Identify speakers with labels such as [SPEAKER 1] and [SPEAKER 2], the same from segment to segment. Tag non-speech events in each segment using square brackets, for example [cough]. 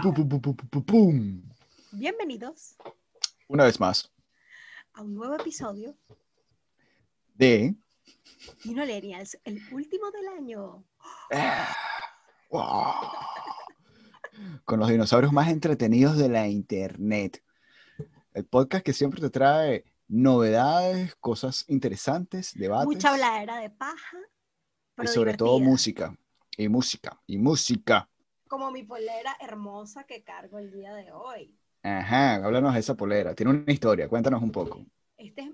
[SPEAKER 1] Pum.
[SPEAKER 2] Bienvenidos
[SPEAKER 1] Una vez más,
[SPEAKER 2] a un nuevo episodio
[SPEAKER 1] de...
[SPEAKER 2] Millennials, el último del año.
[SPEAKER 1] Wow. Con los dinosaurios más entretenidos de la internet. El podcast que siempre te trae novedades, cosas interesantes, debates.
[SPEAKER 2] Mucha habladera de paja,
[SPEAKER 1] y sobre todo música. Y música. Y música.
[SPEAKER 2] Como mi polera hermosa que cargo el día de hoy.
[SPEAKER 1] Ajá, háblanos de esa polera. Tiene una historia, cuéntanos un poco.
[SPEAKER 2] Este es,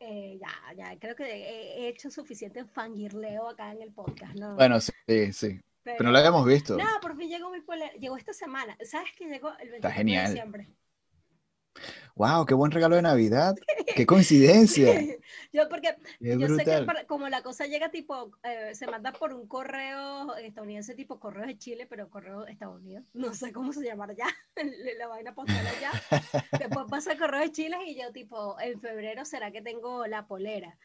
[SPEAKER 2] eh, ya, ya, creo que he he hecho suficiente fangirleo acá en el podcast, ¿no?
[SPEAKER 1] Bueno, sí, sí. Pero no lo habíamos visto.
[SPEAKER 2] No, por fin llegó mi polera, llegó esta semana. ¿Sabes que llegó el 24
[SPEAKER 1] genial.
[SPEAKER 2] de diciembre?
[SPEAKER 1] Wow, qué buen regalo de Navidad. Qué [laughs] coincidencia.
[SPEAKER 2] Yo porque
[SPEAKER 1] Qué
[SPEAKER 2] yo sé que
[SPEAKER 1] brutal.
[SPEAKER 2] para- como la cosa llega tipo, eh, se manda por un correo estadounidense tipo correo de Chile, pero correo de Estados Unidos, no sé cómo se llamará ya, [laughs] la vaina postal allá. [laughs] Después pasa el correo de Chile y yo tipo, en febrero será que tengo la polera.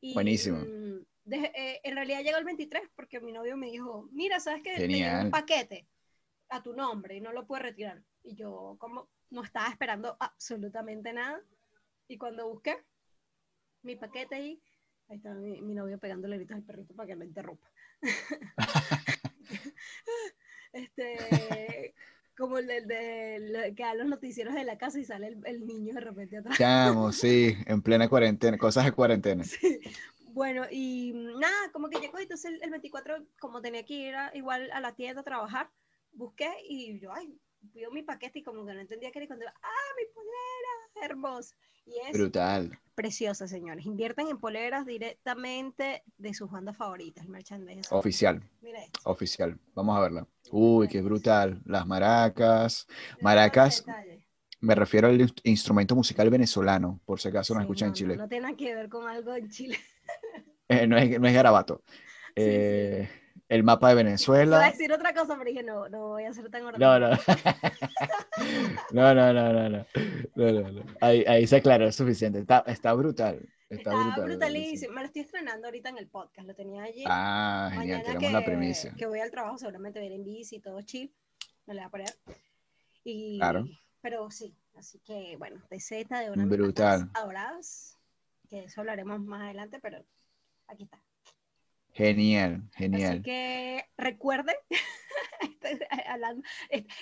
[SPEAKER 2] Y,
[SPEAKER 1] Buenísimo.
[SPEAKER 2] mm, de- eh, en realidad llegó el 23 porque mi novio me dijo, mira, ¿sabes llegó
[SPEAKER 1] Genial.
[SPEAKER 2] un paquete a tu nombre y no lo puedes retirar? Y yo como no estaba esperando absolutamente nada. Y cuando busqué mi paquete ahí, ahí está mi, mi novio pegándole gritos al perrito para que no interrumpa. [laughs] este, como el de, de- lo que da los noticieros de la casa y sale el, el niño de repente atrás.
[SPEAKER 1] Chamo, [laughs] sí, en plena cuarentena, cosas de cuarentena.
[SPEAKER 2] Sí. Bueno, y nada, como que llegó, entonces el, el 24, como tenía que ir a- igual a la tienda a trabajar, busqué y yo, ay, vio mi paquete y como que no entendía qué era y cuando, ah, mi polera, hermosa. Y es
[SPEAKER 1] Brutal.
[SPEAKER 2] preciosa, señores. Invierten en poleras directamente de sus bandas favoritas, el merchandising.
[SPEAKER 1] Oficial,
[SPEAKER 2] Mira esto.
[SPEAKER 1] oficial. Vamos a verla. Uy, qué brutal. Las maracas. Maracas. Me refiero al inst- instrumento musical venezolano, por si acaso nos
[SPEAKER 2] Sí,
[SPEAKER 1] escuchan
[SPEAKER 2] no,
[SPEAKER 1] en Chile.
[SPEAKER 2] No, no tiene nada que ver con algo en Chile. [laughs]
[SPEAKER 1] Eh, no, es, no es garabato.
[SPEAKER 2] sí.
[SPEAKER 1] Eh, El mapa de
[SPEAKER 2] Iba a
[SPEAKER 1] Venezuela.
[SPEAKER 2] decir otra cosa, pero dije, no, no voy a ser tan ordenado.
[SPEAKER 1] no. [laughs] No, no, no, no, no. No, no, no. Ahí, ahí se aclaró, es suficiente. Está, está brutal. Está,
[SPEAKER 2] Está
[SPEAKER 1] brutal.
[SPEAKER 2] brutalísimo. Me lo estoy estrenando ahorita en el podcast. Lo tenía allí.
[SPEAKER 1] Ah, genial,
[SPEAKER 2] Mañana
[SPEAKER 1] tenemos la premisa.
[SPEAKER 2] que voy al trabajo, seguramente voy a ir en bici todo chill. Me lo voy a poner. Y,
[SPEAKER 1] Claro.
[SPEAKER 2] Pero sí, así que bueno, de Z, de una
[SPEAKER 1] Brutal.
[SPEAKER 2] adoradas, que eso hablaremos más adelante, pero aquí está.
[SPEAKER 1] Genial,
[SPEAKER 2] Así
[SPEAKER 1] genial.
[SPEAKER 2] que recuerden, [laughs]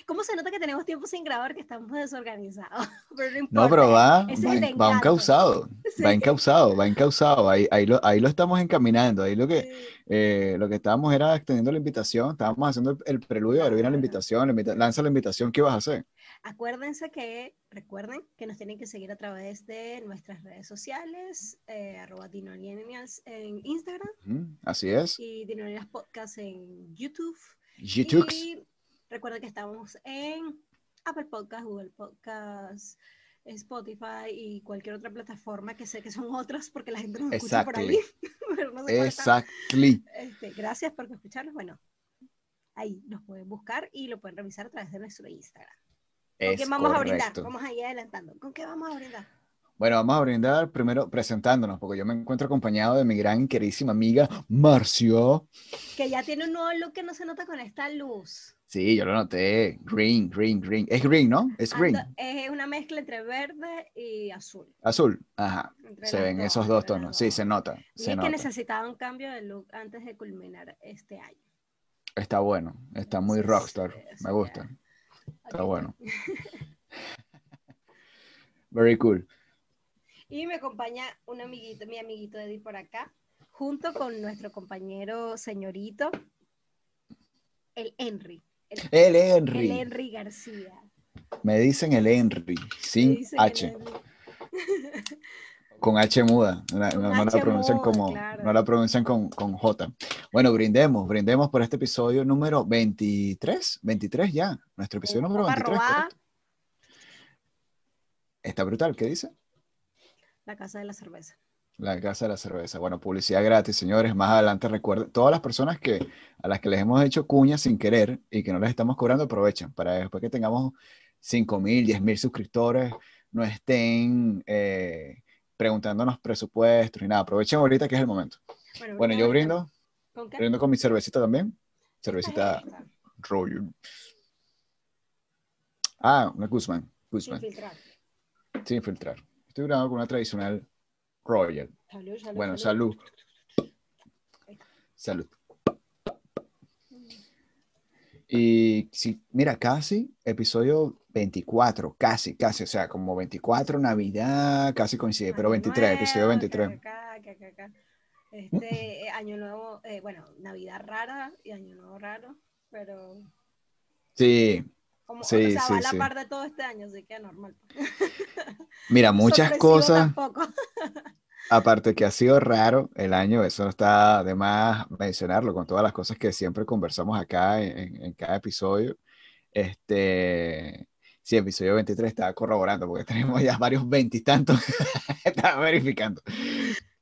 [SPEAKER 2] ¿cómo se nota que tenemos tiempo sin grabar que estamos desorganizados? [laughs] Pero no importa.
[SPEAKER 1] No, pero va, va, va encausado, [laughs]
[SPEAKER 2] Sí.
[SPEAKER 1] va encausado, va encausado. Ahí, ahí, lo, ahí lo estamos encaminando. Ahí lo que,
[SPEAKER 2] Sí.
[SPEAKER 1] eh, lo que estábamos era extendiendo la invitación, estábamos haciendo el, el preludio, ahora viene la invitación, la invita- lanza la invitación, ¿qué vas a hacer?
[SPEAKER 2] Acuérdense que, recuerden que nos tienen que seguir a través de nuestras redes sociales, eh, arroba en Instagram
[SPEAKER 1] Así es.
[SPEAKER 2] y Dinolienials Podcast en YouTube.
[SPEAKER 1] YouTube.
[SPEAKER 2] Y recuerden que estamos en Apple Podcast, Google Podcast, Spotify y cualquier otra plataforma que sé que son otras porque la gente nos escucha por ahí. [laughs] pero no sé.
[SPEAKER 1] Exactly.
[SPEAKER 2] Este, gracias por escucharnos. Bueno, ahí nos pueden buscar y lo pueden revisar a través de nuestro Instagram. ¿Con
[SPEAKER 1] Es
[SPEAKER 2] qué vamos a brindar? Vamos a ir adelantando. ¿Con qué vamos a brindar?
[SPEAKER 1] Bueno, vamos a brindar primero presentándonos, porque yo me encuentro acompañado de mi gran queridísima amiga Marcio.
[SPEAKER 2] Que ya tiene un nuevo look que no se nota con esta luz.
[SPEAKER 1] Sí, yo lo noté. Green, green, green. Es green, ¿no? Es green.
[SPEAKER 2] Ando- es una mezcla entre verde y azul.
[SPEAKER 1] Azul. Ajá.
[SPEAKER 2] entre
[SPEAKER 1] Se ven esos dos tonos. Sí, se nota.
[SPEAKER 2] Y
[SPEAKER 1] Se
[SPEAKER 2] es que necesitaba un cambio de look antes de culminar este año.
[SPEAKER 1] Está bueno. Está muy rockstar. Me gusta. Está bueno. [laughs] Very cool.
[SPEAKER 2] Y me acompaña un amiguito, mi amiguito Eddie por acá, junto con nuestro compañero señorito, el Henry. El,
[SPEAKER 1] El
[SPEAKER 2] el
[SPEAKER 1] Henry.
[SPEAKER 2] Henry García.
[SPEAKER 1] Me dicen el Henry, sin H,
[SPEAKER 2] Henry. [laughs]
[SPEAKER 1] con H muda. No, la-
[SPEAKER 2] Con
[SPEAKER 1] no- no la
[SPEAKER 2] H
[SPEAKER 1] pronuncian
[SPEAKER 2] muda,
[SPEAKER 1] como,
[SPEAKER 2] claro.
[SPEAKER 1] no la pronuncian con, con J. Bueno, brindemos, brindemos por este episodio número 23, 23 ya, nuestro episodio número
[SPEAKER 2] Copa
[SPEAKER 1] 23.
[SPEAKER 2] robada,
[SPEAKER 1] correcto. Está brutal, ¿qué dice?
[SPEAKER 2] La casa de la cerveza.
[SPEAKER 1] La Casa de la Cerveza. Bueno, publicidad gratis, señores. Más adelante recuerden, todas las personas que a las que les hemos hecho cuñas sin querer y que no les estamos cobrando, aprovechen para después que tengamos 5 mil, 10 mil suscriptores, no estén eh, preguntándonos presupuestos ni nada. Aprovechen ahorita que es el momento. Bueno, yo brindo,
[SPEAKER 2] ¿Con qué?
[SPEAKER 1] brindo con mi cervecita también.
[SPEAKER 2] ¿Qué
[SPEAKER 1] Cervecita? Royal. Ah, una Guzmán.
[SPEAKER 2] Sin
[SPEAKER 1] Guzmán,
[SPEAKER 2] filtrar.
[SPEAKER 1] sin filtrar. Estoy grabando con una tradicional Royal.
[SPEAKER 2] Salud, salud,
[SPEAKER 1] Bueno, salud. Salud. Y sí, mira, casi episodio 24, casi, casi, o sea, como 24, Navidad, casi coincide, pero
[SPEAKER 2] Año
[SPEAKER 1] 23, episodio
[SPEAKER 2] nuevo,
[SPEAKER 1] 23.
[SPEAKER 2] que acá, que acá, acá. Este eh, año nuevo, eh, bueno, Navidad rara y año nuevo raro, pero
[SPEAKER 1] Sí,
[SPEAKER 2] como,
[SPEAKER 1] Sí,
[SPEAKER 2] o sea,
[SPEAKER 1] sí,
[SPEAKER 2] va a la
[SPEAKER 1] sí.
[SPEAKER 2] par de todo este año, así que normal. [laughs]
[SPEAKER 1] mira, muchas
[SPEAKER 2] Sorpresivo
[SPEAKER 1] cosas, [laughs] aparte que ha sido raro el año, eso no está de más mencionarlo con todas las cosas que siempre conversamos acá en, en- cada episodio. Este, sí, episodio 23 estaba corroborando porque [laughs] tenemos ya varios veintitantos, estaba verificando.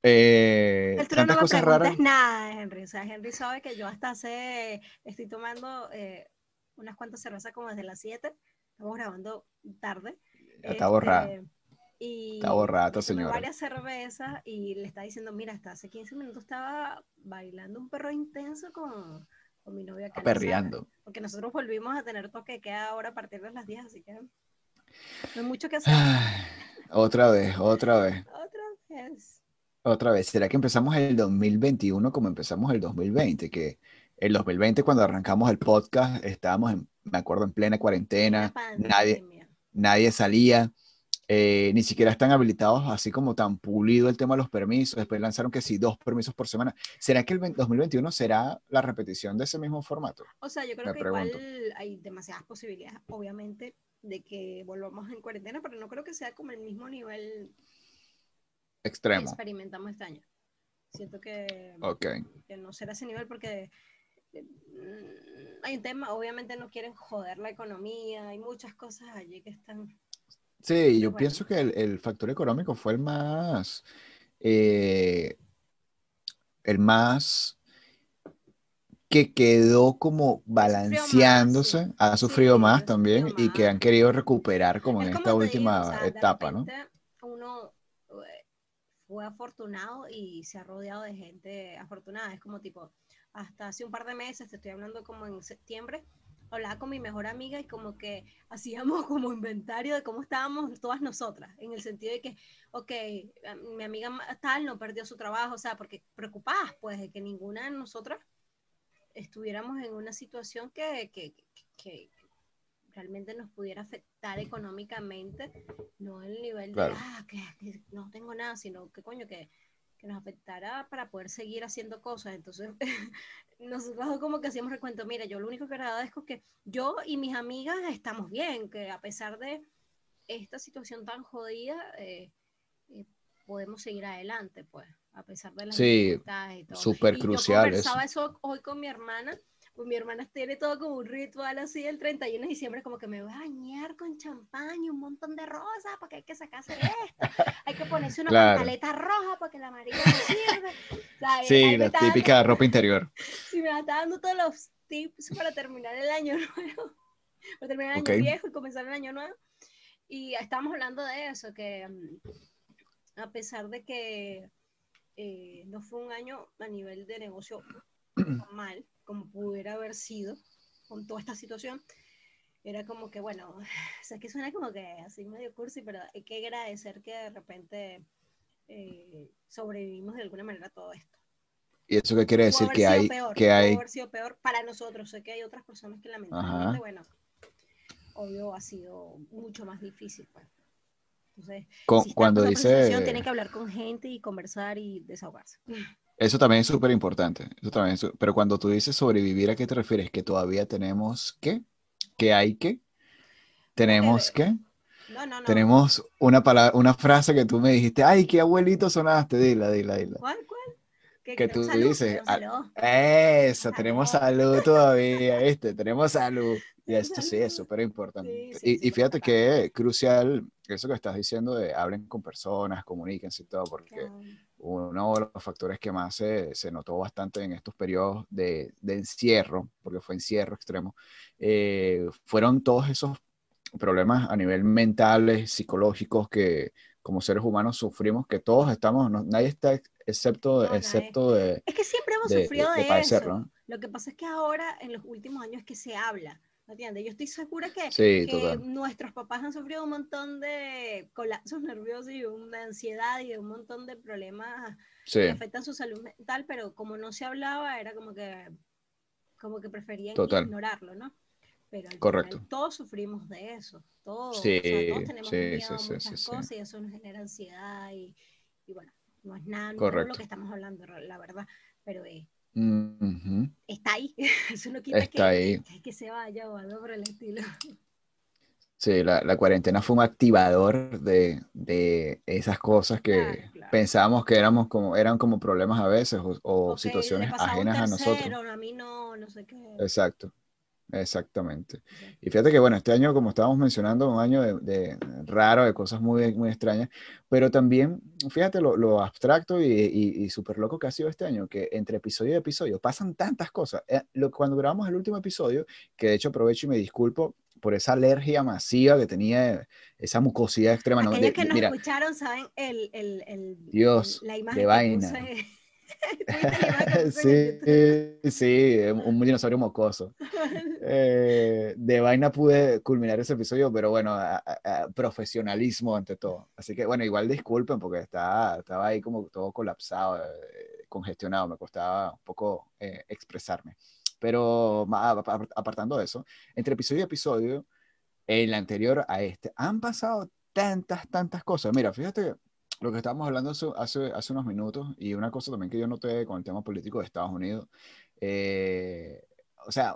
[SPEAKER 1] Eh,
[SPEAKER 2] El no
[SPEAKER 1] tantas
[SPEAKER 2] me
[SPEAKER 1] cosas raras.
[SPEAKER 2] nada Henry. O sea, Henry sabe que yo hasta hace, estoy tomando eh, unas cuantas cervezas como desde las 7. Estamos grabando tarde.
[SPEAKER 1] Ya está borrado.
[SPEAKER 2] Este, Y
[SPEAKER 1] Está
[SPEAKER 2] tomé
[SPEAKER 1] señora.
[SPEAKER 2] varias cervezas y le está diciendo, mira, hasta hace 15 minutos estaba bailando un perro intenso con, con mi novia acá en la sala".
[SPEAKER 1] Perreando.
[SPEAKER 2] Porque nosotros volvimos a tener toque de queda ahora a partir de las 10, así que no hay mucho que hacer.
[SPEAKER 1] Otra vez, otra vez, [laughs]
[SPEAKER 2] Otra vez.
[SPEAKER 1] otra vez. ¿Será que empezamos el 2021 como empezamos el 2020? Que el 2020 cuando arrancamos el podcast estábamos, en, me acuerdo, en plena cuarentena, nadie, nadie salía, eh, ni siquiera están habilitados así como tan pulido el tema de los permisos. Después lanzaron que sí, dos permisos por semana. ¿Será que el 20 2021 será la repetición de ese mismo formato?
[SPEAKER 2] O sea, yo creo
[SPEAKER 1] Me
[SPEAKER 2] que
[SPEAKER 1] pregunto.
[SPEAKER 2] igual hay demasiadas posibilidades, obviamente, de que volvamos en cuarentena, pero no creo que sea como el mismo nivel que
[SPEAKER 1] Extremo.
[SPEAKER 2] experimentamos este año. Siento que,
[SPEAKER 1] Ok.
[SPEAKER 2] que no será ese nivel porque hay un tema, obviamente no quieren joder la economía, hay muchas cosas allí que están...
[SPEAKER 1] Sí, yo
[SPEAKER 2] bueno.
[SPEAKER 1] pienso que el, el factor económico fue el más, eh, el más que quedó como balanceándose,
[SPEAKER 2] sí.
[SPEAKER 1] ha sufrido
[SPEAKER 2] Sí,
[SPEAKER 1] más
[SPEAKER 2] ha
[SPEAKER 1] también
[SPEAKER 2] sufrido
[SPEAKER 1] y que
[SPEAKER 2] más.
[SPEAKER 1] han querido recuperar como en
[SPEAKER 2] Es
[SPEAKER 1] esta
[SPEAKER 2] como te
[SPEAKER 1] última
[SPEAKER 2] digo, o sea,
[SPEAKER 1] etapa, ¿no?
[SPEAKER 2] Uno eh, fue afortunado y se ha rodeado de gente afortunada. Es como tipo, hasta hace un par de meses, te estoy hablando como en septiembre, hablaba con mi mejor amiga y como que hacíamos [laughs] como inventario de cómo estábamos todas nosotras, en el sentido de que, ok, eh, mi amiga tal no perdió su trabajo, o sea, porque preocupadas pues de que ninguna de nosotras estuviéramos en una situación que, que, que- que realmente nos pudiera afectar económicamente, no el nivel
[SPEAKER 1] Claro.
[SPEAKER 2] de, ah, que, que no tengo nada, sino que coño, que, que nos afectara para poder seguir haciendo cosas. Entonces, [laughs] nosotros como que hacíamos recuento, mira, yo lo único que agradezco es que yo y mis amigas estamos bien, que a pesar de esta situación tan jodida, eh, eh, podemos seguir adelante, pues, a pesar de las
[SPEAKER 1] Sí,
[SPEAKER 2] dificultades y todo.
[SPEAKER 1] súper crucial
[SPEAKER 2] Yo
[SPEAKER 1] eso.
[SPEAKER 2] conversaba eso hoy con mi hermana, pues mi hermana tiene todo como un ritual así el 31 de diciembre, como que me voy a bañar con champán y un montón de rosas, porque hay que sacarse esto, hay que ponerse una
[SPEAKER 1] Claro.
[SPEAKER 2] pantaleta roja porque la amarilla no sirve.
[SPEAKER 1] Sí, la típica
[SPEAKER 2] dando-
[SPEAKER 1] ropa interior.
[SPEAKER 2] sí, me está dando todos los tips para terminar el año [laughs] nuevo, para terminar el año viejo y comenzar el año nuevo. Y estábamos hablando de eso, que mm, a pesar de que eh, no fue un año a nivel de negocio mal como pudiera haber sido con toda esta situación, era como que, bueno, [laughs] o sea, que suena como que así medio cursi, pero hay que agradecer que de repente eh, sobrevivimos de alguna manera a todo esto.
[SPEAKER 1] ¿Y eso qué quiere decir? Que hay,
[SPEAKER 2] peor,
[SPEAKER 1] que hay,
[SPEAKER 2] haber sido peor para nosotros. Sé que hay otras personas que lamentablemente,
[SPEAKER 1] Ajá.
[SPEAKER 2] bueno, obvio ha sido mucho más difícil. Pues. Entonces,
[SPEAKER 1] cu-
[SPEAKER 2] si
[SPEAKER 1] cuando dice,
[SPEAKER 2] tienen que hablar con gente y conversar y desahogarse. [laughs]
[SPEAKER 1] Eso también es súper importante. Eso también es Pero cuando tú dices sobrevivir, ¿a qué te refieres? ¿Que todavía tenemos qué? ¿Que hay qué? ¿Tenemos qué?
[SPEAKER 2] No, no, no.
[SPEAKER 1] Tenemos una palabra, una frase que tú me dijiste, ay, qué abuelito sonaste, dila, dila, dila.
[SPEAKER 2] ¿Cuál, cuál? ¿Qué-
[SPEAKER 1] Que tú
[SPEAKER 2] salud?
[SPEAKER 1] dices, ah,
[SPEAKER 2] salud.
[SPEAKER 1] Eso, tenemos salud todavía, [laughs] ¿viste? Tenemos salud. Y esto sí es súper importante.
[SPEAKER 2] Sí, sí,
[SPEAKER 1] Y, y fíjate que es crucial eso que estás diciendo de hablen con personas, comuníquense y todo, porque
[SPEAKER 2] Claro.
[SPEAKER 1] Uno de los factores que más se, se notó bastante en estos periodos de, de encierro, porque fue encierro extremo, eh, fueron todos esos problemas a nivel mentales, psicológicos que como seres humanos sufrimos, que todos estamos, no- nadie está ex- excepto,
[SPEAKER 2] No,
[SPEAKER 1] excepto de,
[SPEAKER 2] Es que siempre hemos
[SPEAKER 1] de,
[SPEAKER 2] sufrido
[SPEAKER 1] de-
[SPEAKER 2] de,
[SPEAKER 1] de padecer,
[SPEAKER 2] eso.
[SPEAKER 1] ¿no?
[SPEAKER 2] Lo que pasa es que ahora, en los últimos años, es que se habla. ¿Me ¿Entiendes? Yo estoy segura que,
[SPEAKER 1] Sí,
[SPEAKER 2] que nuestros papás han sufrido un montón de colapsos nerviosos y una ansiedad y un montón de problemas
[SPEAKER 1] Sí,
[SPEAKER 2] que afectan su salud mental, pero como no se hablaba, era como que, como que preferían
[SPEAKER 1] Total.
[SPEAKER 2] ignorarlo, ¿no? Pero al
[SPEAKER 1] Correcto.
[SPEAKER 2] final todos sufrimos de eso, todos,
[SPEAKER 1] Sí,
[SPEAKER 2] o sea, todos tenemos miedo a muchas cosas y eso nos genera ansiedad y, y bueno, no es nada nuevo
[SPEAKER 1] Correcto.
[SPEAKER 2] lo que estamos hablando, la verdad, pero eh, Está ahí, [laughs] eso no quita
[SPEAKER 1] Está
[SPEAKER 2] que,
[SPEAKER 1] ahí.
[SPEAKER 2] que, se vaya o algo por el estilo.
[SPEAKER 1] Sí, la, la cuarentena fue un activador de, de esas cosas que
[SPEAKER 2] Claro, claro.
[SPEAKER 1] pensábamos que éramos como, eran como problemas a veces o, situaciones
[SPEAKER 2] pasaba a un
[SPEAKER 1] ajenas a nosotros.
[SPEAKER 2] A mí no, no sé qué.
[SPEAKER 1] Exacto, exactamente. Y fíjate que, bueno, este año, como estábamos mencionando, un año de, de raro, de cosas muy, muy extrañas, pero también, fíjate lo, lo abstracto y, y, y súper loco que ha sido este año, que entre episodio y episodio pasan tantas cosas. Eh, lo, cuando grabamos el último episodio, que de hecho aprovecho y me disculpo por esa alergia masiva que tenía, esa mucosidad extrema. ¿no?
[SPEAKER 2] Aquellos
[SPEAKER 1] De-
[SPEAKER 2] que nos
[SPEAKER 1] mira,
[SPEAKER 2] escucharon saben el, el, el-
[SPEAKER 1] Dios,
[SPEAKER 2] el- la
[SPEAKER 1] de
[SPEAKER 2] imagen que
[SPEAKER 1] vaina.
[SPEAKER 2] puse. ¿Tuviste la imagen que puse [laughs] [laughs]
[SPEAKER 1] sí, sí, un dinosaurio mocoso. [laughs] Eh, de vaina pude culminar ese episodio, pero bueno, a- a- profesionalismo ante todo. Así que bueno, igual disculpen porque estaba, estaba ahí como todo colapsado, eh, congestionado, me costaba un poco eh, expresarme. Pero apartando eso, entre episodio y episodio, el anterior a este, han pasado tantas, tantas cosas. Mira, fíjate lo que estábamos hablando hace, hace, unos minutos y una cosa también que yo noté con el tema político de Estados Unidos. eh, o sea,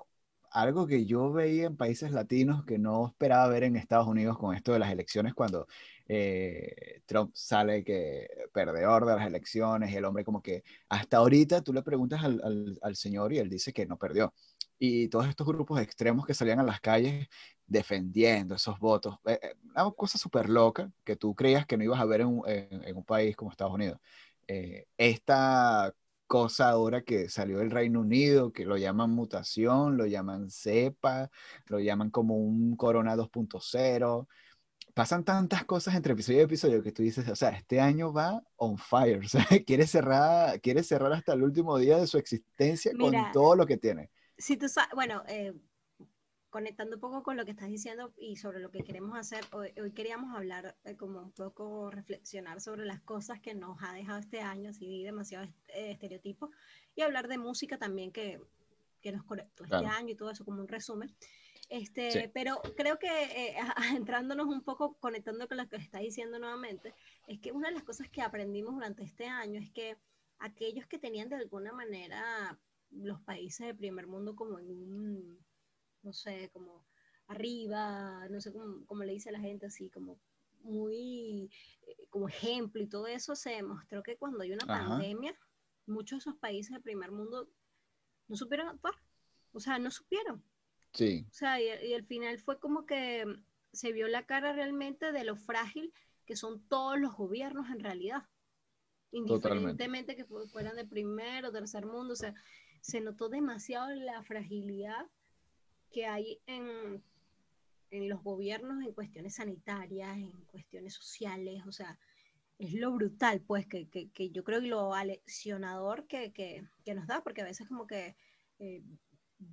[SPEAKER 1] algo que yo veía en países latinos que no esperaba ver en Estados Unidos con esto de las elecciones cuando eh, Trump sale que perdedor de las elecciones y el hombre como que hasta ahorita tú le preguntas al, al, al señor y él dice que no perdió. Y todos estos grupos extremos que salían a las calles defendiendo esos votos, eh, eh, una cosa súper loca que tú creías que no ibas a ver en, un- en- en un país como Estados Unidos. Eh, esta cosa ahora que salió del Reino Unido, que lo llaman mutación, lo llaman cepa, lo llaman como un corona 2.0. Pasan tantas cosas entre episodio y episodio que tú dices, o sea, este año va on fire, [laughs] o sea, quiere cerrar, quiere cerrar hasta el último día de su existencia
[SPEAKER 2] Mira,
[SPEAKER 1] con todo lo que tiene.
[SPEAKER 2] Si tú sa- bueno, eh, conectando un poco con lo que estás diciendo y sobre lo que queremos hacer, hoy, hoy queríamos hablar, eh, como un poco reflexionar sobre las cosas que nos ha dejado este año, así demasiado eh, estereotipos, y hablar de música también que, que nos conectó este
[SPEAKER 1] Claro.
[SPEAKER 2] año y todo eso como un resumen. Este,
[SPEAKER 1] Sí.
[SPEAKER 2] Pero creo que eh, [laughs] entrándonos un poco, conectando con lo que está diciendo nuevamente, es que una de las cosas que aprendimos durante este año es que aquellos que tenían de alguna manera los países del primer mundo como en un, no sé, como arriba, no sé cómo, cómo le dice la gente así, como muy eh, como ejemplo y todo eso, se demostró que cuando hay una
[SPEAKER 1] Ajá.
[SPEAKER 2] pandemia, muchos de esos países del primer mundo no supieron actuar, o sea, no supieron.
[SPEAKER 1] Sí,
[SPEAKER 2] O sea, y, y al final fue como que se vio la cara realmente de lo frágil que son todos los gobiernos en realidad.
[SPEAKER 1] Totalmente.
[SPEAKER 2] Indiferentemente que fu- fueran de primer o tercer mundo, o sea, se notó demasiado la fragilidad que hay en, en los gobiernos en cuestiones sanitarias, en cuestiones sociales, o sea, es lo brutal, pues, que, que, que yo creo que lo aleccionador que, que, que nos da, porque a veces como que eh,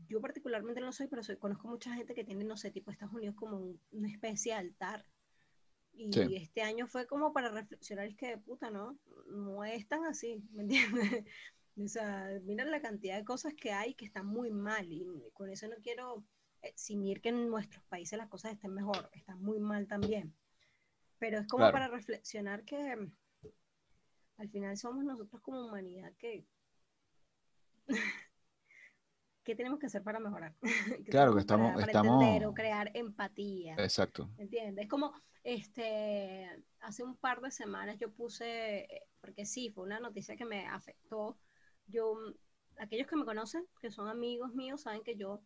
[SPEAKER 2] yo particularmente no soy, pero soy, conozco mucha gente que tiene, no sé, tipo Estados Unidos como un- una especie de altar. Y
[SPEAKER 1] Sí.
[SPEAKER 2] este año fue como para reflexionar, es que, puta, ¿no? No es tan así, ¿me entiendes? O sea, mira la cantidad de cosas que hay que están muy mal y con eso no quiero eximir que en nuestros países las cosas estén mejor, están muy mal también. Pero es como
[SPEAKER 1] Claro.
[SPEAKER 2] para reflexionar que al final somos nosotros como humanidad que, [laughs] ¿qué tenemos que hacer para mejorar? [laughs] ¿Qué
[SPEAKER 1] Claro que
[SPEAKER 2] tenemos para-
[SPEAKER 1] estamos-
[SPEAKER 2] para
[SPEAKER 1] estamos-
[SPEAKER 2] entender o crear empatía.
[SPEAKER 1] Exacto.
[SPEAKER 2] ¿Entiendes? Es como, este, hace un par de semanas yo puse, eh, porque sí, fue una noticia que me afectó. Yo, mm, aquellos que me conocen, que son amigos míos, saben que yo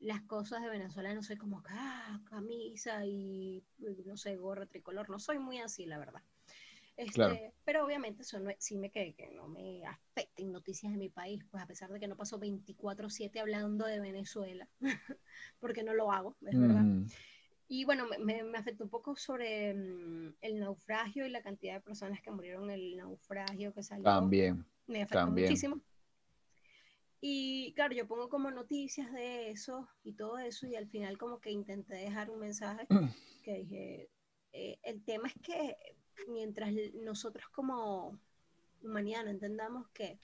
[SPEAKER 2] las cosas de Venezuela no soy como ah, camisa y, no sé, gorra tricolor, no soy muy así, la verdad. Este,
[SPEAKER 1] Claro.
[SPEAKER 2] Pero obviamente eso no, sí me que, que no me afecten noticias de mi país, pues a pesar de que no paso 24/7 hablando de Venezuela, [laughs] porque no lo hago, es verdad.
[SPEAKER 1] Ujú.
[SPEAKER 2] Y bueno, me- me, me afectó un poco sobre mm, el naufragio y la cantidad de personas que murieron en el naufragio que salió.
[SPEAKER 1] También.
[SPEAKER 2] Me afectó
[SPEAKER 1] también.
[SPEAKER 2] muchísimo. Y claro, yo pongo como noticias de eso y todo eso y al final como que intenté dejar un mensaje [clears throat] que dije, eh, el tema es que mientras nosotros como humanidad no entendamos que,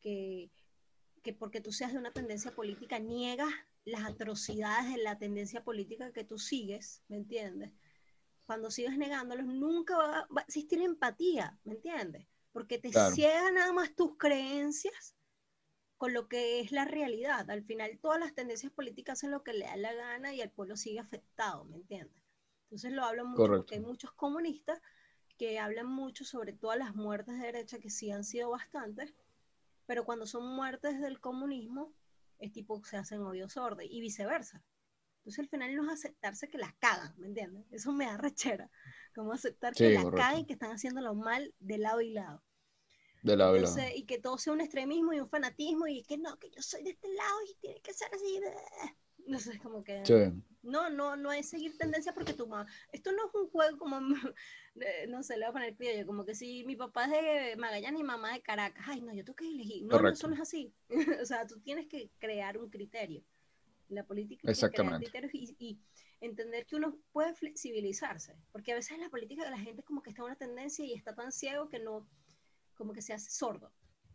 [SPEAKER 2] que, que porque tú seas de una tendencia política niegas las atrocidades de la tendencia política que tú sigues, ¿me entiendes? Cuando sigues negándolos, nunca va, va a existir empatía, ¿me entiendes? Porque te
[SPEAKER 1] Claro.
[SPEAKER 2] ciegan nada más tus creencias con lo que es la realidad. Al final, todas las tendencias políticas hacen lo que le da la gana y el pueblo sigue afectado, ¿me entiendes? Entonces lo hablo mucho
[SPEAKER 1] Correcto.
[SPEAKER 2] porque hay muchos comunistas que hablan mucho sobre todas las muertes de derecha, que sí han sido bastantes, pero cuando son muertes del comunismo, es tipo se hacen odio sordo y viceversa. Entonces al final no es aceptarse que las cagan, ¿me entiendes? Eso me da rechera, como aceptar que
[SPEAKER 1] Sí,
[SPEAKER 2] las
[SPEAKER 1] correcto.
[SPEAKER 2] cagan y que están haciéndolo mal de lado y lado.
[SPEAKER 1] De lado y lado.
[SPEAKER 2] Entonces, y que todo sea un extremismo y un fanatismo y que no, que yo soy de este lado y tiene que ser así. No sé, es como que
[SPEAKER 1] Sí.
[SPEAKER 2] no, no, no es seguir tendencia porque tu mamá, esto no es un juego como, [laughs] no sé, le voy a poner criollo, como que si mi papá es de Magallanes y mamá de Caracas, ay no, yo tengo que elegir. No, no, eso no es así. [laughs] o sea, tú tienes que crear un criterio. La política es crear
[SPEAKER 1] Exactamente.
[SPEAKER 2] criterios y, y entender que uno puede flexibilizarse, porque a veces en la política la gente como que está en una tendencia y está tan ciego que no, como que se hace sordo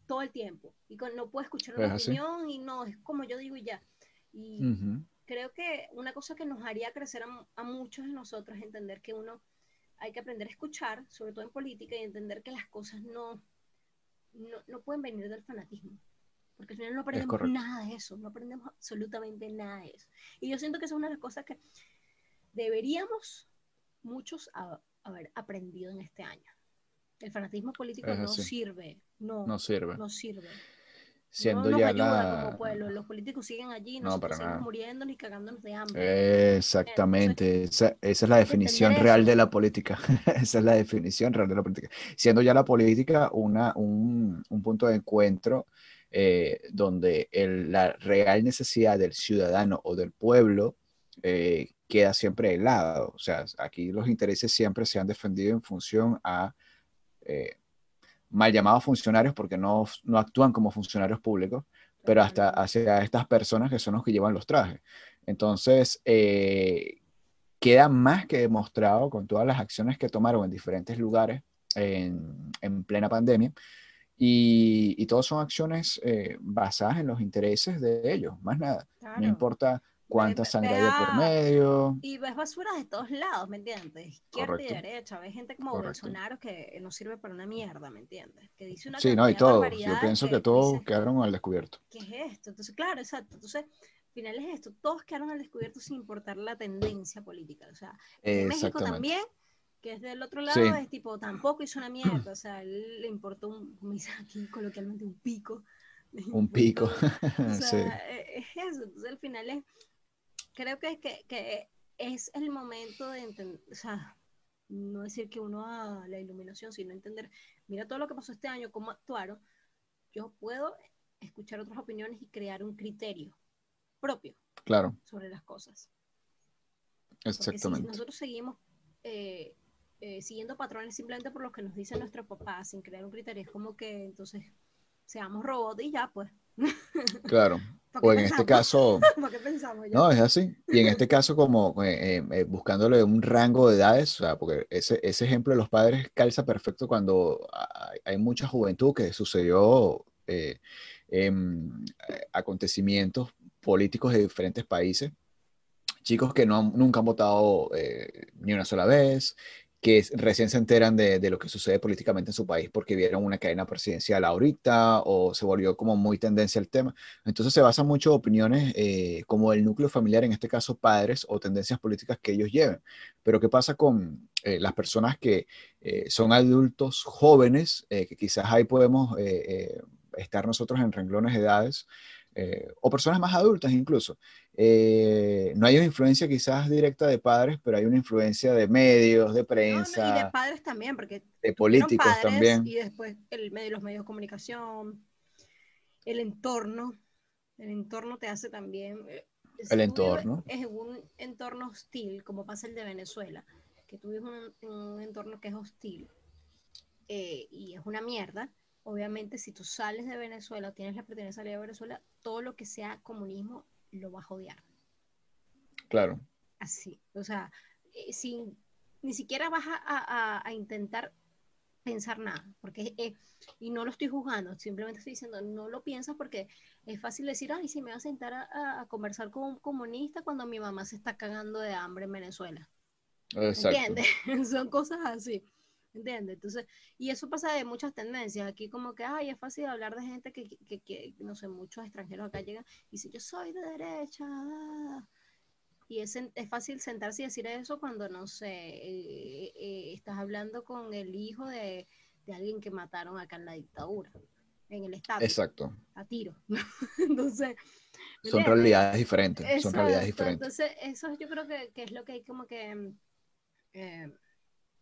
[SPEAKER 2] todo el tiempo y con- no puede escuchar una
[SPEAKER 1] Es así.
[SPEAKER 2] opinión y no, es como yo digo y ya. Y, creo que una cosa que nos haría crecer a, a muchos de nosotros es entender que uno hay que aprender a escuchar, sobre todo en política, y entender que las cosas no, no, no pueden venir del fanatismo. Porque al final no aprendemos nada de eso, no aprendemos absolutamente nada de eso. Y yo siento que esa es una de las cosas que deberíamos muchos a- haber aprendido en este año. El fanatismo político no sirve, no,
[SPEAKER 1] No sirve.
[SPEAKER 2] no sirve
[SPEAKER 1] Siendo
[SPEAKER 2] no nos
[SPEAKER 1] ya
[SPEAKER 2] ayuda
[SPEAKER 1] la...
[SPEAKER 2] como pueblo. Los políticos siguen allí,
[SPEAKER 1] No,
[SPEAKER 2] nosotros
[SPEAKER 1] para
[SPEAKER 2] seguimos
[SPEAKER 1] nada.
[SPEAKER 2] muriéndonos y cagándonos de hambre.
[SPEAKER 1] Exactamente, esa, esa es la definición real de la política. [laughs] Esa es la definición real de la política. Siendo ya la política una, un, un punto de encuentro eh, donde el- la real necesidad del ciudadano o del pueblo eh, queda siempre de lado. O sea, aquí los intereses siempre se han defendido en función a eh, mal llamados funcionarios porque no, no actúan como funcionarios públicos, pero hasta hacia estas personas que son los que llevan los trajes. Entonces, eh, queda más que demostrado con todas las acciones que tomaron en diferentes lugares en, en plena pandemia. Y, y todas son acciones eh, basadas en los intereses de ellos, más nada.
[SPEAKER 2] Claro.
[SPEAKER 1] No importa cuánta sangre hay por medio.
[SPEAKER 2] Y ves basura de todos lados, ¿me entiendes? Izquierda
[SPEAKER 1] Correcto.
[SPEAKER 2] y derecha. Ves gente como
[SPEAKER 1] Correcto.
[SPEAKER 2] Bolsonaro que no sirve para una mierda, ¿me entiendes? Que dice una
[SPEAKER 1] Sí, no, y todos. Yo pienso que
[SPEAKER 2] tú
[SPEAKER 1] todos
[SPEAKER 2] dices,
[SPEAKER 1] quedaron al descubierto.
[SPEAKER 2] ¿Qué es esto? Entonces, claro, exacto. Entonces, al final es esto. Todos quedaron al descubierto sin importar la tendencia política. O sea, en México también, que es del otro lado,
[SPEAKER 1] Sí.
[SPEAKER 2] es tipo, tampoco hizo una mierda. O sea, él le importó, un, como dicen aquí coloquialmente, un pico.
[SPEAKER 1] Un [laughs] pico.
[SPEAKER 2] O [laughs]
[SPEAKER 1] Sí.
[SPEAKER 2] sea, e- es eso. Entonces, al final es, creo que, que, que es el momento de entender, o sea, no decir que uno a la iluminación, sino entender, mira todo lo que pasó este año, cómo actuaron, yo puedo escuchar otras opiniones y crear un criterio propio
[SPEAKER 1] Claro,
[SPEAKER 2] sobre las cosas. Porque si
[SPEAKER 1] exactamente.
[SPEAKER 2] nosotros seguimos eh, eh, siguiendo patrones simplemente por lo que nos dicen nuestros papás, sin crear un criterio, es como que entonces seamos robots y ya, pues. [laughs]
[SPEAKER 1] Claro.
[SPEAKER 2] ¿Para qué
[SPEAKER 1] O en este caso. [laughs] No, es así. Y en este caso, como eh, eh, eh, buscándole un rango de edades, o sea, porque ese, ese ejemplo de los padres calza perfecto cuando hay, hay mucha juventud que sucedió eh, em, eh, acontecimientos políticos de diferentes países, chicos que no, han- nunca han votado eh, ni una sola vez, que recién se enteran de, de lo que sucede políticamente en su país porque vieron una cadena presidencial ahorita o se volvió como muy tendencia el tema. Entonces se basan mucho opiniones eh, como el núcleo familiar, en este caso padres o tendencias políticas que ellos lleven. Pero ¿qué pasa con eh, las personas que eh, son adultos jóvenes, eh, que quizás ahí podemos eh, eh, estar nosotros en renglones de edades? eh, o personas más adultas incluso. Eh, no hay una influencia quizás directa de padres, pero hay una influencia de medios, de
[SPEAKER 2] No, no, y de
[SPEAKER 1] prensa,
[SPEAKER 2] padres también, porque
[SPEAKER 1] de políticos
[SPEAKER 2] padres
[SPEAKER 1] también.
[SPEAKER 2] Y después el medio, los medios de comunicación, el entorno. El entorno te hace también. eh,
[SPEAKER 1] El entorno.
[SPEAKER 2] En un entorno hostil, como pasa el de Venezuela, que tú vives un- un entorno que es hostil eh, y es una mierda. Obviamente, si tú sales de Venezuela o tienes la oportunidad de salir de Venezuela, todo lo que sea comunismo lo vas a odiar
[SPEAKER 1] Claro,
[SPEAKER 2] así. O sea, eh, sin, ni siquiera vas a, a- a intentar pensar nada, porque, eh, y no lo estoy juzgando, simplemente estoy diciendo, no lo piensas porque es fácil decir, ay, si me voy a sentar a, a- a conversar con un comunista cuando mi mamá se está cagando de hambre en Venezuela.
[SPEAKER 1] exacto.
[SPEAKER 2] ¿Entiendes? [laughs] Son cosas así. ¿Entiendes? Entonces, y eso pasa de muchas tendencias. Aquí como que, ay, es fácil hablar de gente que, que, que, no sé, muchos extranjeros acá llegan y dicen, yo soy de derecha. ah". Y es, es fácil sentarse y decir eso cuando, no sé, eh, eh, estás hablando con el hijo de, de alguien que mataron acá en la dictadura, en el Estado,
[SPEAKER 1] Exacto.
[SPEAKER 2] a tiro. [laughs] Entonces, ¿me
[SPEAKER 1] Son realidades diferentes. Son realidades diferentes.
[SPEAKER 2] Entonces, eso yo creo que, que es lo que hay como que eh,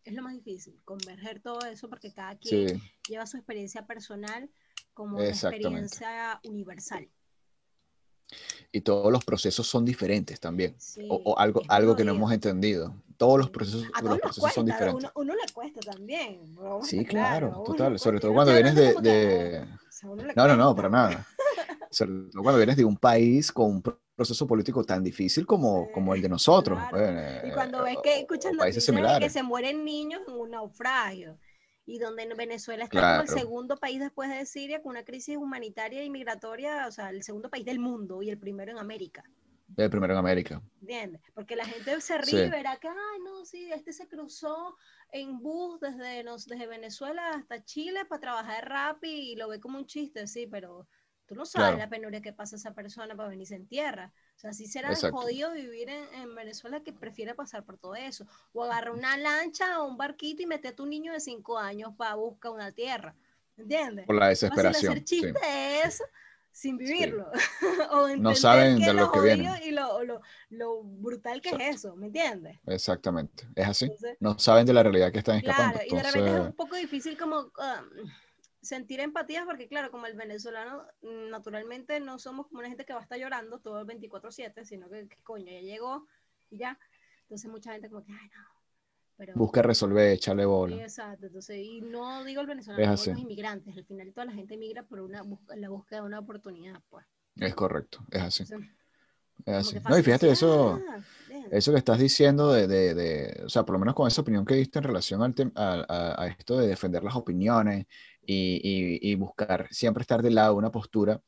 [SPEAKER 2] es lo más difícil, converger todo eso porque cada quien
[SPEAKER 1] Sí,
[SPEAKER 2] lleva su experiencia personal como una experiencia universal.
[SPEAKER 1] y todos los procesos son diferentes también.
[SPEAKER 2] Sí,
[SPEAKER 1] O, o algo, algo que no hemos entendido. Todos los procesos,
[SPEAKER 2] A
[SPEAKER 1] los
[SPEAKER 2] todos nos
[SPEAKER 1] procesos son diferentes.
[SPEAKER 2] uno, uno le cuesta también. [laughs] a
[SPEAKER 1] Sí, claro, total. Sobre todo cuando vienes de...
[SPEAKER 2] o sea,
[SPEAKER 1] No, no, no, para nada. Sobre todo cuando vienes de un país con un proceso político tan difícil como,
[SPEAKER 2] Sí,
[SPEAKER 1] como el de nosotros.
[SPEAKER 2] claro.
[SPEAKER 1] eh,
[SPEAKER 2] Y cuando ves que escuchas noticias de que se mueren niños en un naufragio, y donde en Venezuela está como el
[SPEAKER 1] Claro.
[SPEAKER 2] segundo país después de Siria con una crisis humanitaria y migratoria, o sea, el segundo país del mundo y el primero en América.
[SPEAKER 1] El primero en América.
[SPEAKER 2] ¿Entiendes? Porque la gente se
[SPEAKER 1] Sí.
[SPEAKER 2] ríe y verá que, ay, no, sí, este se cruzó en bus desde, desde Venezuela hasta Chile para trabajar rap y lo ve como un chiste, sí, pero tú no sabes
[SPEAKER 1] Claro.
[SPEAKER 2] la penuria que pasa esa persona para venirse en tierra. O sea, sí será
[SPEAKER 1] Exacto.
[SPEAKER 2] jodido vivir en, en Venezuela que prefiere pasar por todo eso. O agarrar una lancha o un barquito y meter a tu niño de cinco años para buscar una tierra. ¿Entiendes?
[SPEAKER 1] Por la desesperación.
[SPEAKER 2] hacer
[SPEAKER 1] sí.
[SPEAKER 2] chiste de eso sin vivirlo. [laughs] o entender
[SPEAKER 1] saben
[SPEAKER 2] que
[SPEAKER 1] de lo que
[SPEAKER 2] jodido
[SPEAKER 1] viene.
[SPEAKER 2] Y lo, lo, lo brutal que
[SPEAKER 1] Exacto.
[SPEAKER 2] es eso, ¿me entiendes?
[SPEAKER 1] Exactamente. Es así.
[SPEAKER 2] Entonces,
[SPEAKER 1] No saben de la realidad que están escapando.
[SPEAKER 2] claro, y de repente es un poco difícil como um, sentir empatía porque claro, como el venezolano naturalmente no somos como una gente que va a estar llorando todo el 24/7, sino que, que coño, ya llegó y ya. Entonces mucha gente como que, ay no, pero...
[SPEAKER 1] busca resolver, echarle
[SPEAKER 2] Sí,
[SPEAKER 1] bola.
[SPEAKER 2] exacto, entonces, y no digo el venezolano,
[SPEAKER 1] Es
[SPEAKER 2] digo los inmigrantes, al final toda la gente migra por una la búsqueda de una oportunidad, pues.
[SPEAKER 1] Es correcto. Es así.
[SPEAKER 2] Entonces,
[SPEAKER 1] No, y fíjate eso.
[SPEAKER 2] "Ah, bien".
[SPEAKER 1] Eso que estás diciendo de, de- de- o sea, por lo menos con esa opinión que diste en relación al a, a- a esto de defender las opiniones y, buscar siempre estar del lado una postura,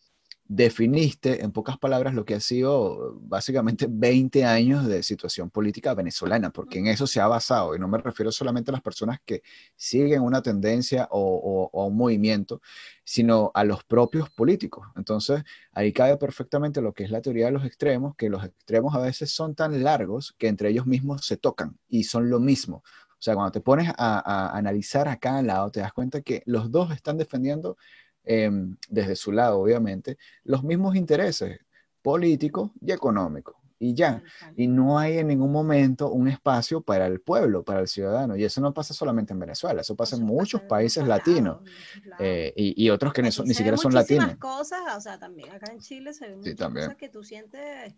[SPEAKER 1] definiste en pocas palabras lo que ha sido básicamente 20 años de situación política venezolana, porque en eso se ha basado, y no me refiero solamente a las personas que siguen una tendencia o, o- o un movimiento, sino a los propios políticos. Entonces, ahí cabe perfectamente lo que es la teoría de los extremos, que los extremos a veces son tan largos que entre ellos mismos se tocan y son lo mismo. O sea, cuando te pones a, a analizar a cada lado, te das cuenta que los dos están defendiendo, em, desde su lado, obviamente, los mismos intereses políticos y económicos. Y ya. Y no hay en ningún momento un espacio para el pueblo, para el ciudadano. Y eso no pasa solamente en Venezuela, eso pasa en muchos países latinos eh, y, y otros que ni, son- siquiera son latinos.
[SPEAKER 2] cosas, o sea, también acá en Chile se ven muchas
[SPEAKER 1] también.
[SPEAKER 2] cosas que tú sientes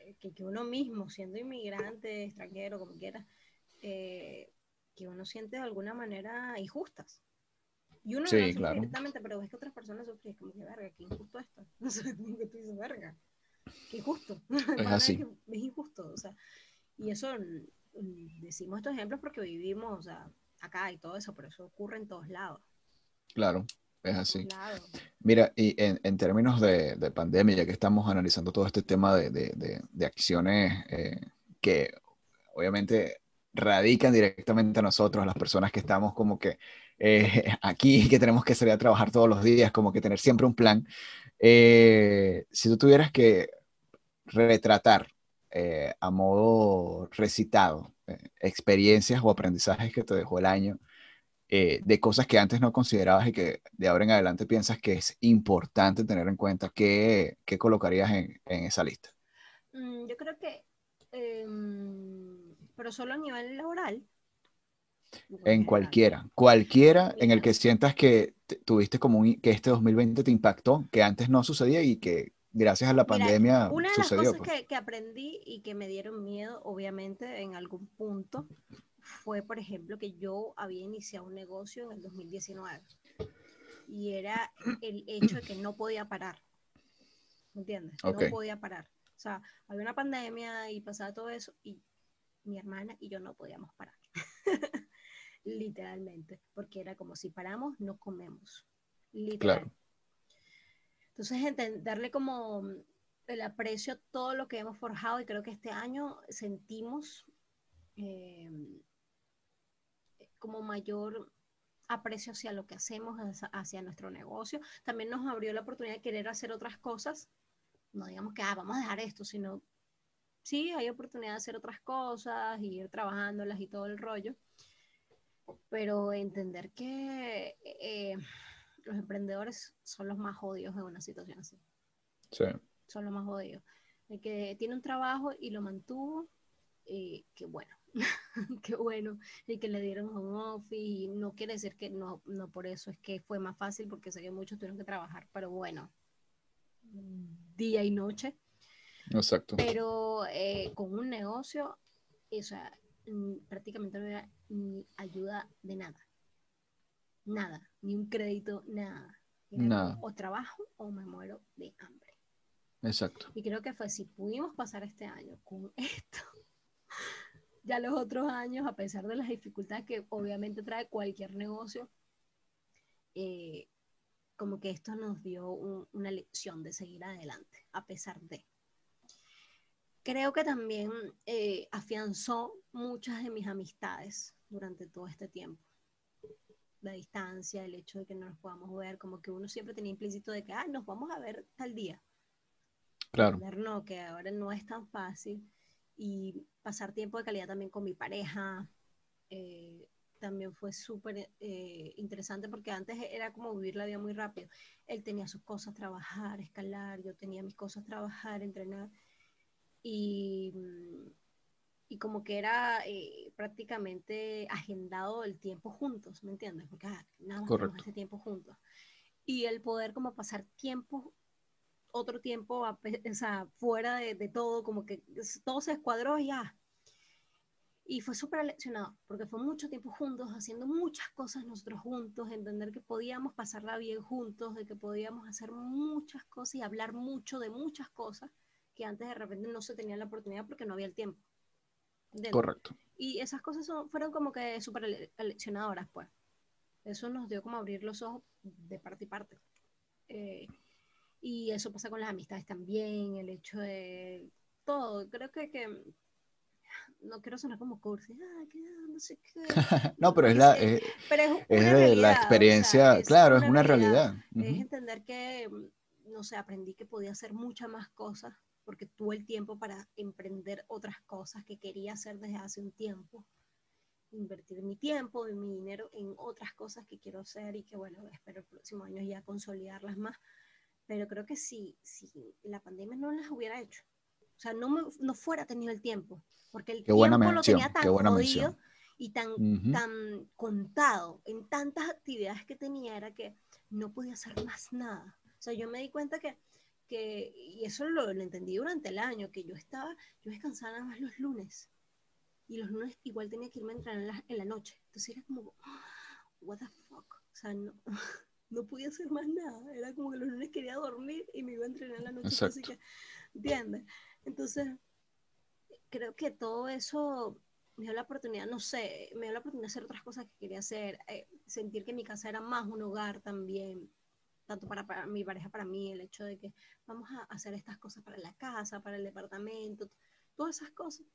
[SPEAKER 2] eh, que, que uno mismo, siendo inmigrante, extranjero, como quiera, eh, que uno siente de alguna manera injustas. Y uno
[SPEAKER 1] Sí,
[SPEAKER 2] no
[SPEAKER 1] claro.
[SPEAKER 2] directamente, pero ves que otras personas sufren, como que verga, qué injusto esto. [laughs] No sé, como que tú dices, verga, qué injusto. [laughs] Pana,
[SPEAKER 1] así.
[SPEAKER 2] Es injusto, o sea, y eso mm, decimos estos ejemplos porque vivimos, o sea, acá y todo eso, pero eso ocurre en todos lados.
[SPEAKER 1] Claro, es así. Mira, y en, en términos de, de pandemia, ya que estamos analizando todo este tema de, de- de- de acciones eh, que obviamente radican directamente a nosotros, a las personas que estamos como que eh, [laughs] aquí, que tenemos que salir a trabajar todos los días, como que tener siempre un plan. Eh, si tú tuvieras que retratar eh, a modo recitado experiencias o aprendizajes que te dejó el año, de cosas que antes no considerabas y que de ahora en adelante piensas que es importante tener en cuenta, ¿qué, qué colocarías en, en, esa lista?
[SPEAKER 2] Mm, yo creo que, em, pero solo a nivel laboral.
[SPEAKER 1] En cualquiera, cualquiera en el que sientas que tuviste como un, que este 2020 te impactó, que antes no sucedía y que gracias a la pandemia
[SPEAKER 2] una de
[SPEAKER 1] sucedió.
[SPEAKER 2] las cosas
[SPEAKER 1] pues.
[SPEAKER 2] que, que, aprendí y que me dieron miedo, obviamente, en algún punto, fue, por ejemplo, que yo había iniciado un negocio en el 2019 y era el hecho de que no podía parar. ¿Me entiendes?
[SPEAKER 1] Okay.
[SPEAKER 2] No podía parar. O sea, había una pandemia y pasaba todo eso y mi hermana y yo no podíamos parar. [laughs] Literalmente, porque era como si paramos, no comemos. Literal.
[SPEAKER 1] Claro.
[SPEAKER 2] Entonces, darle como el aprecio a todo lo que hemos forjado y creo que este año sentimos eh, como mayor aprecio hacia lo que hacemos, hacia nuestro negocio. También nos abrió la oportunidad de querer hacer otras cosas. No digamos que ah, vamos a dejar esto, sino sí, hay oportunidad de hacer otras cosas, y ir trabajándolas y todo el rollo. Pero entender que eh, los emprendedores son los más jodidos en una situación así.
[SPEAKER 1] Sí.
[SPEAKER 2] Son los más jodidos. El que tiene un trabajo y lo mantuvo, eh, qué bueno. [laughs] qué bueno. Y que le dieron home office y no quiere decir que no, no por eso es que fue más fácil, porque sé que muchos tuvieron que trabajar, pero bueno, día y noche.
[SPEAKER 1] Exacto.
[SPEAKER 2] Pero eh, con un negocio, o sea, prácticamente no era ni ayuda de nada. Nada, ni un crédito, nada. Era
[SPEAKER 1] Nada.
[SPEAKER 2] O trabajo o me muero de hambre.
[SPEAKER 1] Exacto.
[SPEAKER 2] Y creo que fue si pudimos pasar este año con [laughs] esto, ya los otros años, a pesar de las dificultades que obviamente trae cualquier negocio, eh, como que esto nos dio un, una lección de seguir adelante, a pesar de. Creo que también eh, afianzó muchas de mis amistades durante todo este tiempo. La distancia, el hecho de que no nos podamos ver, como que uno siempre tenía implícito de que, ah, nos vamos a ver tal día.
[SPEAKER 1] Claro.
[SPEAKER 2] Entender, no, que ahora no es tan fácil. Y pasar tiempo de calidad también con mi pareja, eh, también fue súper eh, interesante porque antes era como vivir la vida muy rápido. Él tenía sus cosas, trabajar, escalar, yo tenía mis cosas, trabajar, entrenar. Y, y como que era eh, prácticamente agendado el tiempo juntos, ¿me entiendes? Porque ah, nada más tenemos ese tiempo juntos. Y el poder como pasar tiempo, otro tiempo, a, o sea, fuera de, de, todo, como que todo se escuadró y ya. Y fue súper leccionado, porque fue mucho tiempo juntos, haciendo muchas cosas nosotros juntos, entender que podíamos pasarla bien juntos, de que podíamos hacer muchas cosas y hablar mucho de muchas cosas que antes de repente no se tenía la oportunidad porque no había el tiempo. ¿Entiendes?
[SPEAKER 1] Correcto.
[SPEAKER 2] Y esas cosas son, fueron como que súper leccionadoras, pues. Eso nos dio como abrir los ojos de parte y parte. Eh, y eso pasa con las amistades también, el hecho de todo. Creo que, que no quiero sonar como cursi, ah, que, no sé qué. [laughs]
[SPEAKER 1] no, pero es la, es,
[SPEAKER 2] pero es,
[SPEAKER 1] es
[SPEAKER 2] realidad,
[SPEAKER 1] la experiencia,
[SPEAKER 2] o sea, es
[SPEAKER 1] claro,
[SPEAKER 2] una
[SPEAKER 1] es una realidad. Uh
[SPEAKER 2] Es
[SPEAKER 1] -huh.
[SPEAKER 2] entender que, no sé, aprendí que podía hacer muchas más cosas porque tuve el tiempo para emprender otras cosas que quería hacer desde hace un tiempo. Invertir mi tiempo y mi dinero en otras cosas que quiero hacer y que, bueno, espero el próximo año ya consolidarlas más. Pero creo que si, si la pandemia no las hubiera hecho, o sea, no, me, no fuera tenido el tiempo, porque el
[SPEAKER 1] qué
[SPEAKER 2] tiempo
[SPEAKER 1] buena
[SPEAKER 2] lo
[SPEAKER 1] mención,
[SPEAKER 2] tenía tan jodido
[SPEAKER 1] mención.
[SPEAKER 2] y tan,
[SPEAKER 1] Uh -huh.
[SPEAKER 2] tan contado en tantas actividades que tenía, era que no podía hacer más nada. O sea, yo me di cuenta que, que y eso lo, lo, entendí durante el año, que yo estaba, yo descansaba nada más los lunes. Y los lunes igual tenía que irme a entrenar en la, en la noche. Entonces era como, what the fuck. O sea, no, [laughs] no podía hacer más nada. Era como que los lunes quería dormir y me iba a entrenar en la noche. Así que, ¿entiendes? Entonces, creo que todo eso me dio la oportunidad, no sé, me dio la oportunidad de hacer otras cosas que quería hacer, eh, sentir que mi casa era más un hogar también, tanto para, para, mi pareja, para mí, el hecho de que vamos a hacer estas cosas para la casa, para el departamento, todas esas cosas.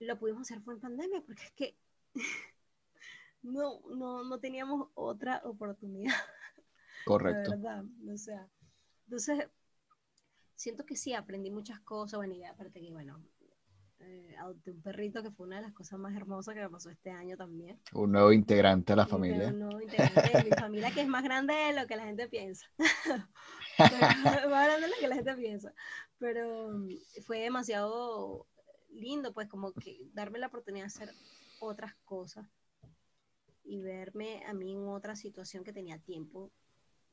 [SPEAKER 2] lo pudimos hacer fue en pandemia, porque es que [laughs] no, no, no teníamos otra oportunidad. [laughs]
[SPEAKER 1] Correcto.
[SPEAKER 2] La verdad, o sea, entonces, siento que sí, aprendí muchas cosas, bueno, y aparte que, bueno, eh, adopté un perrito que fue una de las cosas más hermosas que me pasó este año también.
[SPEAKER 1] Un nuevo integrante a la familia.
[SPEAKER 2] Un nuevo integrante de mi [laughs] familia que es más grande de lo que la gente piensa. [laughs] [laughs] Más grande de lo que la gente piensa. Pero mm, fue demasiado lindo, pues, como que darme la oportunidad de hacer otras cosas y verme a mí en otra situación que tenía tiempo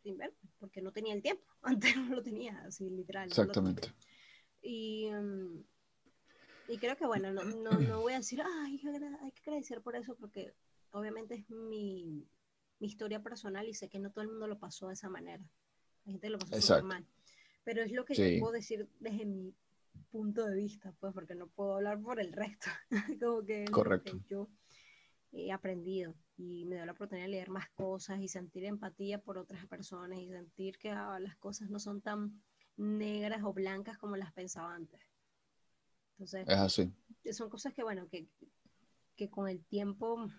[SPEAKER 2] sin ver, porque no tenía el tiempo. Antes no lo tenía, así literal. no.
[SPEAKER 1] Exactamente.
[SPEAKER 2] Y, mm, y creo que, bueno, no, no, no voy a decir, ay, hay que agradecer por eso, porque obviamente es mi, mi historia personal y sé que no todo el mundo lo pasó de esa manera. La gente lo pasó súper mal. Pero es lo que
[SPEAKER 1] Sí.
[SPEAKER 2] yo puedo decir desde mi punto de vista, pues, porque no puedo hablar por el resto. [laughs] Como que
[SPEAKER 1] Correcto.
[SPEAKER 2] que yo he aprendido y me dio la oportunidad de leer más cosas y sentir empatía por otras personas y sentir que ah, las cosas no son tan negras o blancas como las pensaba antes. Entonces,
[SPEAKER 1] Es así.
[SPEAKER 2] son cosas que, bueno, que, que con el tiempo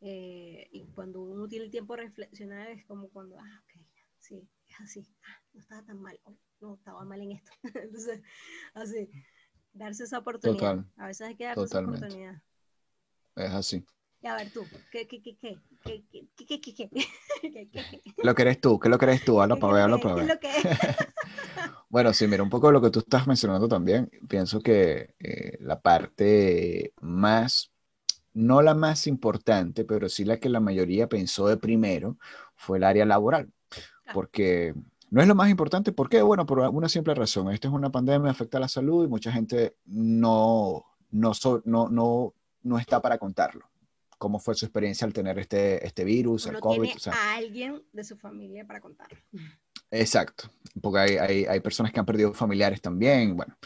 [SPEAKER 2] eh, y cuando uno tiene el tiempo de reflexionar es como cuando, ah, ok, sí, es así, ah, no estaba tan mal, no estaba mal en esto. [laughs] Entonces, así, darse esa oportunidad.
[SPEAKER 1] Total,
[SPEAKER 2] A veces hay que darse esa oportunidad.
[SPEAKER 1] Es así.
[SPEAKER 2] Y a ver tú, ¿qué, qué, qué, qué? [laughs] ¿Qué,
[SPEAKER 1] lo querés tú? ¿Qué lo querés tú? Habla
[SPEAKER 2] ¿Qué,
[SPEAKER 1] para ver, habla para ver.
[SPEAKER 2] que? [laughs]
[SPEAKER 1] Bueno, sí, mira, un poco de lo que tú estás mencionando también. Pienso que eh, la parte más, no la más importante, pero sí la que la mayoría pensó de primero, fue el área laboral.
[SPEAKER 2] Claro.
[SPEAKER 1] Porque no es lo más importante, ¿por qué? Bueno, por una simple razón. Esto es una pandemia, afecta a la salud y mucha gente no, no, so- no, no, no está para contarlo. ¿Cómo fue su experiencia al tener este, este virus,
[SPEAKER 2] O
[SPEAKER 1] el COVID?
[SPEAKER 2] tiene
[SPEAKER 1] O sea,
[SPEAKER 2] a alguien de su familia para contar.
[SPEAKER 1] Exacto, porque hay, hay, hay personas que han perdido familiares también, bueno.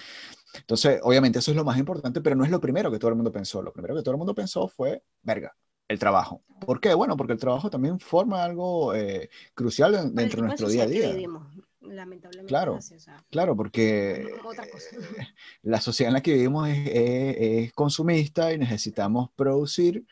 [SPEAKER 1] Entonces, obviamente eso es lo más importante, pero no es lo primero que todo el mundo pensó. Lo primero que todo el mundo pensó fue, verga, el trabajo. ¿Por qué? Bueno, porque el trabajo también forma algo eh, crucial en- dentro de nuestro día a día.
[SPEAKER 2] vivimos, lamentablemente.
[SPEAKER 1] Claro.
[SPEAKER 2] es así, o sea,
[SPEAKER 1] Claro, porque
[SPEAKER 2] otra cosa. [laughs]
[SPEAKER 1] la sociedad en la que vivimos es, es- es consumista y necesitamos producir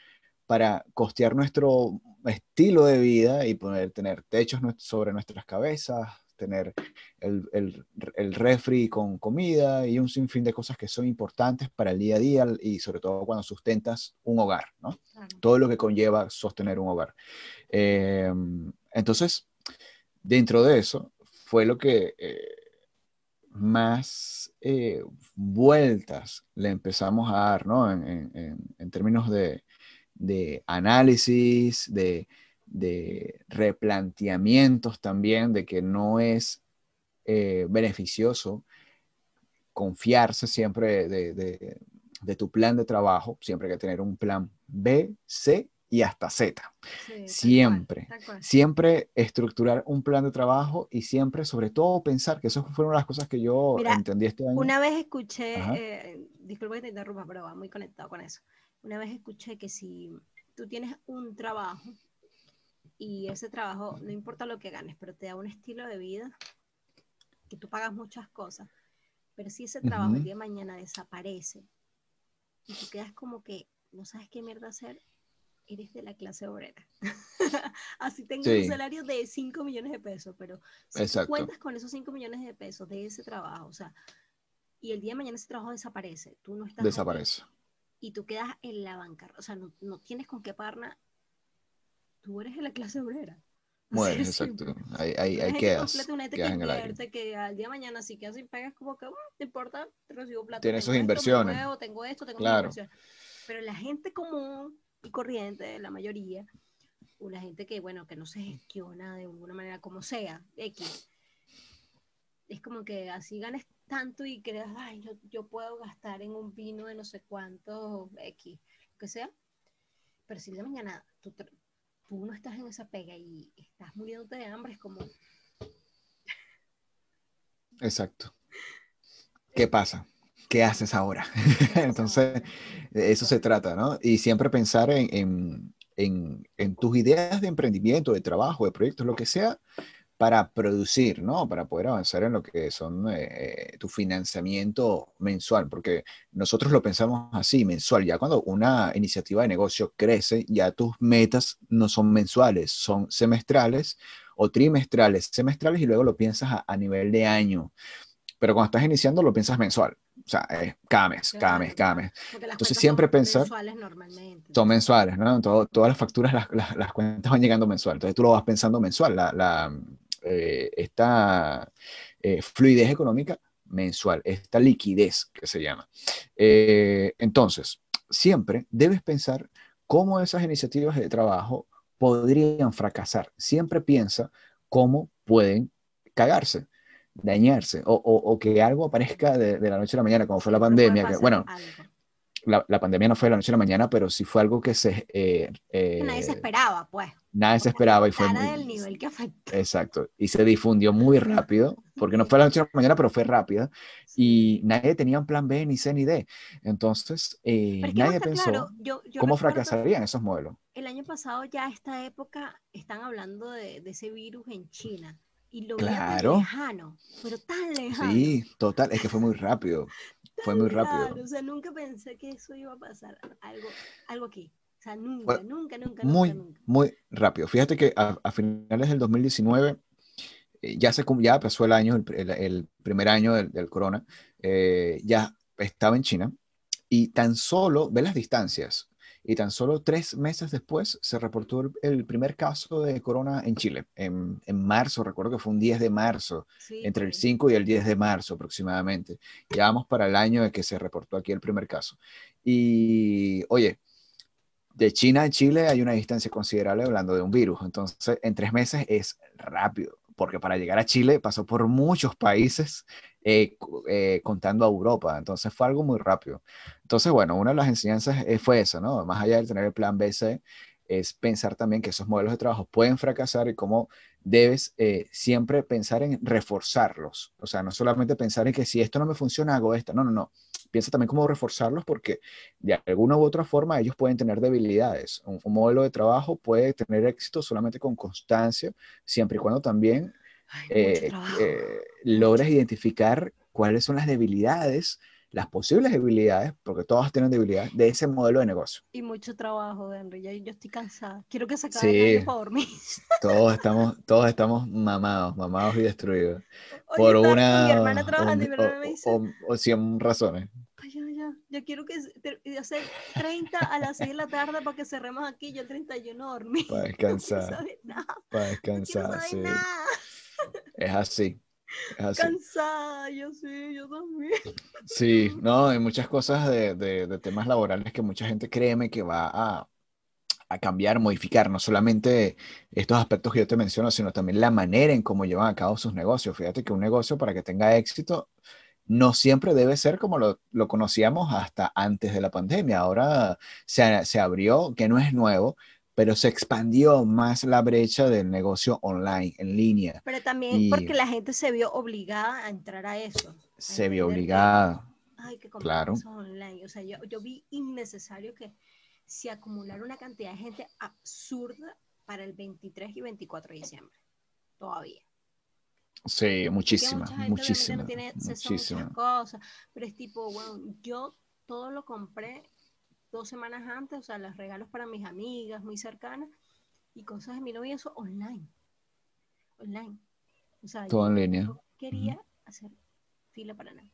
[SPEAKER 1] para costear nuestro estilo de vida y poder tener techos sobre nuestras cabezas, tener el, el, el refri con comida y un sinfín de cosas que son importantes para el día a día y sobre todo cuando sustentas un hogar, ¿no?
[SPEAKER 2] Claro.
[SPEAKER 1] todo lo que conlleva sostener un hogar. Eh, entonces, dentro de eso, fue lo que eh, más eh, vueltas le empezamos a dar, ¿no? En- en términos de, de análisis, de, de replanteamientos también, de que no es eh, beneficioso confiarse siempre de, de- de tu plan de trabajo, siempre hay que tener un plan B, C y hasta Z.
[SPEAKER 2] Sí, tal cual,
[SPEAKER 1] Siempre.
[SPEAKER 2] tal cual.
[SPEAKER 1] Siempre estructurar un plan de trabajo y siempre, sobre todo, pensar que eso fue una de las cosas que yo
[SPEAKER 2] Mira,
[SPEAKER 1] entendí este año.
[SPEAKER 2] Una vez escuché, eh, disculpa que te interrumpa, pero va muy conectado con eso. Una vez escuché que si tú tienes un trabajo y ese trabajo, no importa lo que ganes, pero te da un estilo de vida, que tú pagas muchas cosas, pero si ese trabajo el
[SPEAKER 1] Ujú.
[SPEAKER 2] día de mañana desaparece y tú quedas como que no sabes qué mierda hacer, eres de la clase obrera. [laughs] Así tengas
[SPEAKER 1] Sí.
[SPEAKER 2] un salario de 5 millones de pesos, pero si tú cuentas con esos 5 millones de pesos de ese trabajo, o sea, y el día de mañana ese trabajo desaparece, tú no estás
[SPEAKER 1] Desaparece.
[SPEAKER 2] Y tú quedas en la bancarrota, o sea, no, no tienes con qué pagar nada, tú eres de la clase obrera. [laughs]
[SPEAKER 1] Mueres, exacto. Ahí, ahí, ahí quedas. quedas
[SPEAKER 2] que
[SPEAKER 1] en el aire.
[SPEAKER 2] que al día de mañana si quedas sin pegas como que, "Mm, no importa, recibo plata.
[SPEAKER 1] Tiene
[SPEAKER 2] tengo
[SPEAKER 1] sus
[SPEAKER 2] esto,
[SPEAKER 1] inversiones.
[SPEAKER 2] muevo, tengo esto, tengo
[SPEAKER 1] Claro.
[SPEAKER 2] inversiones. Pero la gente común y corriente, la mayoría, o la gente que, bueno, que no se gestiona de alguna manera como sea, X, es como que así ganes tanto y creas, ay, yo, yo puedo gastar en un vino de no sé cuánto, X, lo que sea. Pero si de mañana tú, tú no estás en esa pega y estás muriéndote de hambre, es como,
[SPEAKER 1] Exacto. ¿Qué pasa? ¿Qué haces ahora? Entonces, de eso se trata, ¿no? Y siempre pensar en, en- en- en tus ideas de emprendimiento, de trabajo, de proyectos, lo que sea, para producir, ¿no? Para poder avanzar en lo que son eh, tu financiamiento mensual, porque nosotros lo pensamos así, mensual. Ya cuando una iniciativa de negocio crece, ya tus metas no son mensuales, son semestrales o trimestrales, semestrales y luego lo piensas a, a nivel de año. Pero cuando estás iniciando lo piensas mensual. O sea, es cada mes, cada mes, cada mes. Entonces siempre
[SPEAKER 2] son
[SPEAKER 1] pensar...
[SPEAKER 2] mensuales normalmente.
[SPEAKER 1] Son mensuales, ¿no? Todo- todas las facturas, las, las- las cuentas van llegando mensual. Entonces tú lo vas pensando mensual. La, la, eh, esta eh, fluidez económica mensual, esta liquidez que se llama. Eh, entonces, siempre debes pensar cómo esas iniciativas de trabajo podrían fracasar. Siempre piensa cómo pueden cagarse, dañarse, o, o- o que algo aparezca de, de la noche a la mañana, como fue la pandemia. que, bueno,
[SPEAKER 2] algo.
[SPEAKER 1] La, la pandemia no fue de la noche a la mañana, pero sí fue algo que se... eh,
[SPEAKER 2] nadie se
[SPEAKER 1] eh,
[SPEAKER 2] esperaba, pues.
[SPEAKER 1] nadie se esperaba y fue muy...
[SPEAKER 2] del nivel que afectó.
[SPEAKER 1] Exacto. Y se difundió muy rápido, porque no fue a la noche a la mañana, pero fue rápida. Y nadie tenía un plan B, ni C, ni D. Entonces, eh, nadie pensó
[SPEAKER 2] claro, yo, yo
[SPEAKER 1] cómo fracasarían esos modelos.
[SPEAKER 2] El año pasado ya a esta época están hablando de, de ese virus en China. Y lo veía tan
[SPEAKER 1] Claro.
[SPEAKER 2] lejano, pero tan lejano.
[SPEAKER 1] Sí, total, es que fue muy rápido. Fue muy rápido.
[SPEAKER 2] Claro, o sea, nunca pensé que eso iba a pasar. Algo, algo aquí. O sea, nunca,
[SPEAKER 1] Fue
[SPEAKER 2] nunca, nunca,
[SPEAKER 1] Muy,
[SPEAKER 2] nunca, nunca.
[SPEAKER 1] muy rápido. Fíjate que a, a finales del 2019 eh, ya, se, ya pasó el año, el, el- el primer año del, del corona, eh, ya estaba en China y tan solo, ve las distancias, y tan solo tres meses después se reportó el, el primer caso de corona en Chile, en, en marzo, recuerdo que fue un 10 de marzo,
[SPEAKER 2] Sí,
[SPEAKER 1] entre el
[SPEAKER 2] por ahí.
[SPEAKER 1] 5 y el 10 de marzo aproximadamente. Ya vamos para el año de que se reportó aquí el primer caso. Y oye, de China a Chile hay una distancia considerable hablando de un virus. Entonces, en tres meses es rápido, porque para llegar a Chile pasó por muchos países eh, eh, contando a Europa. Entonces fue algo muy rápido. Entonces, bueno, una de las enseñanzas eh, fue esa, ¿no? Más allá de tener el plan BC, es pensar también que esos modelos de trabajo pueden fracasar y cómo debes siempre pensar en reforzarlos. O sea, no solamente pensar en que si esto no me funciona, hago esto. No, no, no. Piensa también cómo reforzarlos porque de alguna u otra forma ellos pueden tener debilidades. Un modelo de trabajo puede tener éxito solamente con constancia, siempre y cuando también
[SPEAKER 2] Ay,
[SPEAKER 1] eh, eh, logres identificar cuáles son las debilidades, las posibles debilidades, porque todas tienen debilidades, de ese modelo de negocio.
[SPEAKER 2] Y mucho trabajo, Henry. Ya, yo estoy cansada. Quiero que se acabe
[SPEAKER 1] Sí.
[SPEAKER 2] el año para dormir. [laughs]
[SPEAKER 1] Todos estamos, todos estamos mamados, mamados y destruidos.
[SPEAKER 2] Hoy
[SPEAKER 1] por una
[SPEAKER 2] mi hermana
[SPEAKER 1] o,
[SPEAKER 2] trabajando y mi hermana me
[SPEAKER 1] o-
[SPEAKER 2] dice,
[SPEAKER 1] o- o cien razones.
[SPEAKER 2] "Ay, ya, ya, ya quiero que hacer 30 a las 6 de la tarde para que cerremos aquí. Yo el 31 dormí.
[SPEAKER 1] Para [laughs]
[SPEAKER 2] No
[SPEAKER 1] descansar,
[SPEAKER 2] saber nada.
[SPEAKER 1] para
[SPEAKER 2] No
[SPEAKER 1] descansar,
[SPEAKER 2] saber
[SPEAKER 1] sí.
[SPEAKER 2] nada.
[SPEAKER 1] Es así, es así.
[SPEAKER 2] Cansada, yo sí, yo también.
[SPEAKER 1] Sí, no, hay muchas cosas de, de- de temas laborales que mucha gente créeme que va a, a cambiar, modificar, no solamente estos aspectos que yo te menciono, sino también la manera en cómo llevan a cabo sus negocios. Fíjate que un negocio para que tenga éxito no siempre debe ser como lo, lo conocíamos hasta antes de la pandemia. Ahora se, se abrió, que no es nuevo, pero se expandió más la brecha del negocio online, en línea.
[SPEAKER 2] Pero también
[SPEAKER 1] Y-
[SPEAKER 2] porque la gente se vio obligada a entrar a eso.
[SPEAKER 1] Se vio
[SPEAKER 2] que-
[SPEAKER 1] obligada.
[SPEAKER 2] Ay, que
[SPEAKER 1] Claro.
[SPEAKER 2] online. O sea, yo, yo vi innecesario que se acumulara una cantidad de gente absurda para el 23 y 24 de diciembre. Todavía.
[SPEAKER 1] Sí, muchísima, muchísima,
[SPEAKER 2] no tiene
[SPEAKER 1] muchísima.
[SPEAKER 2] cosas, pero es tipo, bueno, yo todo lo compré dos semanas antes, o sea, los regalos para mis amigas muy cercanas y cosas de mi novia, eso online. Online. O sea,
[SPEAKER 1] Todo
[SPEAKER 2] yo
[SPEAKER 1] en línea.
[SPEAKER 2] no quería hacer fila para nada.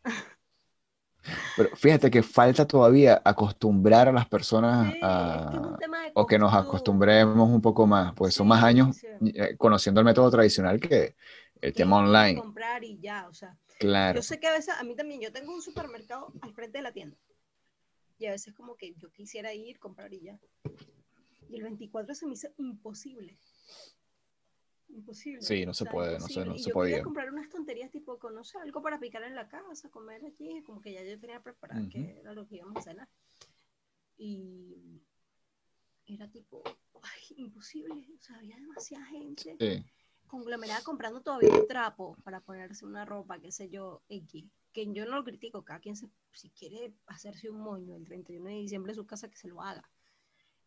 [SPEAKER 1] Pero fíjate que falta todavía acostumbrar a las personas
[SPEAKER 2] Sí,
[SPEAKER 1] a,
[SPEAKER 2] es de
[SPEAKER 1] o que nos
[SPEAKER 2] costumbre.
[SPEAKER 1] acostumbremos un poco más, pues son más años
[SPEAKER 2] sí.
[SPEAKER 1] eh, conociendo el método tradicional que el tema online.
[SPEAKER 2] comprar y ya, o sea,
[SPEAKER 1] Claro,
[SPEAKER 2] yo sé que a veces, a mí también, yo tengo un supermercado al frente de la tienda. Y a veces como que yo quisiera ir, comprar y ya. Y el 24 se me hizo imposible. Imposible.
[SPEAKER 1] Sí, no se puede, no se- no
[SPEAKER 2] Y
[SPEAKER 1] se
[SPEAKER 2] yo
[SPEAKER 1] podía.
[SPEAKER 2] quería comprar unas tonterías tipo, no sé, algo para picar en la casa, comer allí, como que ya yo tenía preparado,
[SPEAKER 1] Ujú.
[SPEAKER 2] que era lo que íbamos a cenar. Y era tipo, ay, imposible. O sea, había demasiada gente
[SPEAKER 1] sí,
[SPEAKER 2] conglomerada comprando todavía el trapo para ponerse una ropa, qué sé yo, X. Que yo no lo critico, cada quien se, si quiere hacerse un moño el 31 de diciembre en su casa, que se lo haga.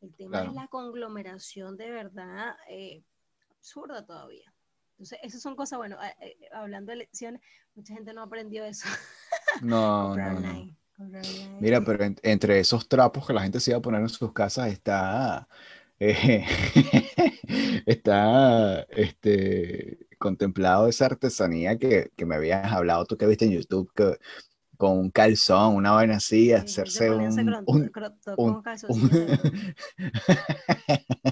[SPEAKER 2] El tema
[SPEAKER 1] Claro.
[SPEAKER 2] es la conglomeración de verdad eh, absurda todavía. Entonces, esas son cosas, bueno, eh, eh, hablando de lecciones, mucha gente no aprendió eso. [laughs]
[SPEAKER 1] No, no. Mira, pero en- entre esos trapos que la gente se iba a poner en sus casas está, [laughs] eh, está este, contemplado esa artesanía que, que me habías hablado tú que viste en YouTube, que con un calzón, una vaina así,
[SPEAKER 2] Sí,
[SPEAKER 1] hacerse un, un- un- un- [laughs]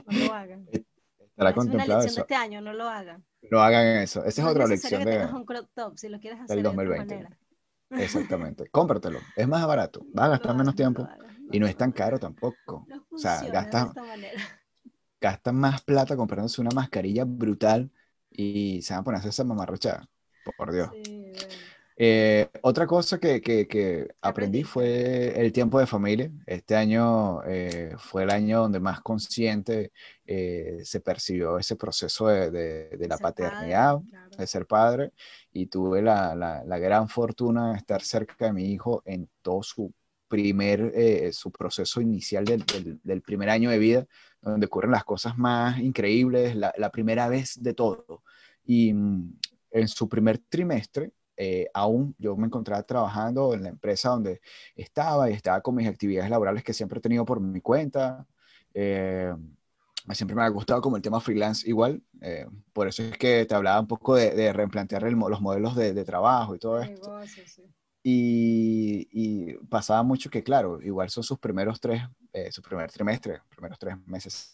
[SPEAKER 2] No lo hagan. [laughs]
[SPEAKER 1] estará
[SPEAKER 2] Es una
[SPEAKER 1] contemplado
[SPEAKER 2] de
[SPEAKER 1] eso.
[SPEAKER 2] este año, no lo hagan.
[SPEAKER 1] No hagan eso. Esa es
[SPEAKER 2] No
[SPEAKER 1] otra lección
[SPEAKER 2] que
[SPEAKER 1] de,
[SPEAKER 2] un crop top, si lo quieres hacer
[SPEAKER 1] del
[SPEAKER 2] de otra
[SPEAKER 1] 2020.
[SPEAKER 2] manera.
[SPEAKER 1] Exactamente. [laughs] Cómpratelo. Es más barato. Vas a
[SPEAKER 2] No
[SPEAKER 1] gastar
[SPEAKER 2] lo
[SPEAKER 1] menos tiempo y no es tan caro tampoco.
[SPEAKER 2] No
[SPEAKER 1] O sea, gastas,
[SPEAKER 2] de
[SPEAKER 1] gastan más plata comprándose una mascarilla brutal y se van a poner a hacer esa mamarrachada. Por Dios.
[SPEAKER 2] Sí, bueno.
[SPEAKER 1] Eh, otra cosa que, que- que aprendí fue el tiempo de familia. Este año eh, fue el año donde más consciente eh, se percibió ese proceso de, de- de la
[SPEAKER 2] Ser padre,
[SPEAKER 1] paternidad,
[SPEAKER 2] claro.
[SPEAKER 1] de ser padre, y tuve la, la- la gran fortuna de estar cerca de mi hijo en todo su primer, eh, su proceso inicial del, del- del primer año de vida, donde ocurren las cosas más increíbles, la, la primera vez de todo. Y mm, en su primer trimestre, eh, aún yo me encontraba trabajando en la empresa donde estaba y estaba con mis actividades laborales que siempre he tenido por mi cuenta. Eh, siempre me ha gustado como el tema freelance igual. eh, por eso es que te hablaba un poco de, de replantear el los modelos de, de trabajo y todo esto.
[SPEAKER 2] Negocio, sí.
[SPEAKER 1] Y, y pasaba mucho que, claro, igual son sus primeros tres, eh, su primer trimestre, primeros tres meses.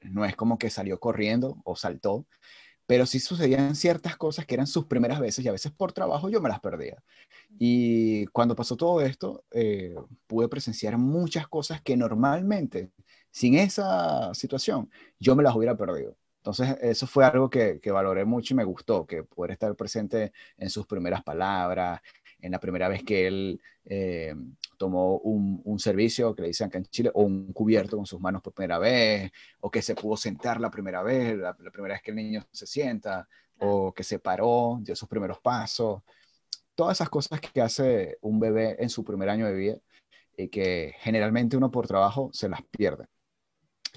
[SPEAKER 1] No es como que salió corriendo o saltó, pero sí sucedían ciertas cosas que eran sus primeras veces y a veces por trabajo yo me las perdía. Y cuando pasó todo esto, eh, pude presenciar muchas cosas que normalmente, sin esa situación, yo me las hubiera perdido. Entonces, eso fue algo que, que valoré mucho y me gustó, que poder estar presente en sus primeras palabras, en la primera vez que él eh, tomó un, un servicio que le dicen acá en Chile, o un cubierto con sus manos por primera vez, o que se pudo sentar la primera vez, la, la primera vez que el niño se sienta, o que se paró, dio sus primeros pasos. Todas esas cosas que hace un bebé en su primer año de vida y que generalmente uno por trabajo se las pierde.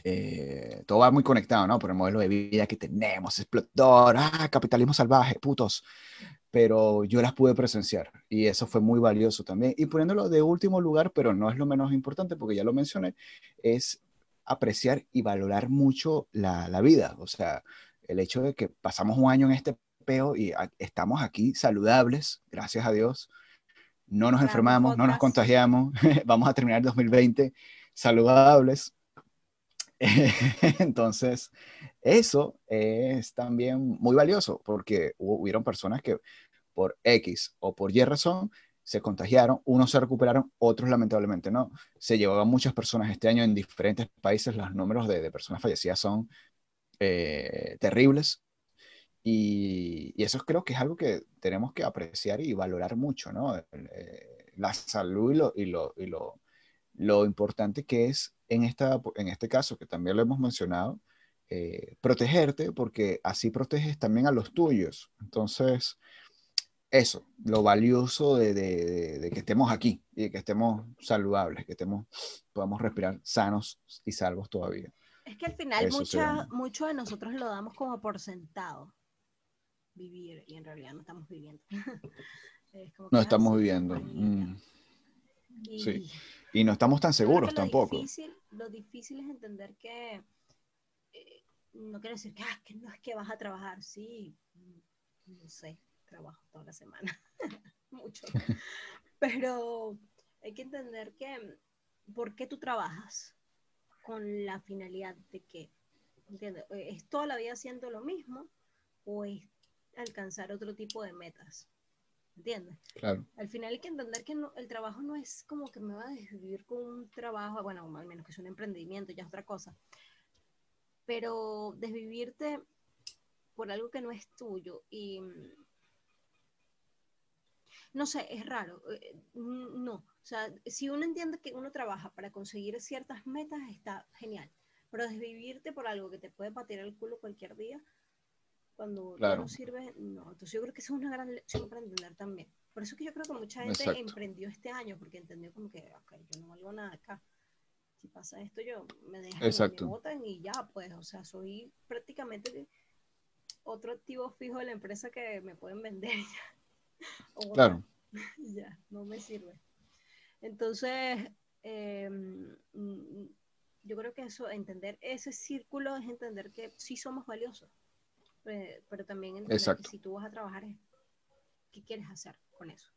[SPEAKER 1] Eh, todo va muy conectado, ¿no? Por el modelo de vida que tenemos, explotador, ah, capitalismo salvaje, putos. Pero yo las pude presenciar y eso fue muy valioso también. Y poniéndolo de último lugar, pero no es lo menos importante porque ya lo mencioné, es apreciar y valorar mucho la, la vida. O sea, el hecho de que pasamos un año en este peo y a- estamos aquí saludables, gracias a Dios. No nos enfermamos, no nos contagiamos. [laughs] Vamos a terminar el 2020 saludables. [laughs] Entonces, eso es también muy valioso porque hubo- hubieron personas que por X o por Y razón se contagiaron, unos se recuperaron, otros lamentablemente no. Se llevaban muchas personas este año en diferentes países, los números de, de personas fallecidas son eh, terribles. Y, eso creo que es algo que tenemos que apreciar y valorar mucho, ¿no? Eh, la salud y lo, y lo, y lo, lo importante que es en, esta, en este caso, que también lo hemos mencionado, eh, protegerte porque así proteges también a los tuyos. Entonces, eso, lo valioso de, de- de- de que estemos aquí y de que estemos saludables, que estemos, podamos respirar sanos y salvos todavía.
[SPEAKER 2] Es que al final
[SPEAKER 1] llama.
[SPEAKER 2] mucho de nosotros lo damos como por sentado. Vivir, y en realidad no estamos viviendo. [laughs] Es como
[SPEAKER 1] No
[SPEAKER 2] ah,
[SPEAKER 1] estamos viviendo. mm,
[SPEAKER 2] y-
[SPEAKER 1] sí. Y no estamos tan seguros
[SPEAKER 2] que lo
[SPEAKER 1] tampoco.
[SPEAKER 2] Difícil, lo difícil es entender que eh, no quiero decir que, ah, que no es que vas a trabajar, sí, no sé, trabajo toda la semana, [laughs] mucho. Pero hay que entender que, ¿por qué tú trabajas? Con la finalidad de que, ¿entiendes? ¿Es toda la vida haciendo lo mismo o es alcanzar otro tipo de metas? ¿Entiendes?
[SPEAKER 1] Claro,
[SPEAKER 2] Al final hay que entender que no- el trabajo no es como que me va a desvivir con un trabajo, bueno, al menos que es un emprendimiento, ya es otra cosa. Pero desvivirte por algo que no es tuyo y mm, no sé, es raro. eh, mm, No, o sea, si uno entiende que uno trabaja para conseguir ciertas metas, está genial. Pero desvivirte por algo que te puede patear el culo cualquier día, cuando
[SPEAKER 1] Claro.
[SPEAKER 2] no sirve, no. Entonces yo creo que eso es una gran lección para entender también. Por eso es que yo creo que mucha gente
[SPEAKER 1] Exacto.
[SPEAKER 2] emprendió este año, porque entendió como que, ok, yo no valgo nada acá. Si pasa esto, yo me dejan,
[SPEAKER 1] Exacto.
[SPEAKER 2] me botan y ya, pues, o sea, soy prácticamente otro activo fijo de la empresa que me pueden vender ya. [laughs] O.
[SPEAKER 1] Claro, [laughs]
[SPEAKER 2] ya, no me sirve. Entonces, eh, yo creo que eso, entender ese círculo es entender que sí somos valiosos, pero también entender que si tú vas a trabajar, ¿qué quieres hacer con eso?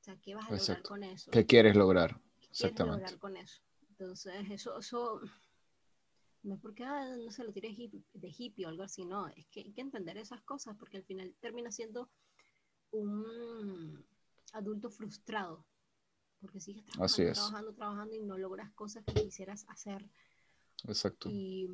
[SPEAKER 2] O sea, ¿qué vas a lograr
[SPEAKER 1] Exacto.
[SPEAKER 2] con eso?
[SPEAKER 1] ¿qué quieres lograr?
[SPEAKER 2] ¿Qué quieres lograr con eso? Entonces, eso, eso no es porque ah, no se lo tires de hippie o algo así, no, es que hay que entender esas cosas porque al final termina siendo un adulto frustrado, porque sigues trabajando,
[SPEAKER 1] es.
[SPEAKER 2] trabajando, trabajando y no logras cosas que quisieras hacer
[SPEAKER 1] Exacto.
[SPEAKER 2] y,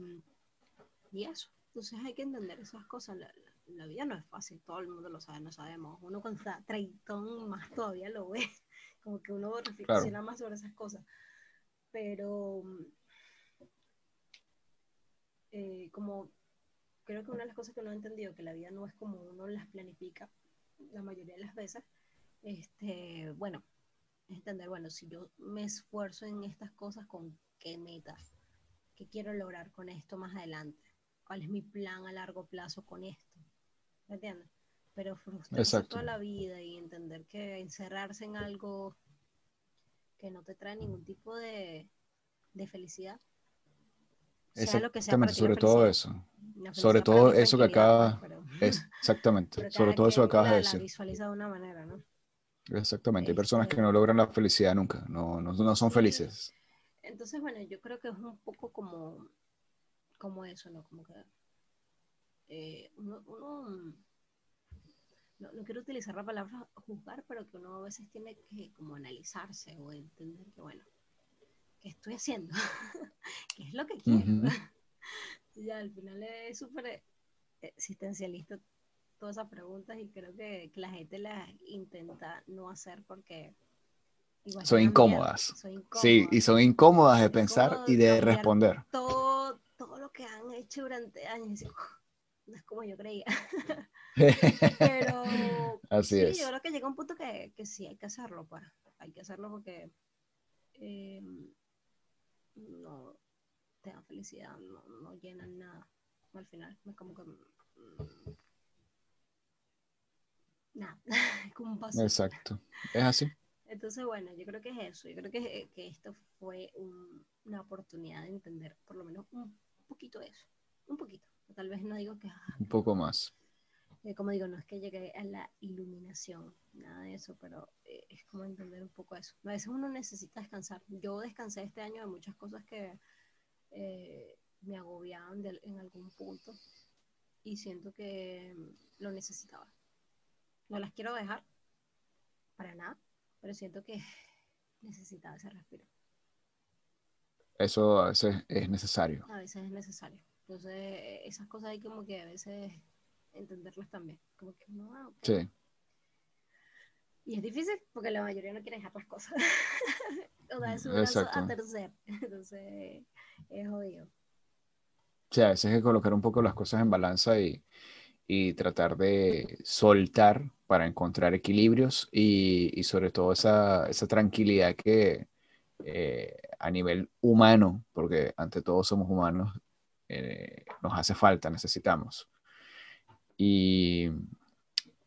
[SPEAKER 2] y eso. Entonces hay que entender esas cosas. La, la- la vida no es fácil, todo el mundo lo sabe, no sabemos. Uno cuando está treintón más todavía lo ve, [laughs] como que uno reflexiona más sobre esas cosas. Pero eh, como creo que una de las cosas que uno ha entendido, que la vida no es como uno las planifica la mayoría de las veces, este, bueno, es entender, bueno, si yo me esfuerzo en estas cosas, ¿con qué metas? ¿Qué quiero lograr con esto más adelante? ¿Cuál es mi plan a largo plazo con esto? ¿Me entiendes? Pero frustrarse
[SPEAKER 1] Exacto.
[SPEAKER 2] toda la vida y entender que encerrarse en algo que no te trae ningún tipo de, de felicidad. sea lo que sea para
[SPEAKER 1] Exactamente,
[SPEAKER 2] ti
[SPEAKER 1] sobre todo eso. Sobre
[SPEAKER 2] para [laughs]
[SPEAKER 1] todo eso que
[SPEAKER 2] tranquilidad,
[SPEAKER 1] acaba-
[SPEAKER 2] pues, pero-
[SPEAKER 1] Es, exactamente. Sobre todo eso que acabas de
[SPEAKER 2] la
[SPEAKER 1] decir.
[SPEAKER 2] visualiza de una manera, ¿no?
[SPEAKER 1] Exactamente. Hay personas que no logran la felicidad nunca. No, no, no son felices.
[SPEAKER 2] Entonces, bueno, yo creo que es un poco como, como eso, ¿no? Como que eh, uno, uno- no, no quiero utilizar la palabra juzgar, pero que uno a veces tiene que como analizarse o entender que, bueno, ¿qué estoy haciendo? [laughs] ¿Qué es lo que quiero? [laughs] Ya, al final es súper existencialista todas esas preguntas y creo que, que la gente las intenta no hacer porque igual
[SPEAKER 1] Son incómodas. Sí, y son incómodas de
[SPEAKER 2] Son
[SPEAKER 1] pensar
[SPEAKER 2] incómodas
[SPEAKER 1] y
[SPEAKER 2] de
[SPEAKER 1] responder.
[SPEAKER 2] todo lo que han hecho durante años. [laughs] no es como yo creía. [laughs] Pero [laughs]
[SPEAKER 1] Así
[SPEAKER 2] sí,
[SPEAKER 1] es.
[SPEAKER 2] yo creo que llega un punto que, que sí hay que hacerlo, pues. Hay que hacerlo porque eh, no te dan felicidad, no, no llenan nada. Al final, es como que. mm, Nada, es como un paso.
[SPEAKER 1] Exacto. Es así.
[SPEAKER 2] Entonces, bueno, yo creo que es eso. Yo creo que, que esto fue un- una oportunidad de entender por lo menos un poquito eso. Un poquito. Tal vez no digo que, ah,
[SPEAKER 1] Un poco más.
[SPEAKER 2] eh, como digo, no es que llegue a la iluminación, nada de eso, pero eh, es como entender un poco eso. A veces uno necesita descansar. Yo descansé este año de muchas cosas que eh, me agobiaban de- en algún punto y siento que lo necesitaba. No las quiero dejar para nada, pero siento que [laughs] necesitaba ese respiro.
[SPEAKER 1] Eso a veces es necesario.
[SPEAKER 2] A veces es necesario. Entonces, eh, esas cosas hay como que a veces entenderlas también. Como que no, ah, ok.
[SPEAKER 1] Sí.
[SPEAKER 2] Y es difícil porque la mayoría no quiere dejar las cosas. [laughs] o sea, es un a tercer. [laughs] Entonces, es jodido.
[SPEAKER 1] Sí, a veces hay que colocar un poco las cosas en balanza y, y tratar de soltar para encontrar equilibrios y, y sobre todo esa, esa tranquilidad que eh, a nivel humano, porque ante todo somos humanos, eh, nos hace falta, necesitamos. Y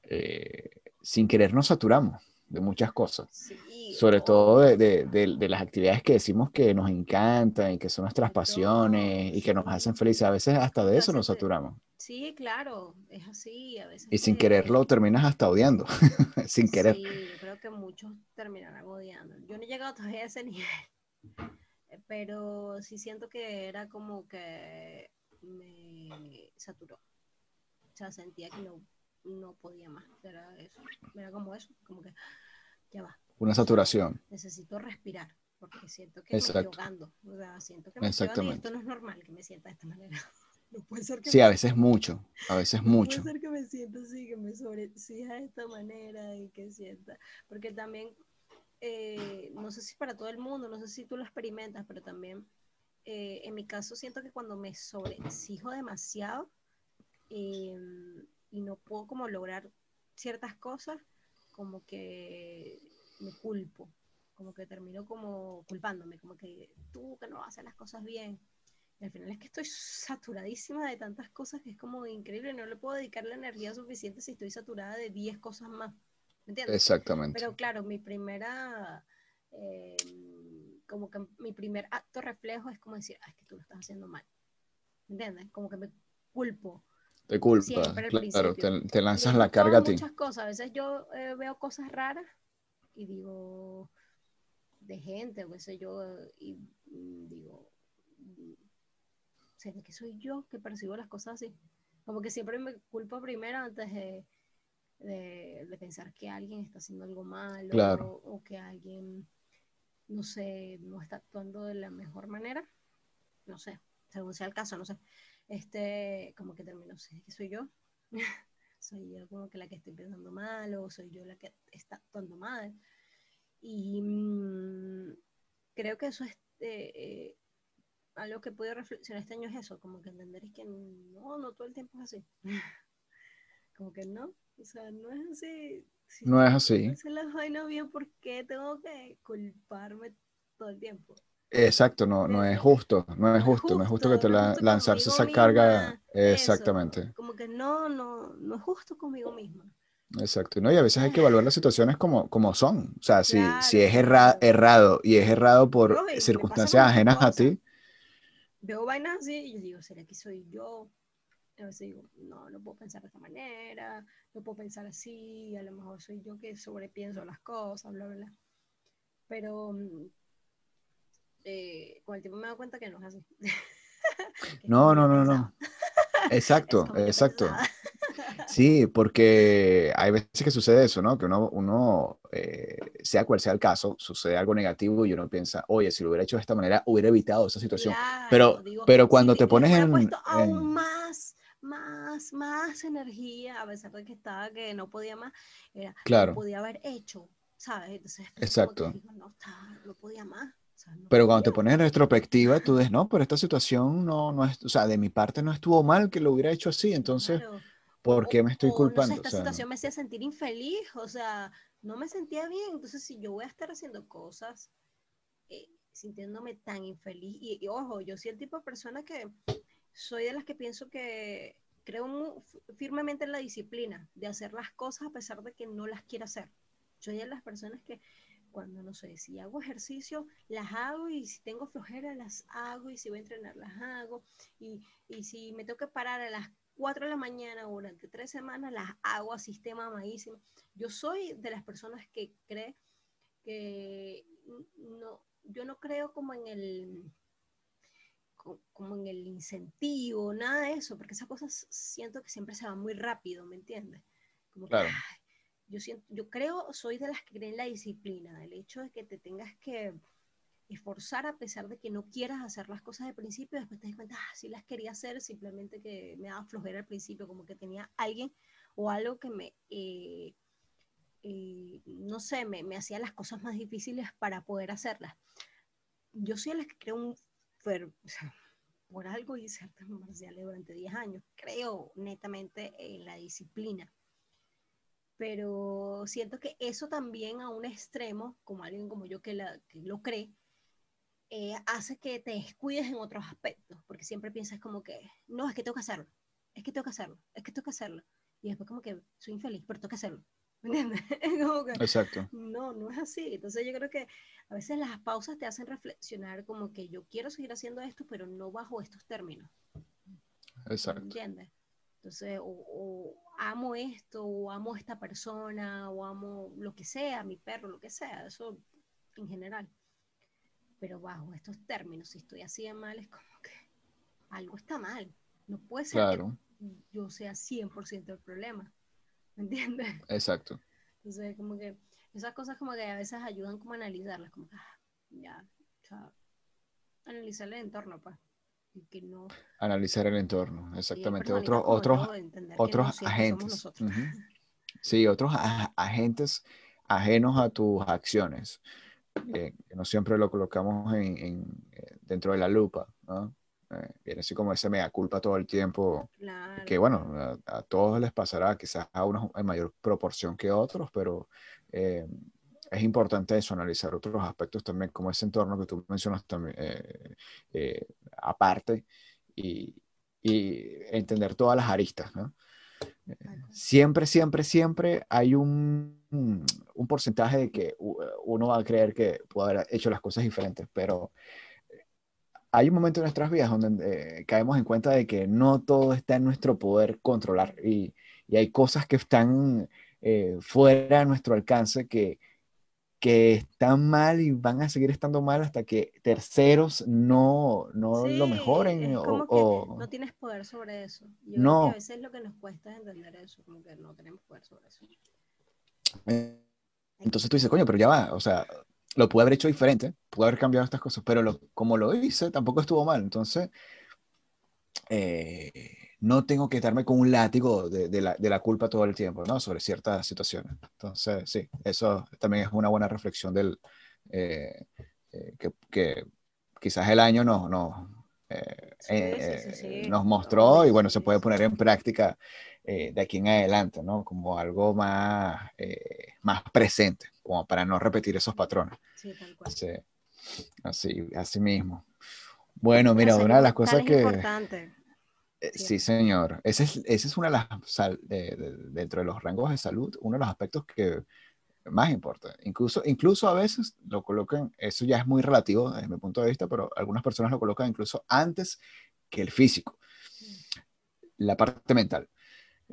[SPEAKER 1] eh, sin querer nos saturamos de muchas cosas.
[SPEAKER 2] Sí,
[SPEAKER 1] Sobre
[SPEAKER 2] no,
[SPEAKER 1] todo de, de- de- de las actividades que decimos que nos encantan y que son nuestras pasiones y que nos hacen felices. A veces hasta de eso nos saturamos.
[SPEAKER 2] Sí, claro, es así. A veces
[SPEAKER 1] Y sin quererlo terminas hasta odiando, [laughs] sin querer.
[SPEAKER 2] Sí, yo creo que muchos terminarán odiando. Yo no he llegado todavía a ese [laughs] nivel, pero sí siento que era como que me saturó. O sea, sentía que no, no podía más. Era eso. Era como eso, como que ya va.
[SPEAKER 1] Una saturación.
[SPEAKER 2] Necesito respirar, porque siento que me
[SPEAKER 1] Exacto.
[SPEAKER 2] estoy ahogando. O sea, siento que me estoy ahogando y esto no es normal que me sienta de esta manera. [laughs] No puede ser que
[SPEAKER 1] Sí,
[SPEAKER 2] me
[SPEAKER 1] a veces mucho, a veces
[SPEAKER 2] no
[SPEAKER 1] mucho.
[SPEAKER 2] Puede ser que me sienta así, que me sobreexija de esta manera y que sienta. Porque también, eh, no sé si para todo el mundo, no sé si tú lo experimentas, pero también eh, en mi caso siento que cuando me sobreexijo demasiado eh, y no puedo como lograr ciertas cosas, como que me culpo, como que termino como culpándome, como que tú que no haces las cosas bien. Y al final es que estoy saturadísima de tantas cosas que es como increíble, no le puedo dedicar la energía suficiente si estoy saturada de 10 cosas más. ¿Me entiendes?
[SPEAKER 1] Exactamente.
[SPEAKER 2] Pero claro, mi primera, eh, como que mi primer acto reflejo es como decir, ah, es que tú lo estás haciendo mal. ¿Me entiendes? Como que me culpo.
[SPEAKER 1] Te culpa,
[SPEAKER 2] Siempre
[SPEAKER 1] claro, te, lanzas
[SPEAKER 2] Y
[SPEAKER 1] la carga a ti.
[SPEAKER 2] Muchas cosas. A veces yo eh, veo cosas raras y digo, de gente, o qué sé yo, y digo, mm, ¿será que soy yo que percibo las cosas así? Como que siempre me culpo primero antes de, de, de pensar que alguien está haciendo algo malo
[SPEAKER 1] Claro.
[SPEAKER 2] o, o que alguien, no sé, no está actuando de la mejor manera. No sé, según sea el caso, no sé. Este, como que termino, ¿será que soy yo? [laughs] soy yo como que la que estoy pensando mal o soy yo la que está actuando mal. Y mm, creo que eso es eh, eh, algo que he podido reflexionar este año es eso, como que entender es que no, no todo el tiempo es así. [laughs] como que no, o sea, no es así. Si
[SPEAKER 1] No es así.
[SPEAKER 2] haciendo las vainas bien, ¿por qué tengo que culparme todo el tiempo?
[SPEAKER 1] Exacto, no, no es justo, no es justo, no es justo que te la-
[SPEAKER 2] justo
[SPEAKER 1] lanzarse esa carga.
[SPEAKER 2] eso,
[SPEAKER 1] Exactamente,
[SPEAKER 2] como que no, no, no es justo conmigo misma.
[SPEAKER 1] exacto. No, y a veces hay que evaluar las situaciones como, como son. O sea, si, si es erra- errado y es errado por
[SPEAKER 2] No,
[SPEAKER 1] circunstancias ajenas a ti,
[SPEAKER 2] veo vainas así y yo digo, ¿será que soy yo? A veces digo, no, no puedo pensar de esta manera, no puedo pensar así, a lo mejor soy yo que sobrepienso las cosas, bla, bla, bla. Pero mm, eh, con el tiempo me dado cuenta que no es así. [laughs]
[SPEAKER 1] No, no, no, no. Exacto, [laughs] exacto. Sí, porque hay veces que sucede eso, ¿no? Que uno, uno eh, sea cual sea el caso, sucede algo negativo y uno piensa, oye, si lo hubiera hecho de esta manera, hubiera evitado esa situación. Pero,
[SPEAKER 2] digo,
[SPEAKER 1] pero cuando te pones en,
[SPEAKER 2] puesto aún
[SPEAKER 1] en-
[SPEAKER 2] más, más, más energía, a pesar de que estaba que no podía más, era,
[SPEAKER 1] Claro.
[SPEAKER 2] lo podía haber hecho, ¿sabes? Entonces,
[SPEAKER 1] Exacto.
[SPEAKER 2] digo, no, estaba- no podía más. o sea, no
[SPEAKER 1] Pero cuando te pones en retrospectiva, tú dices, no, pero esta situación no, no es, o sea, de mi parte no estuvo mal que lo hubiera hecho así, entonces,
[SPEAKER 2] Claro.
[SPEAKER 1] ¿por
[SPEAKER 2] O-
[SPEAKER 1] qué me estoy
[SPEAKER 2] o, No
[SPEAKER 1] culpando?
[SPEAKER 2] sé,
[SPEAKER 1] O
[SPEAKER 2] esta
[SPEAKER 1] sea,
[SPEAKER 2] situación me hacía sentir infeliz, o sea, no me sentía bien. Entonces, si yo voy a estar haciendo cosas eh, sintiéndome tan infeliz, y, y ojo, yo soy el tipo de persona que soy de las que pienso que creo firmemente en la disciplina de hacer las cosas a pesar de que no las quiera hacer. Soy de las personas que cuando, no sé, si hago ejercicio, las hago y si tengo flojera, las hago y si voy a entrenar, las hago. Y, y si me que parar a las 4 de la mañana durante tres semanas, las hago a sistema maísimo. Yo soy de las personas que cree que no, yo no creo como en el como en el incentivo, nada de eso, porque esas cosas siento que siempre se van muy rápido, ¿me entiendes? Como que,
[SPEAKER 1] Claro.
[SPEAKER 2] ay, yo siento, yo creo, soy de las que creen en la disciplina, el hecho de que te tengas que esforzar a pesar de que no quieras hacer las cosas de principio, después te das cuenta, ah, sí las quería hacer, simplemente que me daba flojera al principio, como que tenía alguien o algo que me, eh, eh, no sé, me, me hacía las cosas más difíciles para poder hacerlas. Yo soy de las que creo un, fer- o sea, por algo hice artes marciales durante 10 años, creo netamente en la disciplina. Pero siento que eso también a un extremo, como alguien como yo que, la, que lo cree, eh, hace que te descuides en otros aspectos, porque siempre piensas como que, no, es que tengo que hacerlo, es que tengo que hacerlo, es que tengo que hacerlo, y después como que soy infeliz, pero tengo que hacerlo, ¿me entiendes? [laughs]
[SPEAKER 1] exacto.
[SPEAKER 2] no, no es así. Entonces yo creo que a veces las pausas te hacen reflexionar como que yo quiero seguir haciendo esto, pero no bajo estos términos. ¿me
[SPEAKER 1] Exacto.
[SPEAKER 2] ¿Entiendes? Entonces, o, o amo esto, o amo esta persona, o amo lo que sea, mi perro, lo que sea, eso en general. Pero bajo estos términos, si estoy así de mal, es como que algo está mal. No puede ser
[SPEAKER 1] Claro,
[SPEAKER 2] que yo sea 100% el problema. ¿Me entiendes?
[SPEAKER 1] exacto.
[SPEAKER 2] Entonces, como que esas cosas como que a veces ayudan como a analizarlas, como que, ah, ya, o sea, analizar el entorno, pues. Y que no,
[SPEAKER 1] Analizar el entorno, exactamente.
[SPEAKER 2] personitas
[SPEAKER 1] Otros, otros,
[SPEAKER 2] no
[SPEAKER 1] agentes. Sí, otros agentes ajenos a tus acciones, eh, que no siempre lo colocamos en, en, eh, dentro de la lupa, ¿no? Eh, viene así como ese mea culpa todo el tiempo,
[SPEAKER 2] Claro.
[SPEAKER 1] que bueno, a, a todos les pasará, quizás a unos en mayor proporción que a otros, pero eh, es importante eso, analizar otros aspectos también, como ese entorno que tú mencionas también, eh, eh, aparte y, y entender todas las aristas, ¿no? Siempre, siempre, siempre hay un, un porcentaje de que uno va a creer que puede haber hecho las cosas diferentes, pero hay un momento en nuestras vidas donde eh, caemos en cuenta de que no todo está en nuestro poder controlar y, y hay cosas que están eh, fuera de nuestro alcance que, que están mal y van a seguir estando mal hasta que terceros no, no lo mejoren.
[SPEAKER 2] o, no tienes poder sobre eso. Yo no. a veces lo que nos cuesta es entender eso, como que no tenemos poder sobre eso.
[SPEAKER 1] Entonces tú dices, coño, pero ya va, o sea, lo pude haber hecho diferente, pude haber cambiado estas cosas, pero lo, como lo hice, tampoco estuvo mal. Entonces, eh, no tengo que estarme con un látigo de, de, la, de, la, culpa todo el tiempo, ¿no? Sobre ciertas situaciones. Entonces, sí, eso también es una buena reflexión del, eh, eh, que, que, quizás el año no, no, sí, sí, nos mostró y bueno, se puede poner en práctica de aquí en adelante, ¿no? Como algo más, más presente como para no repetir esos patrones. Sí, tal cual. Sí, así, así mismo. Bueno, mira, una de las cosas que... Importante. Eh, sí, señor. Esa es, ese es una de las, dentro de los rangos de salud, uno de los aspectos que más importa. Incluso, incluso a veces lo colocan, eso ya es muy relativo desde mi punto de vista, pero algunas personas lo colocan incluso antes que el físico. La parte mental.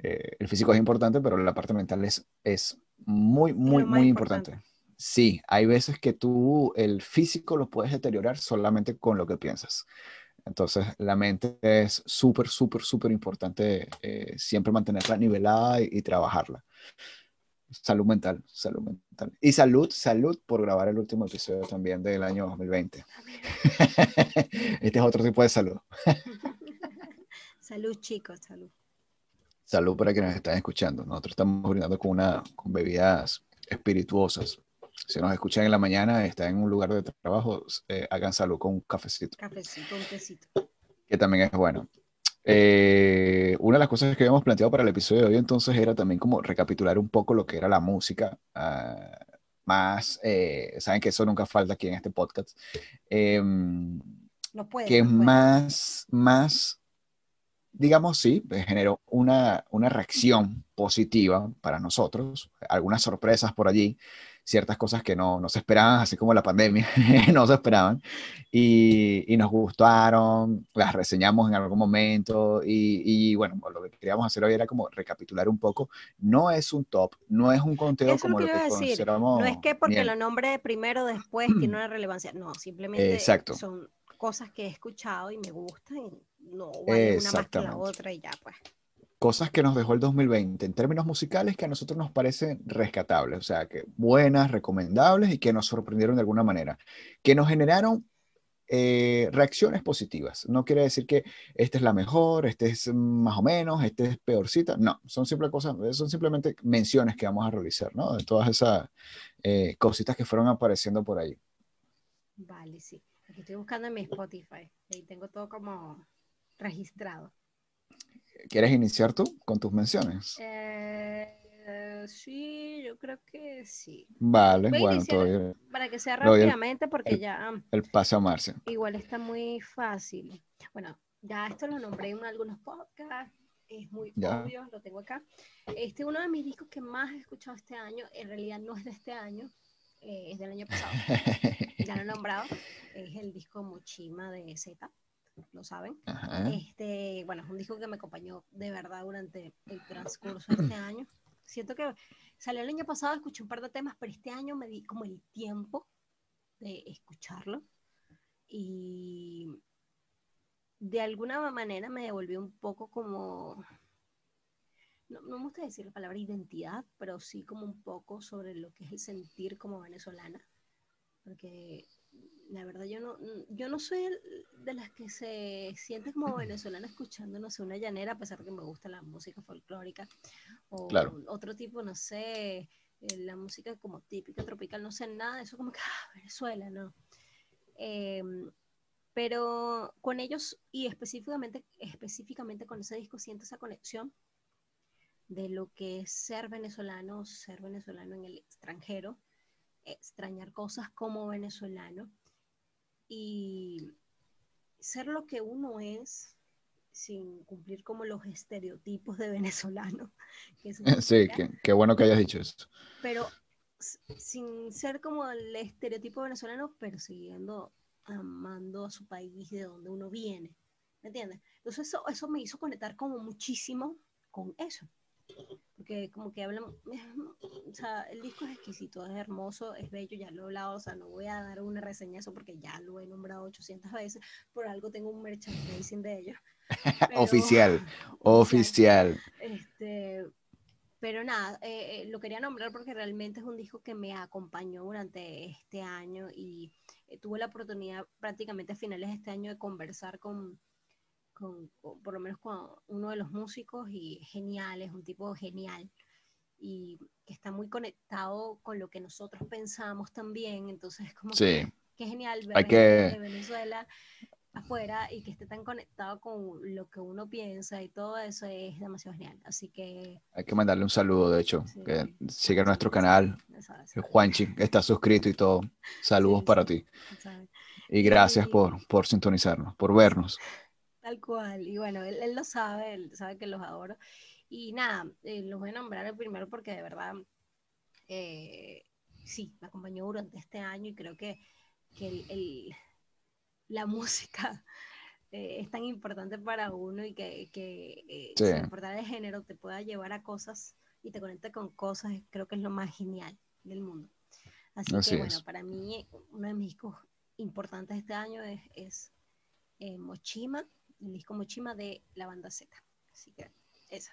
[SPEAKER 1] Eh, el físico es importante, pero la parte mental es, es muy, muy, muy importante. Sí, hay veces que tú el físico lo puedes deteriorar solamente con lo que piensas. Entonces, la mente es súper, súper, súper importante eh, siempre mantenerla nivelada y, trabajarla. Salud mental, salud mental. Y salud, salud por grabar el último episodio también del año 2020. [laughs] este es otro tipo de salud. [laughs]
[SPEAKER 2] salud, chicos, salud.
[SPEAKER 1] Salud para quienes están escuchando. Nosotros estamos brindando con, una, con bebidas espirituosas. Si nos escuchan en la mañana, están en un lugar de trabajo, eh, hagan salud con un cafecito.
[SPEAKER 2] Cafecito, un tecito.
[SPEAKER 1] Que también es bueno. Eh, una de las cosas que habíamos planteado para el episodio de hoy entonces era también como recapitular un poco lo que era la música. Ah, más, eh, saben que eso nunca falta aquí en este podcast. Em,
[SPEAKER 2] no puede,
[SPEAKER 1] que más, más digamos, sí, generó una, una reacción positiva para nosotros, algunas sorpresas por allí, ciertas cosas que no, no se esperaban, así como la pandemia, [laughs] no se esperaban, y, y, nos gustaron, las reseñamos en algún momento, y, y, bueno, lo que queríamos hacer hoy era como recapitular un poco, no es un top, no es un conteo como lo que consideramos.
[SPEAKER 2] No es que porque lo nombre primero después tiene una relevancia, no, simplemente son cosas que he escuchado y me gustan no una más que la otra y ya, pues.
[SPEAKER 1] Cosas que nos dejó el 2020 en términos musicales que a nosotros nos parecen rescatables, o sea, que buenas, recomendables y que nos sorprendieron de alguna manera, que nos generaron eh, reacciones positivas. No quiere decir que esta es la mejor, este es más o menos, este es peorcita. No, son, simple cosas, son simplemente menciones que vamos a realizar, ¿no? De todas esas eh, cositas que fueron apareciendo por ahí.
[SPEAKER 2] Vale, sí. Aquí estoy buscando en mi Spotify. Ahí tengo todo como registrado.
[SPEAKER 1] ¿Quieres iniciar tú con tus menciones?
[SPEAKER 2] Eh, sí, yo creo que sí.
[SPEAKER 1] Vale, bueno, todo
[SPEAKER 2] Para que sea rápidamente, porque ya.
[SPEAKER 1] El paso a Marcia.
[SPEAKER 2] Igual está muy fácil. Bueno, ya esto lo nombré en algunos podcasts. Es muy obvio, lo tengo acá. Este uno de mis discos que más he escuchado este año, en realidad no es de este año, eh, es del año pasado. [laughs] ya lo he nombrado. Es el disco Mochima de Z lo saben. Este, bueno, es un disco que me acompañó de verdad durante el transcurso de este [clears throat] año. Siento que salió el año pasado, escuché un par de temas, pero este año me di como el tiempo de escucharlo y de alguna manera me devolvió un poco como, no, no me gusta decir la palabra identidad, pero sí como un poco sobre lo que es el sentir como venezolana, porque la verdad yo no, yo no soy de las que se siente como venezolana escuchando, no sé, una llanera, a pesar de que me gusta la música folclórica, o otro tipo, no sé, eh, la música como típica, tropical, no sé nada eso, como que, ah, Venezuela, ¿no? Em, pero con ellos y específicamente, específicamente con ese disco siento esa conexión de lo que es ser venezolano, ser venezolano en el extranjero, extrañar cosas como venezolano y ser lo que uno es sin cumplir como los estereotipos de venezolano. [laughs] que
[SPEAKER 1] Sí, qué, bueno que hayas dicho esto.
[SPEAKER 2] Pero sin ser como el estereotipo venezolano, pero siguiendo amando a su país de donde uno viene. ¿Me entiendes? Entonces eso, eso me hizo conectar como muchísimo con eso. Porque como que hablan, [laughs] o sea, el disco es exquisito, es hermoso, es bello, ya lo he hablado, o sea, no voy a dar una reseña de eso porque ya lo he nombrado 800 veces, por algo tengo un merchandising de ellos. [laughs] Pero- [laughs]
[SPEAKER 1] Oficial, oficial.
[SPEAKER 2] Este, pero nada, eh, eh, lo quería nombrar porque realmente es un disco que me acompañó durante este año y eh, tuve la oportunidad prácticamente a finales de este año de conversar con, con, con- por lo menos con uno de los músicos y genial, es un tipo genial y que está muy conectado con lo que nosotros pensamos también, entonces es como
[SPEAKER 1] Sí,
[SPEAKER 2] que, qué genial ver
[SPEAKER 1] Hay
[SPEAKER 2] gente
[SPEAKER 1] que-
[SPEAKER 2] de Venezuela afuera y que esté tan conectado con lo que uno piensa y todo eso es demasiado genial. Así que
[SPEAKER 1] hay que mandarle un saludo, de hecho,
[SPEAKER 2] Sí.
[SPEAKER 1] que siga
[SPEAKER 2] sí,
[SPEAKER 1] nuestro
[SPEAKER 2] sí,
[SPEAKER 1] canal.
[SPEAKER 2] sabes,
[SPEAKER 1] Juanchi está suscrito y todo. Saludos para ti. Y gracias por, por sintonizarnos, por vernos.
[SPEAKER 2] Tal cual. Y bueno, él, él lo sabe, él sabe que los adoro. Y nada, eh, los voy a nombrar el primero porque de verdad, eh, sí, me acompañó durante este año y creo que, que el- el- la [laughs] música eh, es tan importante para uno y que, que eh,
[SPEAKER 1] Sí.
[SPEAKER 2] sin importar el género te pueda llevar a cosas y te conecta con cosas, creo que es lo más genial del mundo. Así,
[SPEAKER 1] Así
[SPEAKER 2] que bueno,
[SPEAKER 1] es.
[SPEAKER 2] para mí uno de mis discos importantes este año es, es eh, Mochima, el disco Mochima de la banda Z. Así que esa.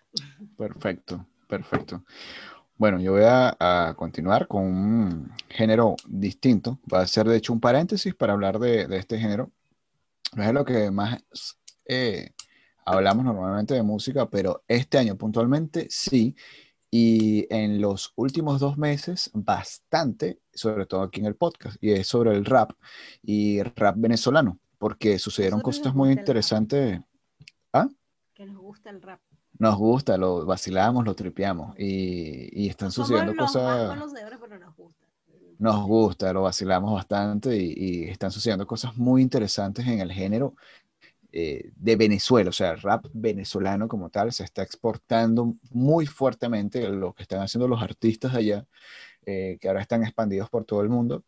[SPEAKER 1] Perfecto, perfecto. Bueno, yo voy a, a continuar con un género distinto. Va a ser, de hecho, un paréntesis para hablar de, de este género. No es lo que más eh, hablamos normalmente de música, pero este año puntualmente sí. Y en los últimos dos meses, bastante, sobre todo aquí en el podcast, y es sobre el rap y rap venezolano, porque sucedieron
[SPEAKER 2] Nosotros
[SPEAKER 1] cosas muy interesantes. ¿Ah?
[SPEAKER 2] Que nos gusta el rap.
[SPEAKER 1] Nos gusta, lo vacilamos, lo tripeamos y, y están
[SPEAKER 2] somos
[SPEAKER 1] sucediendo
[SPEAKER 2] los más
[SPEAKER 1] cosas,
[SPEAKER 2] conocedores, pero nos gusta.
[SPEAKER 1] nos gusta, lo vacilamos bastante y, y están sucediendo cosas muy interesantes en el género eh, de Venezuela, o sea, el rap venezolano como tal se está exportando muy fuertemente lo que están haciendo los artistas allá, eh, que ahora están expandidos por todo el mundo.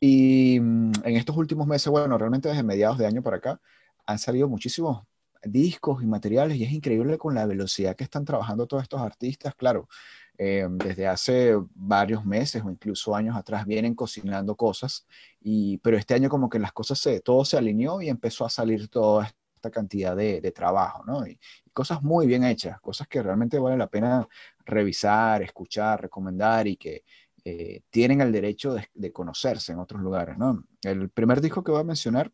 [SPEAKER 1] Y mm, en estos últimos meses, bueno, realmente desde mediados de año para acá, han salido muchísimos discos y materiales y es increíble con la velocidad que están trabajando todos estos artistas, claro, eh, desde hace varios meses o incluso años atrás vienen cocinando cosas, y, pero este año como que las cosas se, todo se alineó y empezó a salir toda esta cantidad de, de trabajo, ¿no? Y, cosas muy bien hechas, cosas que realmente vale la pena revisar, escuchar, recomendar y que eh, tienen el derecho de, conocerse en otros lugares, ¿no? El primer disco que voy a mencionar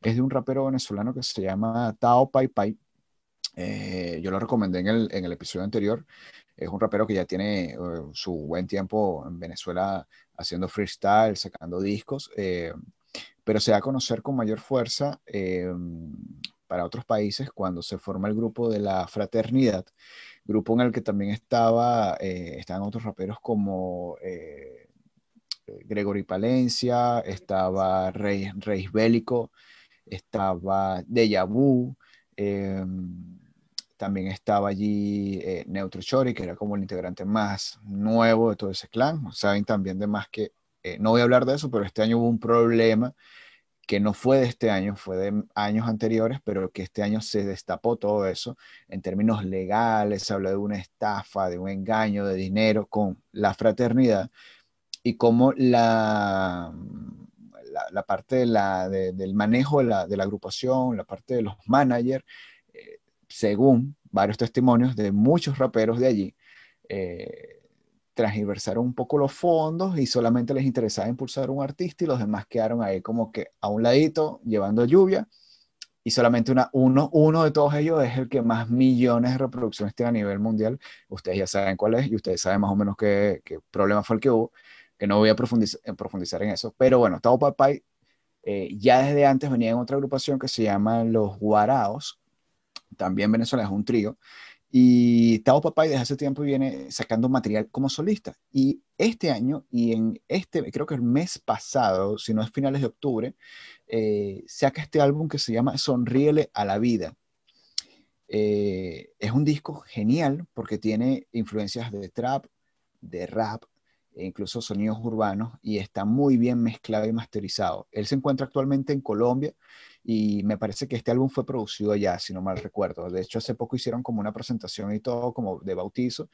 [SPEAKER 1] es de un rapero venezolano que se llama Tao Pai Pai. Eh, yo lo recomendé en el, episodio anterior. Es un rapero que ya tiene uh, su buen tiempo en Venezuela haciendo freestyle, sacando discos, eh, pero se da a conocer con mayor fuerza eh, para otros países cuando se forma el grupo de la Fraternidad, grupo en el que también estaba, eh, estaban otros raperos como eh, Gregory Palencia, estaba Rey, Reis Bélico, estaba Deja Vu, eh, también estaba allí eh, Neutro Chori, que era como el integrante más nuevo de todo ese clan. Saben también de más que, no voy a hablar de eso, pero este año hubo un problema que no fue de este año, fue de años anteriores, pero que este año se destapó todo eso en términos legales, se habló de una estafa, de un engaño de dinero con la fraternidad y cómo la, la, la parte de la, de, del manejo de la, de la, agrupación, la parte de los managers, eh, según varios testimonios de muchos raperos de allí, eh, transversaron un poco los fondos y solamente les interesaba impulsar un artista y los demás quedaron ahí como que a un ladito llevando lluvia y solamente uno, de todos ellos es el que más millones de reproducciones tiene a nivel mundial. Ustedes ya saben cuál es y ustedes saben más o menos qué, qué problema fue el que hubo, que no voy a profundizar, profundizar en eso. Pero bueno, Tao Papai eh, ya desde antes venía en otra agrupación que se llama Los Guaraos, también Venezuela es un trío, Y Tao Papay desde hace tiempo viene sacando material como solista. Y este año, y en este, creo que el mes pasado, si no es finales de octubre, eh, saca este álbum que se llama Sonríele a la vida. Eh, es un disco genial porque tiene influencias de trap, de rap, e incluso sonidos urbanos, y está muy bien mezclado y masterizado. Él se encuentra actualmente en Colombia y me parece que este álbum fue producido allá, si no mal recuerdo. De hecho, hace poco hicieron como una presentación y todo como de bautizo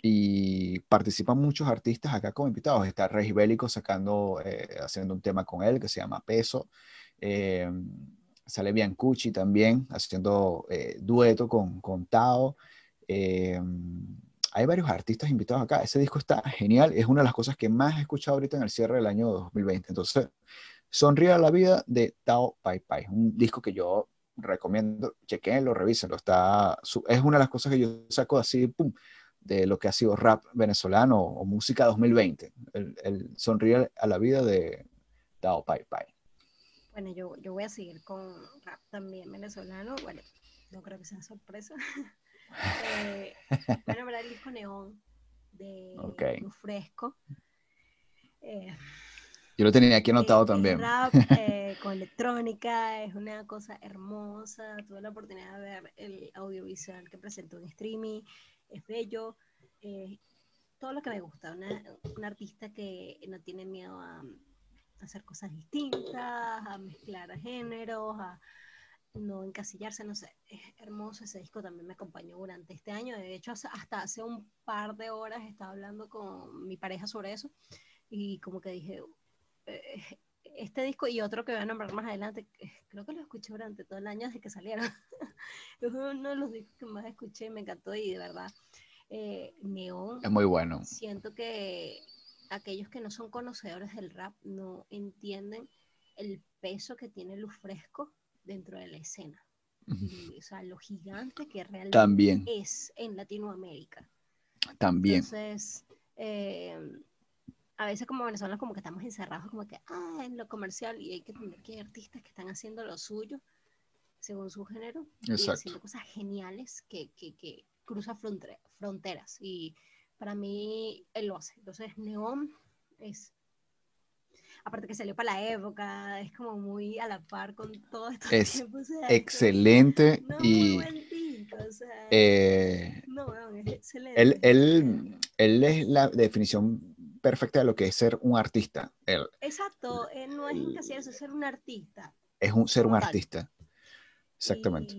[SPEAKER 1] y participan muchos artistas acá como invitados. Está Rey Bélico sacando, eh, haciendo un tema con él que se llama Peso. Eh, sale Biancucci también haciendo eh, dueto con, con Tao. hay varios artistas invitados acá. Ese disco está genial. Es una de las cosas que más he escuchado ahorita en el cierre del año 2020. Entonces, Sonríe a la vida de Tao Pai Pai, un disco que yo recomiendo, chequenlo, revísenlo, está, es una de las cosas que yo saco así, pum, de lo que ha sido rap venezolano o música 2020, el, el Sonríe a la vida de Tao Pai Pai.
[SPEAKER 2] Bueno, yo, yo voy a seguir con rap también venezolano, bueno, no creo que sea sorpresa. [laughs] eh, bueno, el disco Neón de okay. Fresco. Eh,
[SPEAKER 1] yo lo tenía aquí anotado también.
[SPEAKER 2] Rap [laughs] eh, con electrónica, es una cosa hermosa. Tuve la oportunidad de ver el audiovisual que presentó en streaming, es bello. Eh, todo lo que me gusta, una, una, artista que no tiene miedo a, hacer cosas distintas, a mezclar géneros, a no encasillarse, no sé, es hermoso ese disco, también me acompañó durante este año, de hecho hasta hace un par de horas estaba hablando con mi pareja sobre eso y como que dije, eh, este disco y otro que voy a nombrar más adelante, creo que lo escuché durante todo el año desde que salieron. [laughs] es uno de los discos que más escuché, me encantó y de verdad, eh, Neón.
[SPEAKER 1] Es muy bueno.
[SPEAKER 2] Siento que aquellos que no son conocedores del rap no entienden el peso que tiene Luz Fresco dentro de la escena. o sea, lo gigante que realmente es en Latinoamérica.
[SPEAKER 1] También.
[SPEAKER 2] Entonces, eh, a veces como venezolanos como que estamos encerrados como que ah, en lo comercial y hay que entender que hay artistas que están haciendo lo suyo según su género y haciendo cosas geniales que, que, que cruzan fronteras y para mí él lo hace. Entonces Neón es aparte que salió para la época, es como muy a la par con todo esto.
[SPEAKER 1] Es [laughs] excelente y... no, es excelente. Él, él, él, es la definición perfecta de lo que es ser un artista. Él,
[SPEAKER 2] Exacto, él no es encasillarse, es ser un artista.
[SPEAKER 1] Es un, ser un artista. Exactamente.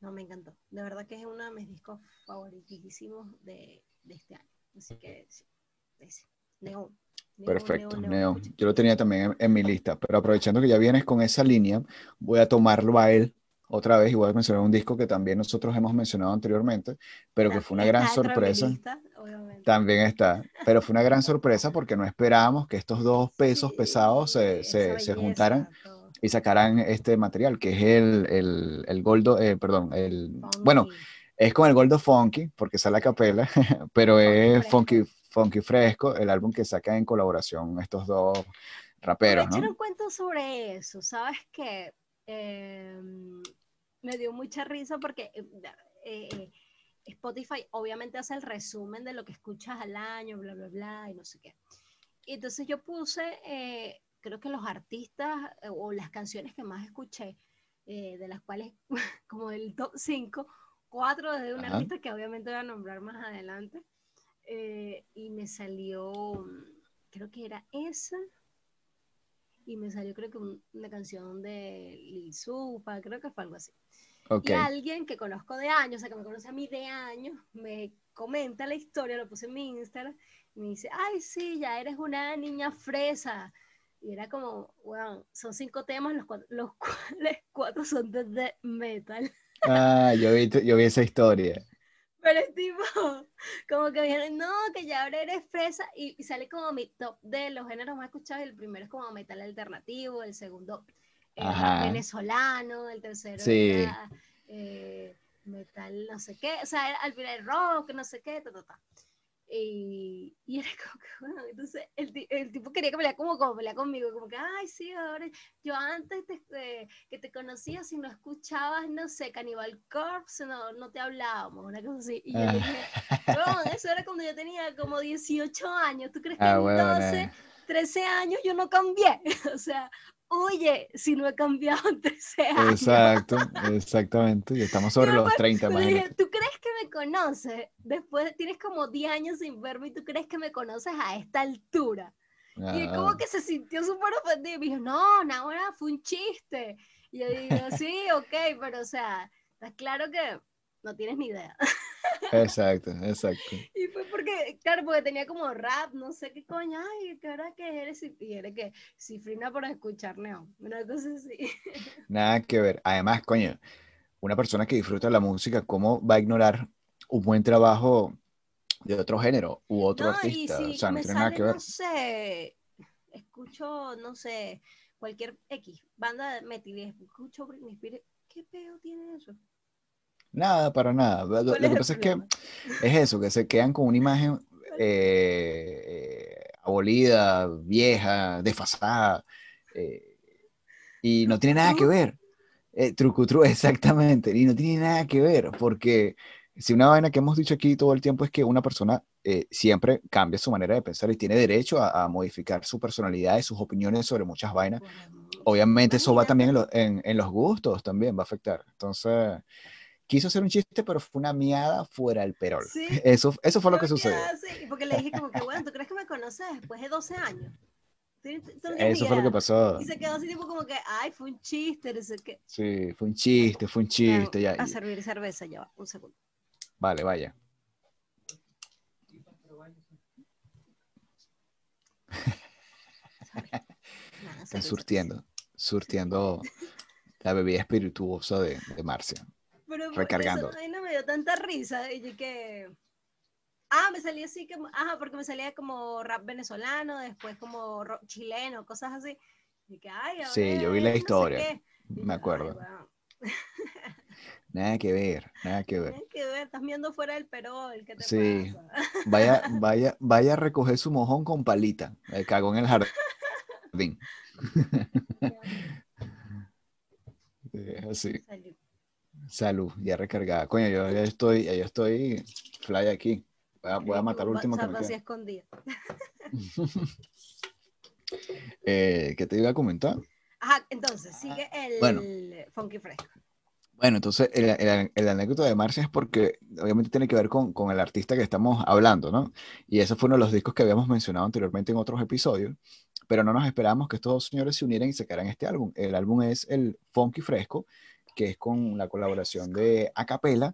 [SPEAKER 2] no, me encantó. De verdad que es uno de mis discos favoritísimos de, de este año. Así que, sí, Neón.
[SPEAKER 1] Perfecto, Neo. Yo lo tenía también en, mi lista, pero aprovechando que ya vienes con esa línea, voy a tomarlo a él otra vez voy a mencionar un disco que también nosotros hemos mencionado anteriormente, pero que fue una gran sorpresa. también está, pero fue una gran sorpresa porque no esperábamos que estos dos pesos pesados se, se, se, juntaran y sacaran este material, que es el, el, el Goldo, eh, perdón, el, bueno, es con el Goldo Funky, porque sale a capela, [laughs] pero es Funky, Funky Fresco, el álbum que saca en colaboración estos dos raperos.
[SPEAKER 2] Me ¿no? un cuento sobre eso, ¿sabes qué? Em, me dio mucha risa porque eh, eh, Spotify obviamente hace el resumen de lo que escuchas al año, bla, bla, bla, y no sé qué. Y entonces yo puse, eh, creo que los artistas o las canciones que más escuché, de las cuales [laughs] como el top 5, cuatro de un artista que obviamente voy a nombrar más adelante, y me salió, creo que era esa, y me salió creo que una canción de Lil Supa, creo que fue algo así. Y alguien que conozco de años, o sea, que me conoce a mí de años, me comenta la historia, lo puse en mi Instagram, y me dice, ay, sí, ya eres una niña fresa. Y era como, wow, son cinco temas, los, cuatro, los [laughs] cuales cuatro son de metal.
[SPEAKER 1] Ah, yo vi, yo vi esa historia.
[SPEAKER 2] Pero es tipo, [laughs] como que me dijeron, no, que ya ahora eres fresa, y, sale como mi top de los géneros más escuchados, el primero es como metal alternativo, el segundo venezolano, el tercero eh, metal no sé qué, o sea, al final rock, no sé qué, ta, ta, ta. Y, y era como que, [laughs] bueno, entonces el, el tipo quería que peleara como, como pelear conmigo, como que, ay, sí, ahora, yo antes te- eh, que te conocía, si no escuchabas, no sé, Cannibal Corpse, no, no te hablábamos, una cosa así. Y yo le dije, "Weón, [laughs] eso era cuando yo tenía como 18 años, ¿tú crees que
[SPEAKER 1] Ah,
[SPEAKER 2] en
[SPEAKER 1] huevona.
[SPEAKER 2] 12, 13 años yo no cambié? [laughs] o sea, oye, si no he cambiado en 13 años.
[SPEAKER 1] Exacto, [laughs] exactamente. Y estamos sobre los
[SPEAKER 2] después
[SPEAKER 1] 30,
[SPEAKER 2] Le dije,
[SPEAKER 1] imagínate.
[SPEAKER 2] ¿tú crees que me conoces? Después tienes como 10 años sin verme y tú crees que me conoces a esta altura. Y él
[SPEAKER 1] Ah,
[SPEAKER 2] como que se sintió súper ofendido y me dijo, no, ahora fue un chiste. Y yo digo, sí, ok, pero o sea, está claro que no tienes ni idea.
[SPEAKER 1] Exacto, exacto. [laughs]
[SPEAKER 2] Y fue porque, claro, porque tenía como rap, no sé qué coño, ay, ¿qué hora que eres? Y era que cifrina por escuchar neón, una cosa así. [laughs]
[SPEAKER 1] Nada que ver. Además, coño, una persona que disfruta la música, ¿cómo va a ignorar un buen trabajo de otro género u otro
[SPEAKER 2] No, y
[SPEAKER 1] artista?
[SPEAKER 2] si
[SPEAKER 1] o sea, no
[SPEAKER 2] me
[SPEAKER 1] tiene nada que ver.
[SPEAKER 2] no sé, escucho, no sé, cualquier X, banda de metal, escucho Britney Spears, ¿qué peo tiene eso?
[SPEAKER 1] Nada, para nada. Lo, lo
[SPEAKER 2] ¿Cuál
[SPEAKER 1] que pasa es que es eso, que se quedan con una [laughs] imagen eh, abolida, vieja, desfasada, eh, y no tiene nada que ver. Eh, trucutru, [laughs] exactamente, y no tiene nada que ver, porque si una vaina que hemos dicho aquí todo el tiempo es que una persona eh, siempre cambia su manera de pensar y tiene derecho a, a modificar su personalidad y sus opiniones sobre muchas vainas.
[SPEAKER 2] Bueno,
[SPEAKER 1] Obviamente eso va también en, lo- en- en los gustos, también va a afectar. Entonces, quiso hacer un chiste, pero fue una miada fuera del perol.
[SPEAKER 2] Sí, [laughs]
[SPEAKER 1] Eso, eso fue lo que sucedió.
[SPEAKER 2] así, porque le dije como que, bueno, ¿tú crees que me conoces después de 12 años? ¿Tú, tú no tienes
[SPEAKER 1] Eso fue lo que pasó.
[SPEAKER 2] Y se quedó así tipo como que, ay, fue un chiste, no sé qué.
[SPEAKER 1] Sí, fue un chiste, fue un chiste. Ya,
[SPEAKER 2] a servir cerveza, ya va, un segundo.
[SPEAKER 1] Vale, vaya. [laughs] Están surtiendo, surtiendo [laughs] la bebida espirituosa de, de Marcia.
[SPEAKER 2] Pero
[SPEAKER 1] recargando.
[SPEAKER 2] Eso, ay, no me dio tanta risa. Y que. Ah, me salía así como. Ajá, porque me salía como rap venezolano, después como rock chileno, cosas así. Y que, ay, ahora
[SPEAKER 1] Sí, yo vi la
[SPEAKER 2] no
[SPEAKER 1] historia, me
[SPEAKER 2] ay,
[SPEAKER 1] acuerdo. Nada que ver, nada que ver.
[SPEAKER 2] tienes que ver, estás viendo fuera del perol, ¿qué te
[SPEAKER 1] Sí.
[SPEAKER 2] pasa?
[SPEAKER 1] Vaya, [laughs] vaya, vaya a recoger su mojón con palita. El cagó en el jardín. [laughs] Es [laughs] así.
[SPEAKER 2] Salud.
[SPEAKER 1] Salud, ya recargada. Coño, yo ya estoy, ya estoy fly aquí. Voy a, voy a matar lo último que me queda.
[SPEAKER 2] escondido. [laughs]
[SPEAKER 1] Eh, ¿Qué te iba a comentar?
[SPEAKER 2] Ajá, entonces, sigue el
[SPEAKER 1] Bueno.
[SPEAKER 2] funky fresco.
[SPEAKER 1] Bueno, entonces el, el- el anécdota de Marcia es porque obviamente tiene que ver con, con el artista que estamos hablando, ¿no? Y ese fue uno de los discos que habíamos mencionado anteriormente en otros episodios, pero no nos esperábamos que estos dos señores se unieran y sacaran este álbum. El álbum es el Funky Fresco, que es con la colaboración de Acapella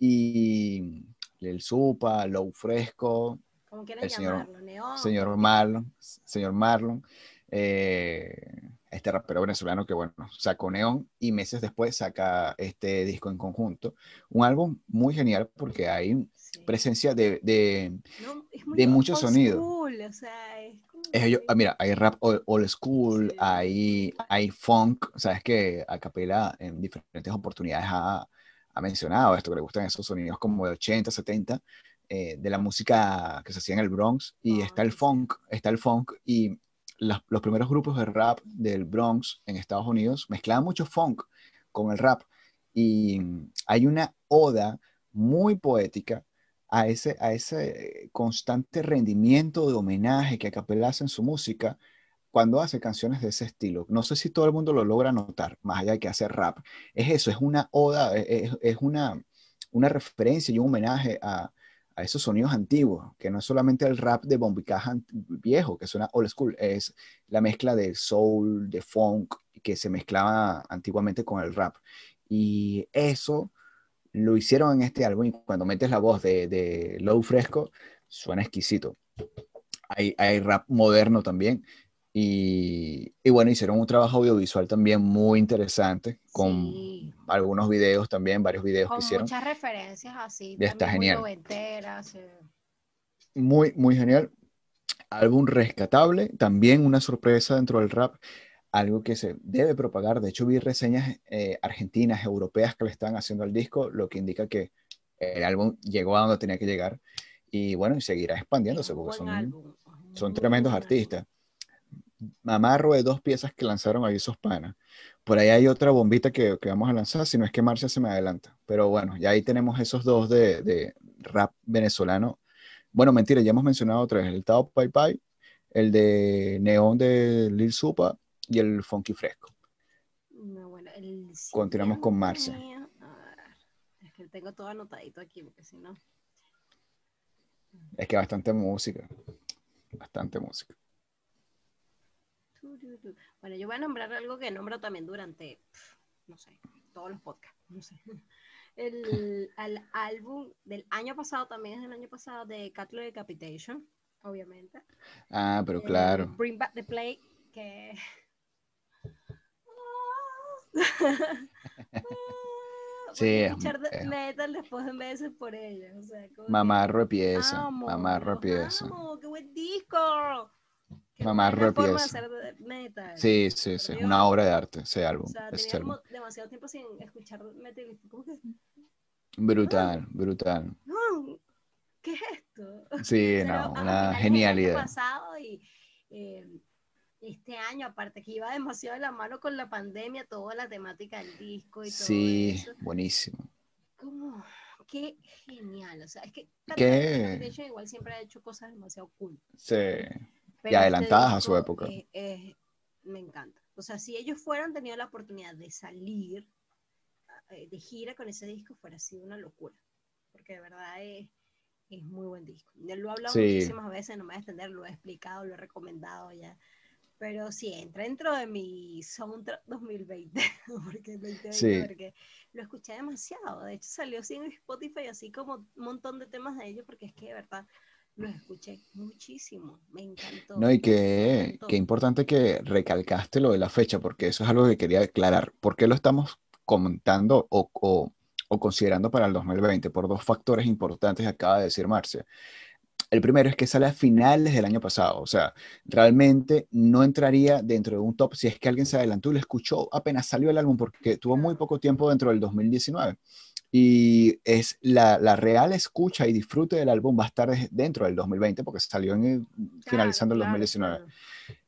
[SPEAKER 1] y el Supa, Low Fresco,
[SPEAKER 2] quieran
[SPEAKER 1] el señor-
[SPEAKER 2] llamarlo, neón.
[SPEAKER 1] señor Marlon, señor Marlon, eh, este rapero venezolano que, bueno, sacó Neón y meses después saca este disco en conjunto. Un álbum muy genial porque hay
[SPEAKER 2] Sí.
[SPEAKER 1] presencia de, de,
[SPEAKER 2] No,
[SPEAKER 1] de
[SPEAKER 2] muy
[SPEAKER 1] mucho
[SPEAKER 2] old
[SPEAKER 1] sonido.
[SPEAKER 2] school, o sea, es como
[SPEAKER 1] es ello-
[SPEAKER 2] que-
[SPEAKER 1] ah, mira, hay rap old, school, hay, hay funk, sabes que Acapella en diferentes oportunidades ha, ha mencionado esto, que le gustan esos sonidos como de 80, 70, eh, de la música que se hacía en el Bronx, y está el
[SPEAKER 2] Funk,
[SPEAKER 1] está el funk, y las- los primeros grupos de rap del Bronx en Estados Unidos mezclaban mucho funk con el rap, y hay una oda muy poética a ese, a ese constante rendimiento de homenaje que Acapella hace en su música cuando hace canciones de ese estilo. No sé si todo el mundo lo logra notar, más allá de que hace rap. Es eso, es una oda, es, es una, una referencia y un homenaje a, a esos sonidos antiguos, que no es solamente el rap de bombicaja viejo, que suena old school, es la mezcla de soul, de funk, que se mezclaba antiguamente con el rap. Y eso lo hicieron en este álbum y cuando metes la voz de, de Low Fresco, suena exquisito. Hay, hay rap moderno también. Y, y bueno, hicieron un trabajo audiovisual también muy interesante, con
[SPEAKER 2] Sí.
[SPEAKER 1] algunos videos también, varios videos
[SPEAKER 2] con
[SPEAKER 1] que hicieron.
[SPEAKER 2] muchas referencias así,
[SPEAKER 1] Ya está
[SPEAKER 2] muy
[SPEAKER 1] genial.
[SPEAKER 2] noventeras, eh.
[SPEAKER 1] Muy, muy genial. Álbum rescatable, también una sorpresa dentro del rap, algo que se debe propagar. De hecho, vi reseñas eh, argentinas, europeas que le están haciendo al disco, lo que indica que el álbum llegó a donde tenía que llegar. y bueno, y seguirá expandiéndose porque son, son tremendos artistas. Mamarro de dos piezas que lanzaron ahí esos panas. Por ahí hay otra bombita que, que vamos a lanzar, si no es que Marcia se me adelanta. Pero bueno, ya ahí tenemos esos dos de, de rap venezolano. Bueno, mentira, ya hemos mencionado tres, el Tao Pai Pai, el de Neón de Lil Supa y el Funky Fresco.
[SPEAKER 2] No, bueno, el
[SPEAKER 1] Continuamos con
[SPEAKER 2] mío- a ver, es que tengo todo anotadito aquí, porque si no.
[SPEAKER 1] Es que bastante música, bastante música.
[SPEAKER 2] Bueno, yo voy a nombrar algo que nombro también durante, no sé, todos los podcasts, no sé. [laughs] El, [laughs] al álbum del año pasado, también es del año pasado, de Cattle Decapitation, obviamente.
[SPEAKER 1] Ah, pero
[SPEAKER 2] Eh,
[SPEAKER 1] claro.
[SPEAKER 2] Bring Back the Play, que... [laughs]
[SPEAKER 1] Sí,
[SPEAKER 2] escuchar de- metal después de meses por ella. O sea,
[SPEAKER 1] Mamarro de pieza,
[SPEAKER 2] amo,
[SPEAKER 1] mamarro de pieza.
[SPEAKER 2] amo, ¡Qué buen disco! Qué
[SPEAKER 1] Mamarro de pieza.
[SPEAKER 2] hacer de- metal.
[SPEAKER 1] Sí, sí, sí, es
[SPEAKER 2] Dios.
[SPEAKER 1] una obra de arte ese
[SPEAKER 2] O
[SPEAKER 1] álbum.
[SPEAKER 2] sea,
[SPEAKER 1] ese
[SPEAKER 2] tenía
[SPEAKER 1] álbum.
[SPEAKER 2] demasiado tiempo sin escuchar metal. como que,
[SPEAKER 1] Brutal, brutal.
[SPEAKER 2] no, ¿qué es esto?
[SPEAKER 1] Sí, [laughs] no, una genialidad.
[SPEAKER 2] pasado y eh, este año, aparte que iba demasiado de la mano con la pandemia, toda la temática del disco y todo
[SPEAKER 1] Sí,
[SPEAKER 2] eso.
[SPEAKER 1] buenísimo.
[SPEAKER 2] Como, qué genial. O sea, es que
[SPEAKER 1] ¿Qué?
[SPEAKER 2] Igual siempre ha hecho cosas demasiado cool.
[SPEAKER 1] Sí.
[SPEAKER 2] Pero
[SPEAKER 1] adelantadas
[SPEAKER 2] este
[SPEAKER 1] a su época.
[SPEAKER 2] eh, eh, me encanta. O sea, si ellos fueran tenido la oportunidad de salir eh, de gira con ese disco, fuera sido una locura. Porque de verdad es, es muy buen disco. Ya lo he hablado
[SPEAKER 1] Sí.
[SPEAKER 2] muchísimas veces, no me voy a extender, lo he explicado, lo he recomendado ya. Pero sí, entra dentro de mi soundtrack 2020, [laughs] porque, 2020,
[SPEAKER 1] Sí.
[SPEAKER 2] porque lo escuché demasiado. De hecho, salió así en Spotify, así como un montón de temas de ellos, porque es que de verdad los escuché muchísimo. Me encantó.
[SPEAKER 1] No, y
[SPEAKER 2] encantó.
[SPEAKER 1] que importante que recalcaste lo de la fecha, porque eso es algo que quería aclarar. ¿Por qué lo estamos comentando o, o- o considerando para el 2020? Por dos factores importantes que acaba de decir Marcia. El primero es que sale a finales del año pasado, o sea, realmente no entraría dentro de un top si es que alguien se adelantó y lo escuchó apenas salió el álbum, porque tuvo muy poco tiempo dentro del 2019. Y es la, la real escucha y disfrute del álbum va a estar dentro del 2020 porque salió en el- finalizando el
[SPEAKER 2] Claro,
[SPEAKER 1] 2019.
[SPEAKER 2] claro.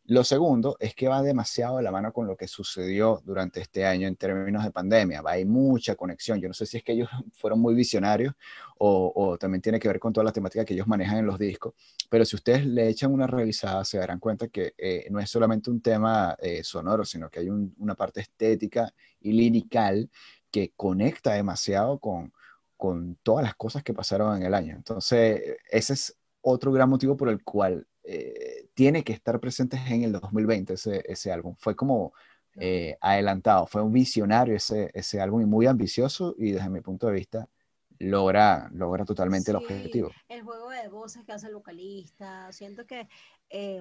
[SPEAKER 1] Lo segundo es que va demasiado de la mano con lo que sucedió durante este año en términos de pandemia. Va, hay mucha conexión. Yo no sé si es que ellos [laughs] fueron muy visionarios o, o también tiene que ver con toda la temática que ellos manejan en los discos. Pero si ustedes le echan una revisada, se darán cuenta que eh, no es solamente un tema eh, sonoro, sino que hay un- una parte estética y lirical que conecta demasiado con, con todas las cosas que pasaron en el año. Entonces, ese es otro gran motivo por el cual eh, tiene que estar presente en el 2020 ese, ese álbum. Fue como eh, adelantado, fue un visionario ese, ese álbum y muy ambicioso y desde mi punto de vista logra, logra totalmente el
[SPEAKER 2] Sí,
[SPEAKER 1] objetivo.
[SPEAKER 2] El juego de voces que hace el vocalista. Siento que. eh,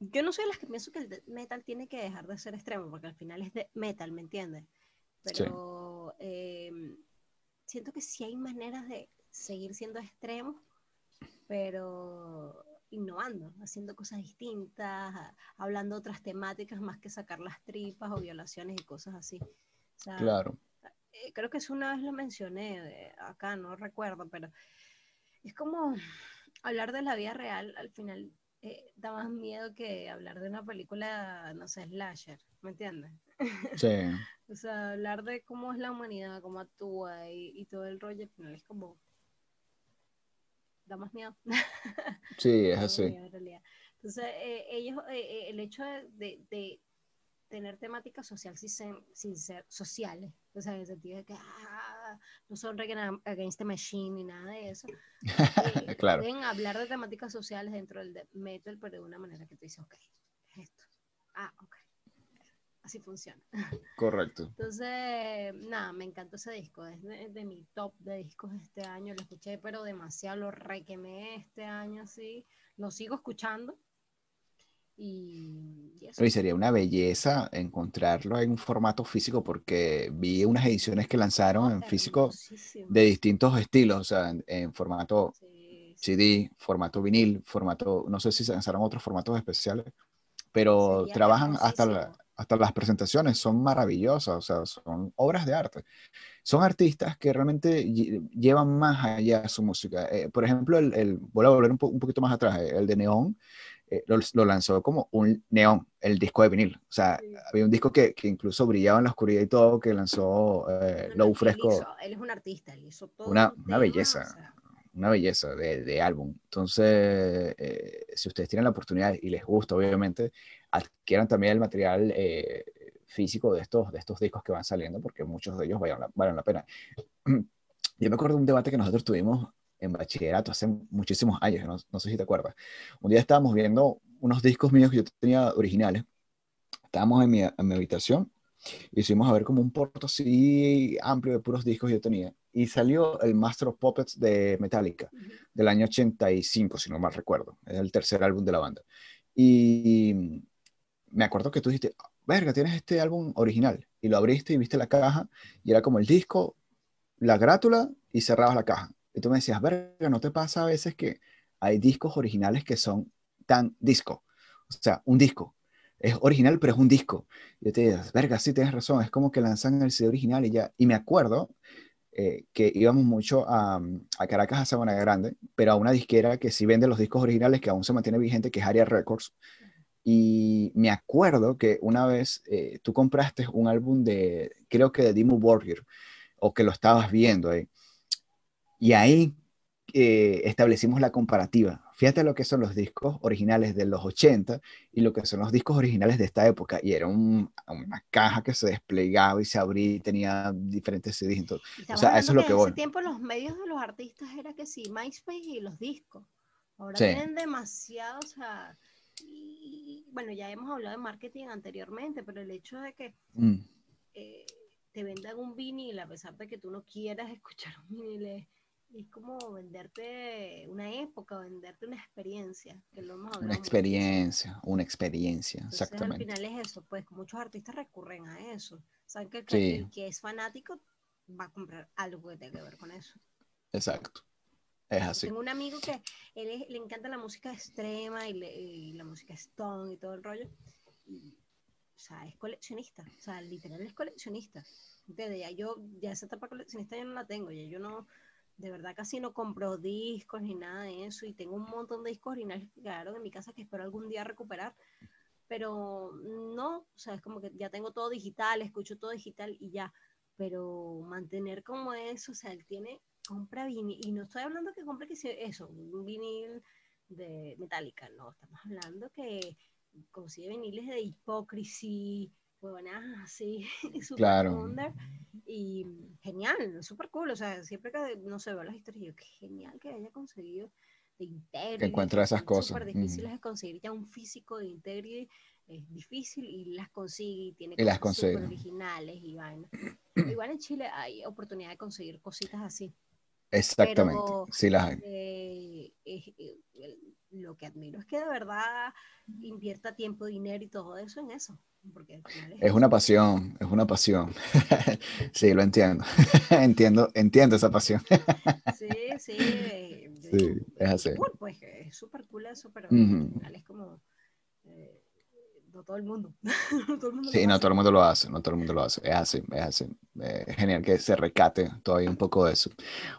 [SPEAKER 2] yo no soy de las que pienso que el metal tiene que dejar de ser extremo, porque al final es de metal, ¿me entiendes? Pero eh, siento que sí hay maneras de seguir siendo extremos, pero innovando, haciendo cosas distintas, hablando otras temáticas más que sacar las tripas o violaciones y cosas así. O sea,
[SPEAKER 1] Claro,
[SPEAKER 2] eh, creo que eso una vez lo mencioné eh, acá, no recuerdo, pero es como hablar de la vida real, al final eh, da más miedo que hablar de una película, no sé, slasher, ¿me entiendes?
[SPEAKER 1] sí, [laughs]
[SPEAKER 2] O sea, hablar de cómo es la humanidad, cómo actúa y, y todo el rollo, al final es como... Da más miedo.
[SPEAKER 1] sí, es así.
[SPEAKER 2] miedo, en realidad. Entonces, eh, ellos, eh, eh, el hecho de, de- de tener temática social sin ser, sin ser sociales, o sea, en el sentido de que ah, no son Against the Machine ni nada de eso, eh, [laughs]
[SPEAKER 1] Claro.
[SPEAKER 2] pueden hablar de temáticas sociales dentro del metal, pero de una manera que tú dices, ok, ¿qué es esto? Ah, ok, así funciona.
[SPEAKER 1] Correcto.
[SPEAKER 2] Entonces, nada, me encantó ese disco, es de, de mi top de discos de este año, lo escuché, pero demasiado, lo requemé este año, sí, lo sigo escuchando. Y, y eso.
[SPEAKER 1] Y sería una belleza encontrarlo en un formato físico porque vi unas ediciones que lanzaron en físico de distintos estilos, o sea, en, en formato
[SPEAKER 2] Sí, sí.
[SPEAKER 1] CD, formato vinil, formato, no sé si se lanzaron otros formatos especiales, pero
[SPEAKER 2] Sería
[SPEAKER 1] trabajan hasta la. Hasta las presentaciones son maravillosas, o sea, son obras de arte. Son artistas que realmente llevan más allá su música. Eh, por ejemplo, el, el, voy a volver un, un, poquito más atrás, el de Neón, eh, lo, lanzó como un neón, el disco de vinil. O sea, había un disco que, que, incluso brillaba en la oscuridad y todo, que lanzó eh, Low Fresco.
[SPEAKER 2] Él, es un artista, él hizo todo.
[SPEAKER 1] Una, una belleza, una belleza de, de álbum. Entonces, eh, si ustedes tienen la oportunidad y les gusta, obviamente, adquieran también el material eh, físico de estos, de estos discos que van saliendo, porque muchos de ellos valen la, valen la pena. [clears throat] Yo me acuerdo de un debate que nosotros tuvimos en bachillerato hace muchísimos años, no, no, sé si te acuerdas. Un día estábamos viendo unos discos míos que yo tenía originales. Estábamos en mi, en mi habitación y fuimos a ver como un porto así amplio de puros discos que yo tenía. Y salió el Master of Puppets de Metallica, del año 85, si no mal recuerdo. Es el tercer álbum de la banda. Y me acuerdo que tú dijiste, verga, tienes este álbum original. Y lo abriste y viste la caja y era como el disco, la grátula y cerrabas la caja. Y tú me decías, verga, ¿no te pasa a veces que hay discos originales que son tan disco? O sea, un disco. Es original, pero es un disco. Y yo te digo, verga, sí tienes razón, es como que lanzan el CD original y ya. Y me acuerdo eh, que íbamos mucho a, a, Caracas, a Sabana Grande, pero a una disquera que sí vende los discos originales, que aún se mantiene vigente, que es Aria Records. Y me acuerdo que una vez eh, tú compraste un álbum de, creo que de Dimmu Borgir, o que lo estabas viendo ahí. Y ahí eh, establecimos la comparativa. Fíjate lo que son los discos originales de los 80 y lo que son los discos originales de esta época. Y era un, una caja que se desplegaba y se abría y tenía diferentes CDs. Entonces, o sea, eso es lo que,
[SPEAKER 2] en
[SPEAKER 1] voy.
[SPEAKER 2] ese tiempo los medios de los artistas era que sí, MySpace y los discos. Ahora sí. tienen demasiado, o sea, y, bueno, ya hemos hablado de marketing anteriormente, pero el hecho de que mm. eh, te vendan un vinil a pesar de que tú no quieras [laughs] escuchar un vinil es es como venderte una época, venderte una experiencia. Que lo hemos
[SPEAKER 1] una experiencia, una experiencia,
[SPEAKER 2] Entonces,
[SPEAKER 1] exactamente.
[SPEAKER 2] Al final es eso, pues muchos artistas recurren a eso. Saben que el, sí. el que es fanático va a comprar algo que tenga que ver con eso.
[SPEAKER 1] Exacto. Es así.
[SPEAKER 2] Tengo un amigo que él es, le encanta la música extrema y, le, y, la música stone y todo el rollo. Y, o sea, es coleccionista. O sea, literal es coleccionista. Entonces, ya yo, ya esa etapa coleccionista yo no la tengo. Ya yo no, de verdad casi no compro discos ni nada de eso y tengo un montón de discos originales que quedaron en mi casa que espero algún día recuperar, pero no, o sea, es como que ya tengo todo digital, escucho todo digital y ya, pero mantener como eso, o sea, él tiene, compra vinil, y no estoy hablando que compre que sea eso, un vinil de Metallica, no, estamos hablando que consigue viniles de Hypocrisy, buenas así, [laughs] super
[SPEAKER 1] claro.
[SPEAKER 2] under, y genial, súper cool, o sea, siempre que, no sé, veo las historias, yo, qué genial que haya conseguido de Integrity.
[SPEAKER 1] Que encuentra esas cosas.
[SPEAKER 2] súper difíciles mm. de conseguir, ya un físico de Integrity es difícil y las consigue y tiene
[SPEAKER 1] y las
[SPEAKER 2] originales y vainas. [clears throat] Igual en Chile hay oportunidad de conseguir cositas así.
[SPEAKER 1] Exactamente,
[SPEAKER 2] Pero,
[SPEAKER 1] sí las hay.
[SPEAKER 2] Eh, eh, eh, lo que admiro es que de verdad invierta tiempo, dinero y todo eso en eso. Porque al final es,
[SPEAKER 1] Es una pasión, es una pasión. [laughs] sí, lo entiendo. [laughs] entiendo, entiendo esa pasión. [laughs]
[SPEAKER 2] sí, sí. eh,
[SPEAKER 1] Sí, es así.
[SPEAKER 2] cool, pues es súper cool eso, pero
[SPEAKER 1] Ujú.
[SPEAKER 2] al final es como eh, no todo el mundo. [laughs] no todo el mundo
[SPEAKER 1] Sí, no
[SPEAKER 2] hace.
[SPEAKER 1] todo el mundo lo hace, no todo el mundo lo hace. Es así, es así. Eh, Es genial que se recate todavía un poco de eso.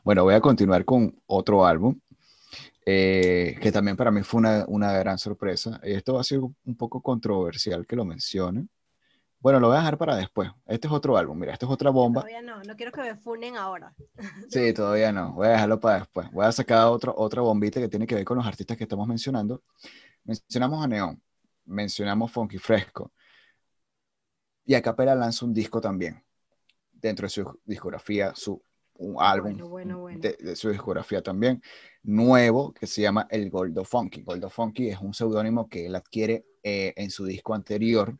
[SPEAKER 1] Bueno, voy a continuar con otro álbum, eh, que también para mí fue una, una gran sorpresa. Esto va a ser un poco controversial que lo mencione. Bueno, lo voy a dejar para después. Este es otro álbum, mira, esto es otra bomba.
[SPEAKER 2] Todavía no, no quiero que me funen ahora. [laughs]
[SPEAKER 1] Sí, todavía no. Voy a dejarlo para después. Voy a sacar otro, otra bombita que tiene que ver con los artistas que estamos mencionando. Mencionamos a Neon, mencionamos Funky Fresco. Y Acapella lanza un disco también. Dentro de su discografía, su un álbum
[SPEAKER 2] Bueno, bueno, bueno.
[SPEAKER 1] De, de su discografía también, nuevo, que se llama El Goldo Funky. Goldo Funky es un seudónimo que él adquiere eh, en su disco anterior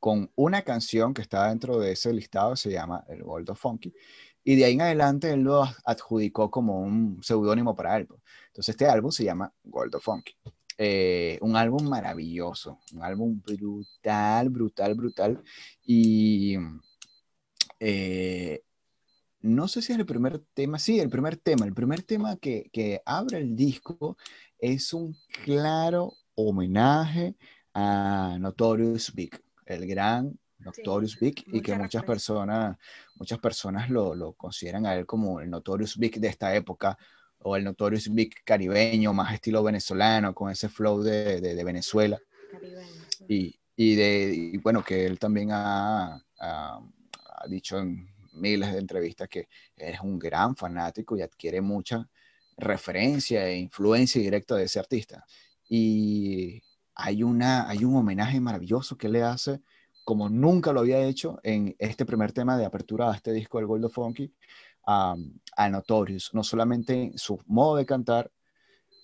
[SPEAKER 1] con una canción que está dentro de ese listado, se llama El Goldo Funky. Y de ahí en adelante él lo adjudicó como un seudónimo para él. Entonces este álbum se llama Goldo Funky. Eh, un álbum maravilloso, un álbum brutal, brutal, brutal. Y eh, no sé si es el primer tema, sí, el primer tema, el primer tema que, que abre el disco es un claro homenaje a Notorious Big, el gran Notorious Big, y que
[SPEAKER 2] mucha
[SPEAKER 1] muchas personas, muchas personas lo, lo consideran a él como el Notorious Big de esta época, o el Notorious Big caribeño, más estilo venezolano, con ese flow de, de- de Venezuela.
[SPEAKER 2] Caribeño, sí.
[SPEAKER 1] Y, y de, y bueno, que él también ha, ha- ha dicho en miles de entrevistas que es un gran fanático y adquiere mucha referencia e influencia directa de ese artista. Y hay, una, hay un homenaje maravilloso que le hace, como nunca lo había hecho en este primer tema de apertura a este disco del Gold of Funky, a, Notorious. No solamente su modo de cantar,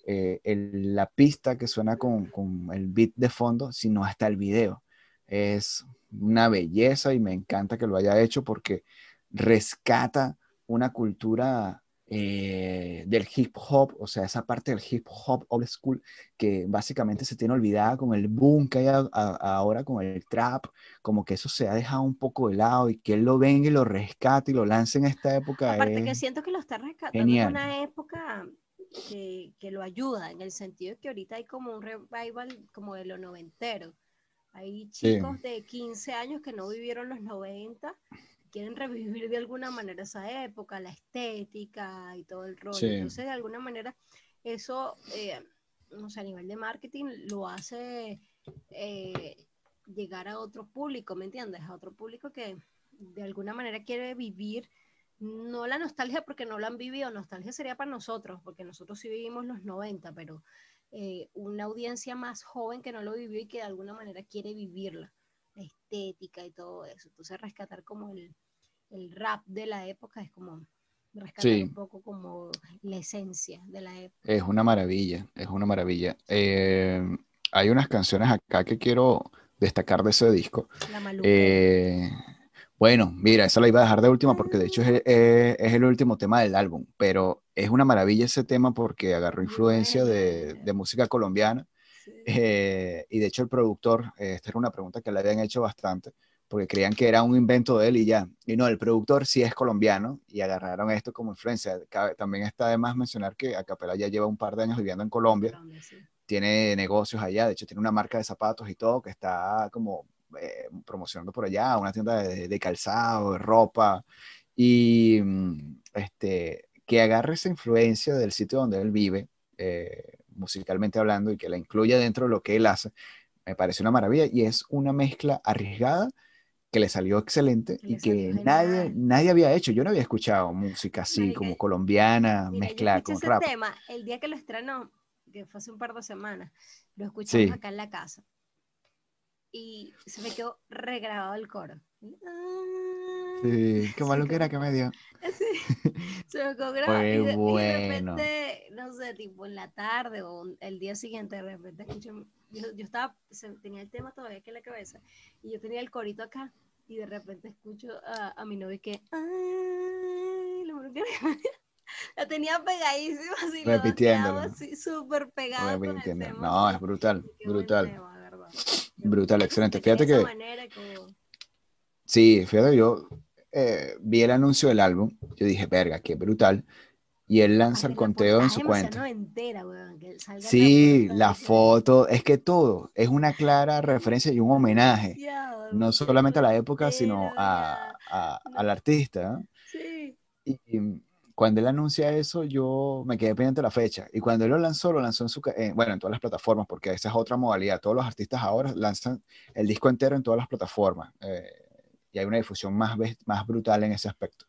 [SPEAKER 1] eh, la pista que suena con, con el beat de fondo, sino hasta el video. Es una belleza y me encanta que lo haya hecho porque rescata una cultura eh, del hip hop, o sea, esa parte del hip hop old school que básicamente se tiene olvidada con el boom que hay a- a- ahora con el trap, como que eso se ha dejado un poco de lado y que él lo venga y lo rescate y lo lance en esta época.
[SPEAKER 2] Aparte que
[SPEAKER 1] es-
[SPEAKER 2] siento que lo está rescatando
[SPEAKER 1] genial.
[SPEAKER 2] en una época que, que lo ayuda, en el sentido de que ahorita hay como un revival como de lo noventero. Hay
[SPEAKER 1] Sí.
[SPEAKER 2] chicos de 15 años que no vivieron los 90, quieren revivir de alguna manera esa época, la estética y todo el rollo.
[SPEAKER 1] Sí.
[SPEAKER 2] Entonces, de alguna manera, eso, eh, no sé, a nivel de marketing, lo hace eh, llegar a otro público, ¿me entiendes? A otro público que de alguna manera quiere vivir no la nostalgia porque no la han vivido, nostalgia sería para nosotros, porque nosotros sí vivimos los 90, pero eh, una audiencia más joven que no lo vivió y que de alguna manera quiere vivirla, la estética y todo eso. Entonces rescatar como el, el rap de la época es como rescatar
[SPEAKER 1] Sí.
[SPEAKER 2] un poco como la esencia de la época.
[SPEAKER 1] Es una maravilla, es una maravilla. Eh, hay unas canciones acá que quiero destacar de ese disco.
[SPEAKER 2] La maluca.
[SPEAKER 1] Eh, bueno, mira, esa la iba a dejar de última porque de hecho es, es- es el último tema del álbum, pero es una maravilla ese tema porque agarró influencia de, de música colombiana. Eh, y de hecho el productor, eh, esta era una pregunta que le habían hecho bastante, porque creían que era un invento de él y ya. Y no, el productor sí es colombiano y agarraron esto como influencia. Cabe- También está de más mencionar que Acapela ya lleva un par de años viviendo en Colombia,
[SPEAKER 2] Colombia, sí.
[SPEAKER 1] tiene negocios allá, de hecho tiene una marca de zapatos y todo que está como eh, promocionando por allá, una tienda de, de calzado, de ropa, y mm, este, que agarre esa influencia del sitio donde él vive, eh, musicalmente hablando, y que la incluya dentro de lo que él hace, me parece una maravilla y es una mezcla arriesgada que le salió excelente y que nadie, nadie había hecho. Yo no había escuchado música así
[SPEAKER 2] Marica,
[SPEAKER 1] como colombiana,
[SPEAKER 2] Mira,
[SPEAKER 1] mezclada con
[SPEAKER 2] ese
[SPEAKER 1] rap.
[SPEAKER 2] tema el día que lo estrenó, que fue hace un par de semanas, lo escuchamos
[SPEAKER 1] Sí.
[SPEAKER 2] acá en la casa. Y se me quedó regrabado el coro.
[SPEAKER 1] Sí, qué malo que era que me dio. [laughs]
[SPEAKER 2] Sí, [laughs] se me.
[SPEAKER 1] Fue
[SPEAKER 2] y, de, y de
[SPEAKER 1] bueno.
[SPEAKER 2] repente, no sé, tipo en la tarde o el día siguiente, de repente escuché, yo, yo estaba, tenía el tema todavía aquí en la cabeza, y yo tenía el corito acá, y de repente escucho a, a mi novio que, ay, lo bueno que [laughs] la tenía pegadísima, así, lo
[SPEAKER 1] Repitiéndolo.
[SPEAKER 2] así, súper pegado con el tema.
[SPEAKER 1] No, es brutal, brutal.
[SPEAKER 2] tema.
[SPEAKER 1] Brutal, excelente. Fíjate que-
[SPEAKER 2] manera como-
[SPEAKER 1] Sí, fíjate, yo eh, vi el anuncio del álbum, yo dije, verga, qué brutal. Y él lanza el conteo en su cuenta.
[SPEAKER 2] weón, que salga
[SPEAKER 1] Sí, la foto, es que todo es una clara referencia y un homenaje, no solamente a la época, sino a, al artista.
[SPEAKER 2] Sí.
[SPEAKER 1] Y, y cuando él anuncia eso, yo me quedé pendiente de la fecha. Y cuando él lo lanzó, lo lanzó en su, eh, bueno, en todas las plataformas, porque esa es otra modalidad. Todos los artistas ahora lanzan el disco entero en todas las plataformas. eh, y hay una difusión más, más brutal en ese aspecto.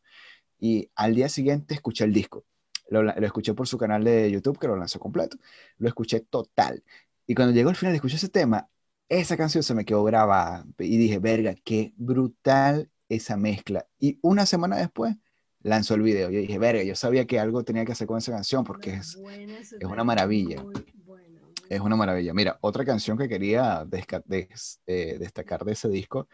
[SPEAKER 1] Y al día siguiente escuché el disco. Lo, lo escuché por su canal de YouTube, que lo lanzó completo. Lo escuché total. Y cuando llegó el final, escuché ese tema. Esa canción se me quedó grabada. Y dije, verga, qué brutal esa mezcla. Y una semana después lanzó el video. Yo dije, verga, yo sabía que algo tenía que hacer con esa canción porque es, es una maravilla. es una maravilla. Mira, otra canción que quería des- eh, destacar de ese disco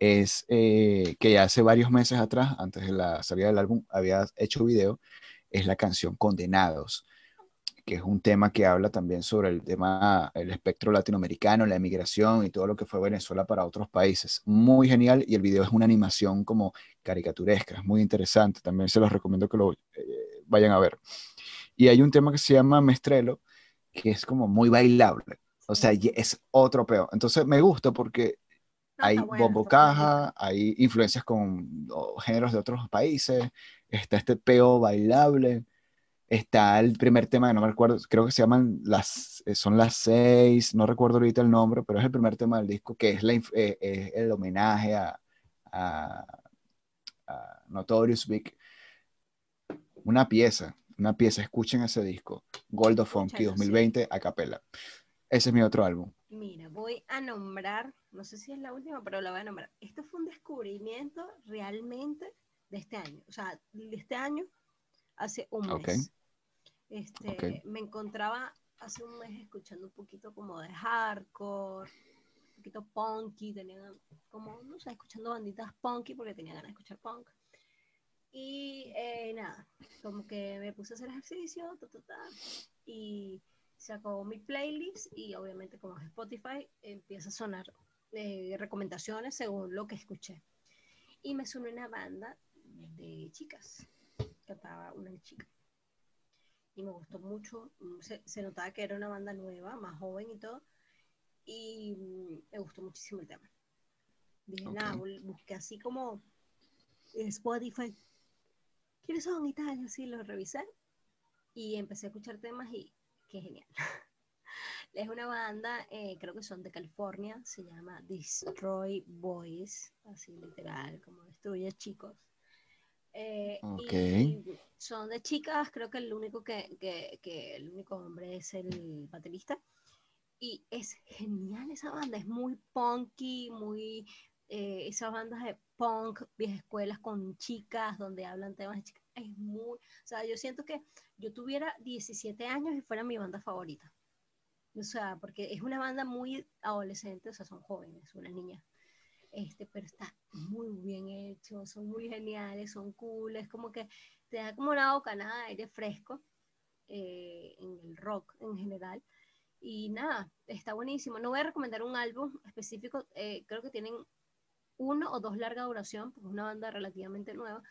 [SPEAKER 1] es eh, que ya hace varios meses atrás, antes de la salida del álbum, había hecho video, es la canción Condenados, que es un tema que habla también sobre el tema, el espectro latinoamericano, la emigración y todo lo que fue Venezuela para otros países. Muy genial y el video es una animación como caricaturesca, es muy interesante, también se los recomiendo que lo eh, vayan a ver. Y hay un tema que se llama Mestrelo, que es como muy bailable. O sea, es otro peo. Entonces me gusta porque hay
[SPEAKER 2] está bueno,
[SPEAKER 1] bombo caja, hay influencias con géneros de otros países, está este peo bailable, está el primer tema, no me acuerdo, creo que se llaman las, eh, son las seis, no recuerdo ahorita el nombre, pero es el primer tema del disco que es, la, eh, es el homenaje a, a, a Notorious Big. Una pieza, una pieza, escuchen ese disco, Gold of Funky
[SPEAKER 2] Escúchalo, sí.
[SPEAKER 1] 2020 a capela. Ese es mi otro álbum.
[SPEAKER 2] Mira, voy a nombrar, no sé si es la última, pero la voy a nombrar. Esto fue un descubrimiento realmente de este año. O sea, de este año, hace un mes.
[SPEAKER 1] Ok.
[SPEAKER 2] Este,
[SPEAKER 1] Ok.
[SPEAKER 2] Me encontraba hace un mes escuchando un poquito como de hardcore, un poquito punky, tenía como, no sé, escuchando banditas punky porque tenía ganas de escuchar punk. Y eh, nada, como que me puse a hacer ejercicio, ta, ta, ta, y se acabó mi playlist y obviamente como es Spotify empieza a sonar eh, recomendaciones según lo que escuché. Y me sonó una banda de chicas, cantaba una chica. Y me gustó mucho, mm, se, se notaba que era una banda nueva, más joven y todo, y mm, me gustó muchísimo el tema. Dije, nada,
[SPEAKER 1] Ok.
[SPEAKER 2] bul- busqué así como en Spotify, ¿quiénes son y tal? Y así lo revisé y empecé a escuchar temas y qué genial. [laughs] Es una banda, eh, creo que son de California, se llama Destroy Boys, así literal, como destruye chicos. Eh,
[SPEAKER 1] Ok.
[SPEAKER 2] Y son de chicas, creo que el único que, que, que el único hombre es el baterista. Y es genial esa banda, es muy punky, muy eh, esas bandas de punk, viejas escuelas con chicas, donde hablan temas de chicas. Es muy, o sea, yo siento que yo tuviera 17 años y fuera mi banda favorita. O sea, porque es una banda muy adolescente, o sea, son jóvenes, una niña. Este, pero está muy bien hecho, son muy geniales, son cool, es como que te da como una bocanada de aire fresco eh, en el rock en general. Y nada, está buenísimo. No voy a recomendar un álbum específico, eh, creo que tienen uno o dos larga duración, porque es una banda relativamente nueva.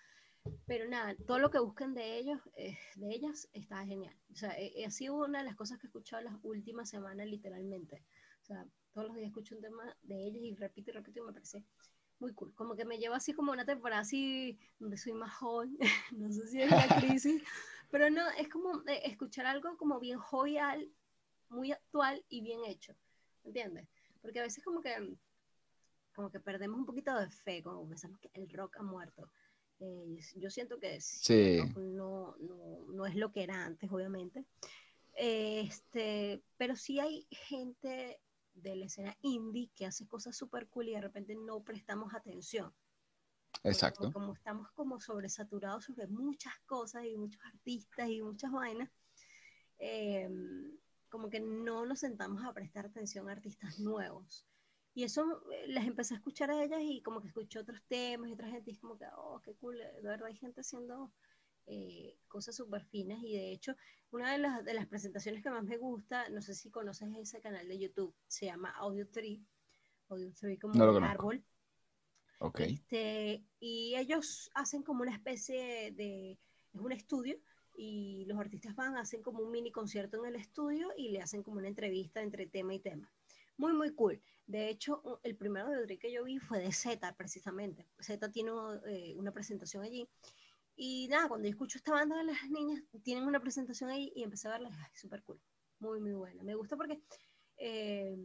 [SPEAKER 2] Pero nada, todo lo que busquen de ellos, eh, de ellas, está genial. O sea, eh, ha sido una de las cosas que he escuchado las últimas semanas, literalmente. O sea, todos los días escucho un tema de ellos y repito y repito y me parece muy cool. Como que me lleva así como una temporada así donde soy más joven, [laughs] no sé si es la crisis, [laughs] pero no, es como eh, escuchar algo como bien jovial, muy actual y bien hecho, ¿entiendes? Porque a veces como que como que perdemos un poquito de fe, como pensamos que el rock ha muerto. Eh, yo siento que sí,
[SPEAKER 1] Sí.
[SPEAKER 2] no, no, no es lo que era antes, obviamente. Este, pero sí hay gente de la escena indie que hace cosas súper cool y de repente no prestamos atención.
[SPEAKER 1] Exacto.
[SPEAKER 2] Como, como estamos como sobresaturados sobre muchas cosas y muchos artistas y muchas vainas, eh, como que no nos sentamos a prestar atención a artistas nuevos. Y eso eh, les empecé a escuchar a ellas y como que escuché otros temas y otra gente y es como que, oh, qué cool, de verdad hay gente haciendo eh, cosas súper finas y de hecho una de las, de las presentaciones que más me gusta, no sé si conoces ese canal de YouTube, se llama Audio Tree, Audio Tree como
[SPEAKER 1] No conozco.
[SPEAKER 2] árbol.
[SPEAKER 1] Ok.
[SPEAKER 2] Este, y ellos hacen como una especie de, es un estudio y los artistas van, hacen como un mini concierto en el estudio y le hacen como una entrevista entre tema y tema. Muy, muy cool. De hecho, el primero de Audrey que yo vi fue de Z, precisamente. Z tiene eh, una presentación allí. Y nada, cuando yo escucho esta banda de las niñas, tienen una presentación ahí y empecé a verla, súper cool. Muy, muy buena. Me gusta porque eh,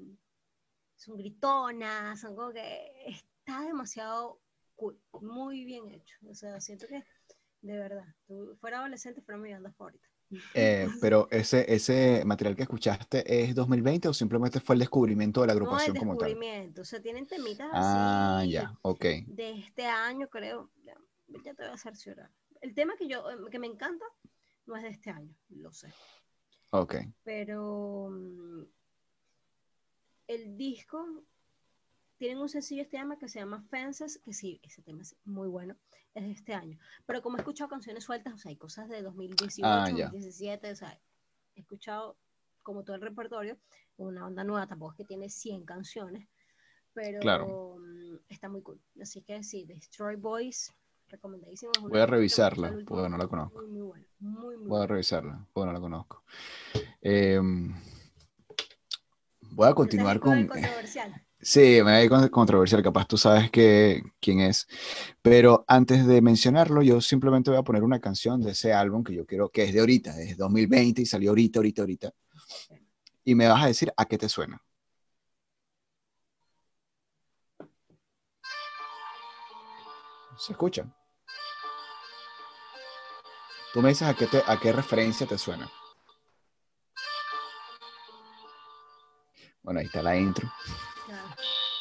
[SPEAKER 2] son gritonas, son como que está demasiado cool, muy bien hecho. O sea, siento que de verdad, tú fuera adolescente, fuera mi banda favorita.
[SPEAKER 1] Eh, pero ese, ese material que escuchaste es 2020 o simplemente fue el descubrimiento de la
[SPEAKER 2] No el
[SPEAKER 1] agrupación como tal?
[SPEAKER 2] descubrimiento, o sea, tienen temitas
[SPEAKER 1] Ah,
[SPEAKER 2] así
[SPEAKER 1] ya, ok.
[SPEAKER 2] de este año, creo. Ya, ya te voy a hacer llorar. El tema que yo, eh, que me encanta, no es de este año, lo sé.
[SPEAKER 1] Ok.
[SPEAKER 2] pero mm, el disco tienen un sencillo este tema que se llama Fences, que sí, ese tema es muy bueno, es de este año. Pero como he escuchado canciones sueltas, o sea, hay cosas de 2018,
[SPEAKER 1] Ah, ya.
[SPEAKER 2] 2017, o sea, he escuchado como todo el repertorio, una banda nueva tampoco es que tiene 100 canciones, pero
[SPEAKER 1] Claro.
[SPEAKER 2] mm, está muy cool. Así que sí, Destroy Boys, recomendadísimo. es
[SPEAKER 1] Voy a revisarla,
[SPEAKER 2] último
[SPEAKER 1] porque no la
[SPEAKER 2] año,
[SPEAKER 1] conozco.
[SPEAKER 2] Muy, muy buena, muy, muy
[SPEAKER 1] Voy a revisarla, porque no la conozco. Em, voy a
[SPEAKER 2] ¿No te has
[SPEAKER 1] continuar con...
[SPEAKER 2] controversial?
[SPEAKER 1] Sí, me con- controversial, capaz tú sabes que, quién es. Pero antes de mencionarlo, yo simplemente voy a poner una canción de ese álbum que yo quiero, que es de ahorita, es 2020 y salió ahorita, ahorita, ahorita. Y me vas a decir a qué te suena. ¿Se escucha? Tú me dices a qué, te- a qué referencia te suena. Bueno, ahí está la intro.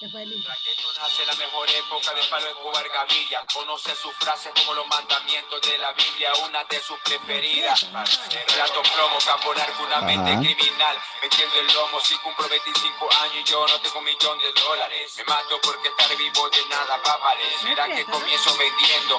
[SPEAKER 3] Traqueño nace la mejor época de Pablo Escobar Gaviria. Conoce sus frases como los mandamientos de la Biblia, una de sus preferidas. Plato promo, caponar con una mente
[SPEAKER 1] Ajá.
[SPEAKER 3] criminal. Metiendo el lomo si cumplo 25 años y yo no tengo un millón de dólares. Me mato porque estar vivo de nada va a valer. Será que comienzo vendiendo.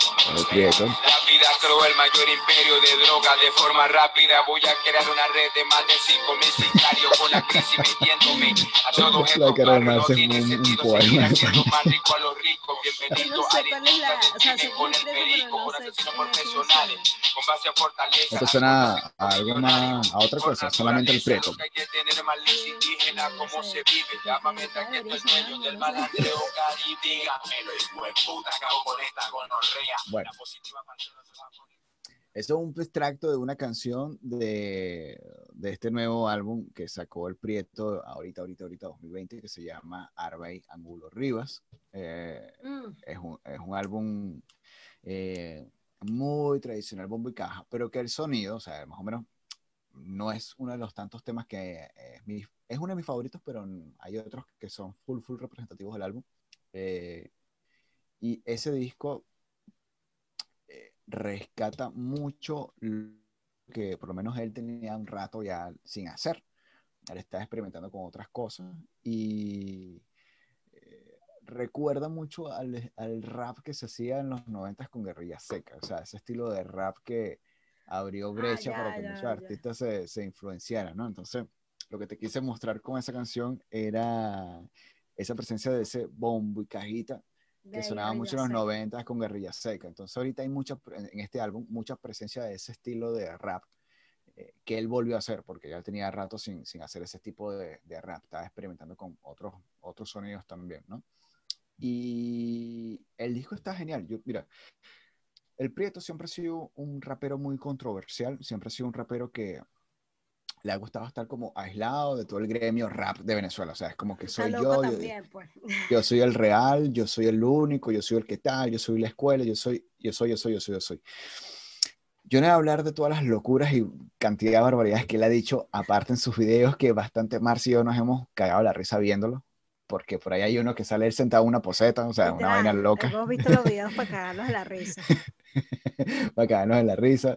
[SPEAKER 3] La vida creó el mayor imperio de droga de forma rápida. Voy a crear una red de más de 5 mil sicarios con la crisis metiéndome. A todos
[SPEAKER 1] La
[SPEAKER 3] estos
[SPEAKER 1] cara de
[SPEAKER 3] barrios no tiene sentido más rico a los ricos.
[SPEAKER 2] Yo
[SPEAKER 3] Bienvenido
[SPEAKER 2] no sé
[SPEAKER 3] a
[SPEAKER 2] cuál es la, o sea, sé
[SPEAKER 3] con
[SPEAKER 2] que
[SPEAKER 3] el
[SPEAKER 2] es
[SPEAKER 3] perico,
[SPEAKER 2] pero no
[SPEAKER 3] con
[SPEAKER 2] sé
[SPEAKER 3] asesinos
[SPEAKER 2] quién es,
[SPEAKER 3] profesionales. Con base a fortaleza.
[SPEAKER 1] ¿No te suena a algo más, a otra cosa? Solamente el Prieto.
[SPEAKER 3] Hay que tener malicia indígena, cómo se vive. Llámame taqueto el dueño del malandreo caribe. Dígamelo, hijo de puta, acabo con esta gonorrea.
[SPEAKER 1] Bueno.
[SPEAKER 3] La positiva persona se va a poner-
[SPEAKER 1] Eso es un extracto de una canción de, de este nuevo álbum que sacó el Prieto ahorita, ahorita, ahorita, 2020, que se llama Arbey Angulo Rivas. Eh,
[SPEAKER 2] Mm,
[SPEAKER 1] es, un, es un álbum eh, muy tradicional, bombo y caja, pero que el sonido, o sea, más o menos, no es uno de los tantos temas que eh, es, mi- es uno de mis favoritos, pero hay otros que son full, full representativos del álbum. Eh, y ese disco eh, rescata mucho que por lo menos él tenía un rato ya sin hacer. Él está experimentando con otras cosas y eh, recuerda mucho al, al rap que se hacía en los 90 con Guerrilla Seca, o sea, ese estilo de rap que abrió brecha
[SPEAKER 2] ya,
[SPEAKER 1] para que
[SPEAKER 2] ya,
[SPEAKER 1] muchos
[SPEAKER 2] ya.
[SPEAKER 1] artistas se, se influenciaran, ¿no? Entonces, lo que te quise mostrar con esa canción era esa presencia de ese bombo y cajita que sonaba mucho en los
[SPEAKER 2] Seca.
[SPEAKER 1] 90 con Guerrilla Seca. Entonces ahorita hay mucha, en este álbum, mucha presencia de ese estilo de rap eh, que él volvió a hacer, porque ya tenía rato sin, sin hacer ese tipo de, de rap, estaba experimentando con otros, otros sonidos también, ¿no? Y el disco está genial. Yo, mira, el Prieto siempre ha sido un rapero muy controversial, siempre ha sido un rapero que le ha gustado estar como aislado de todo el gremio rap de Venezuela, o sea, es como que
[SPEAKER 2] Está
[SPEAKER 1] soy
[SPEAKER 2] loco
[SPEAKER 1] yo, yo,
[SPEAKER 2] también, pues.
[SPEAKER 1] yo soy el [laughs] real, yo soy el único, yo soy el que tal, yo soy la escuela, yo soy, yo soy, yo soy, yo soy, yo soy. Yo no voy a hablar de todas las locuras y cantidad de barbaridades que él ha dicho, aparte en sus videos, que bastante Marci y yo nos hemos cagado la risa viéndolo, porque por ahí hay uno que sale él sentado en una poseta, o sea, una vaina loca,
[SPEAKER 2] Hemos visto los [laughs] videos para cagarnos la risa. [laughs]
[SPEAKER 1] para cagarnos en la risa.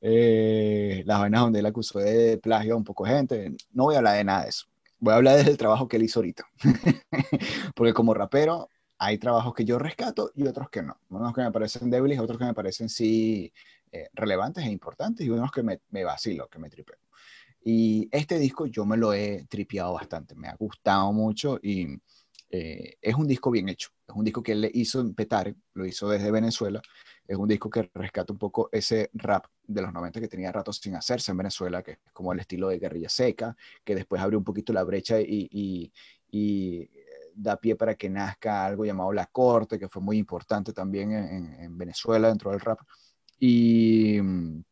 [SPEAKER 1] Eh, las vainas donde él acusó de plagio a un poco de gente. No voy a hablar de nada de eso. Voy a hablar del trabajo que él hizo ahorita. [laughs] porque como rapero, hay trabajos que yo rescato y otros que no. Unos que me parecen débiles, otros que me parecen sí eh, relevantes e importantes y unos que me, me vacilo, que me tripeo. Y este disco yo me lo he tripeado bastante, me ha gustado mucho y eh, es un disco bien hecho. Es un disco que él le hizo en Petare, lo hizo desde Venezuela. Es un disco que rescata un poco ese rap de los 90 que tenía rato sin hacerse en Venezuela, que es como el estilo de guerrilla seca, que después abrió un poquito la brecha y, y, y da pie para que nazca algo llamado La Corte, que fue muy importante también en, en Venezuela dentro del rap. Y mm,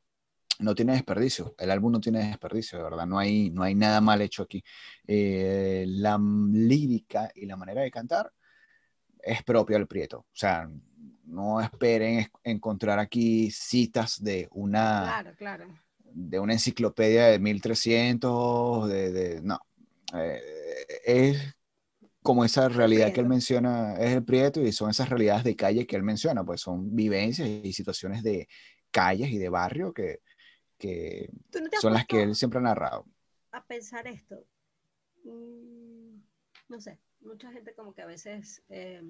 [SPEAKER 1] no tiene desperdicio, el álbum no tiene desperdicio, de verdad, no hay, no hay nada mal hecho aquí. Eh, la lírica y la manera de cantar es propia del Prieto, o sea, no esperen es- encontrar aquí citas de una,
[SPEAKER 2] Claro, claro.
[SPEAKER 1] de una enciclopedia de 1300, de, de- no, Eh, es como esa realidad que él menciona, es el Prieto y son esas realidades de calle que él menciona, pues son vivencias y situaciones de calles y de barrio que, que
[SPEAKER 2] ¿Tú no te has
[SPEAKER 1] son las que él siempre ha narrado.
[SPEAKER 2] a pensar esto? Mm, no sé, mucha gente como que a veces eh,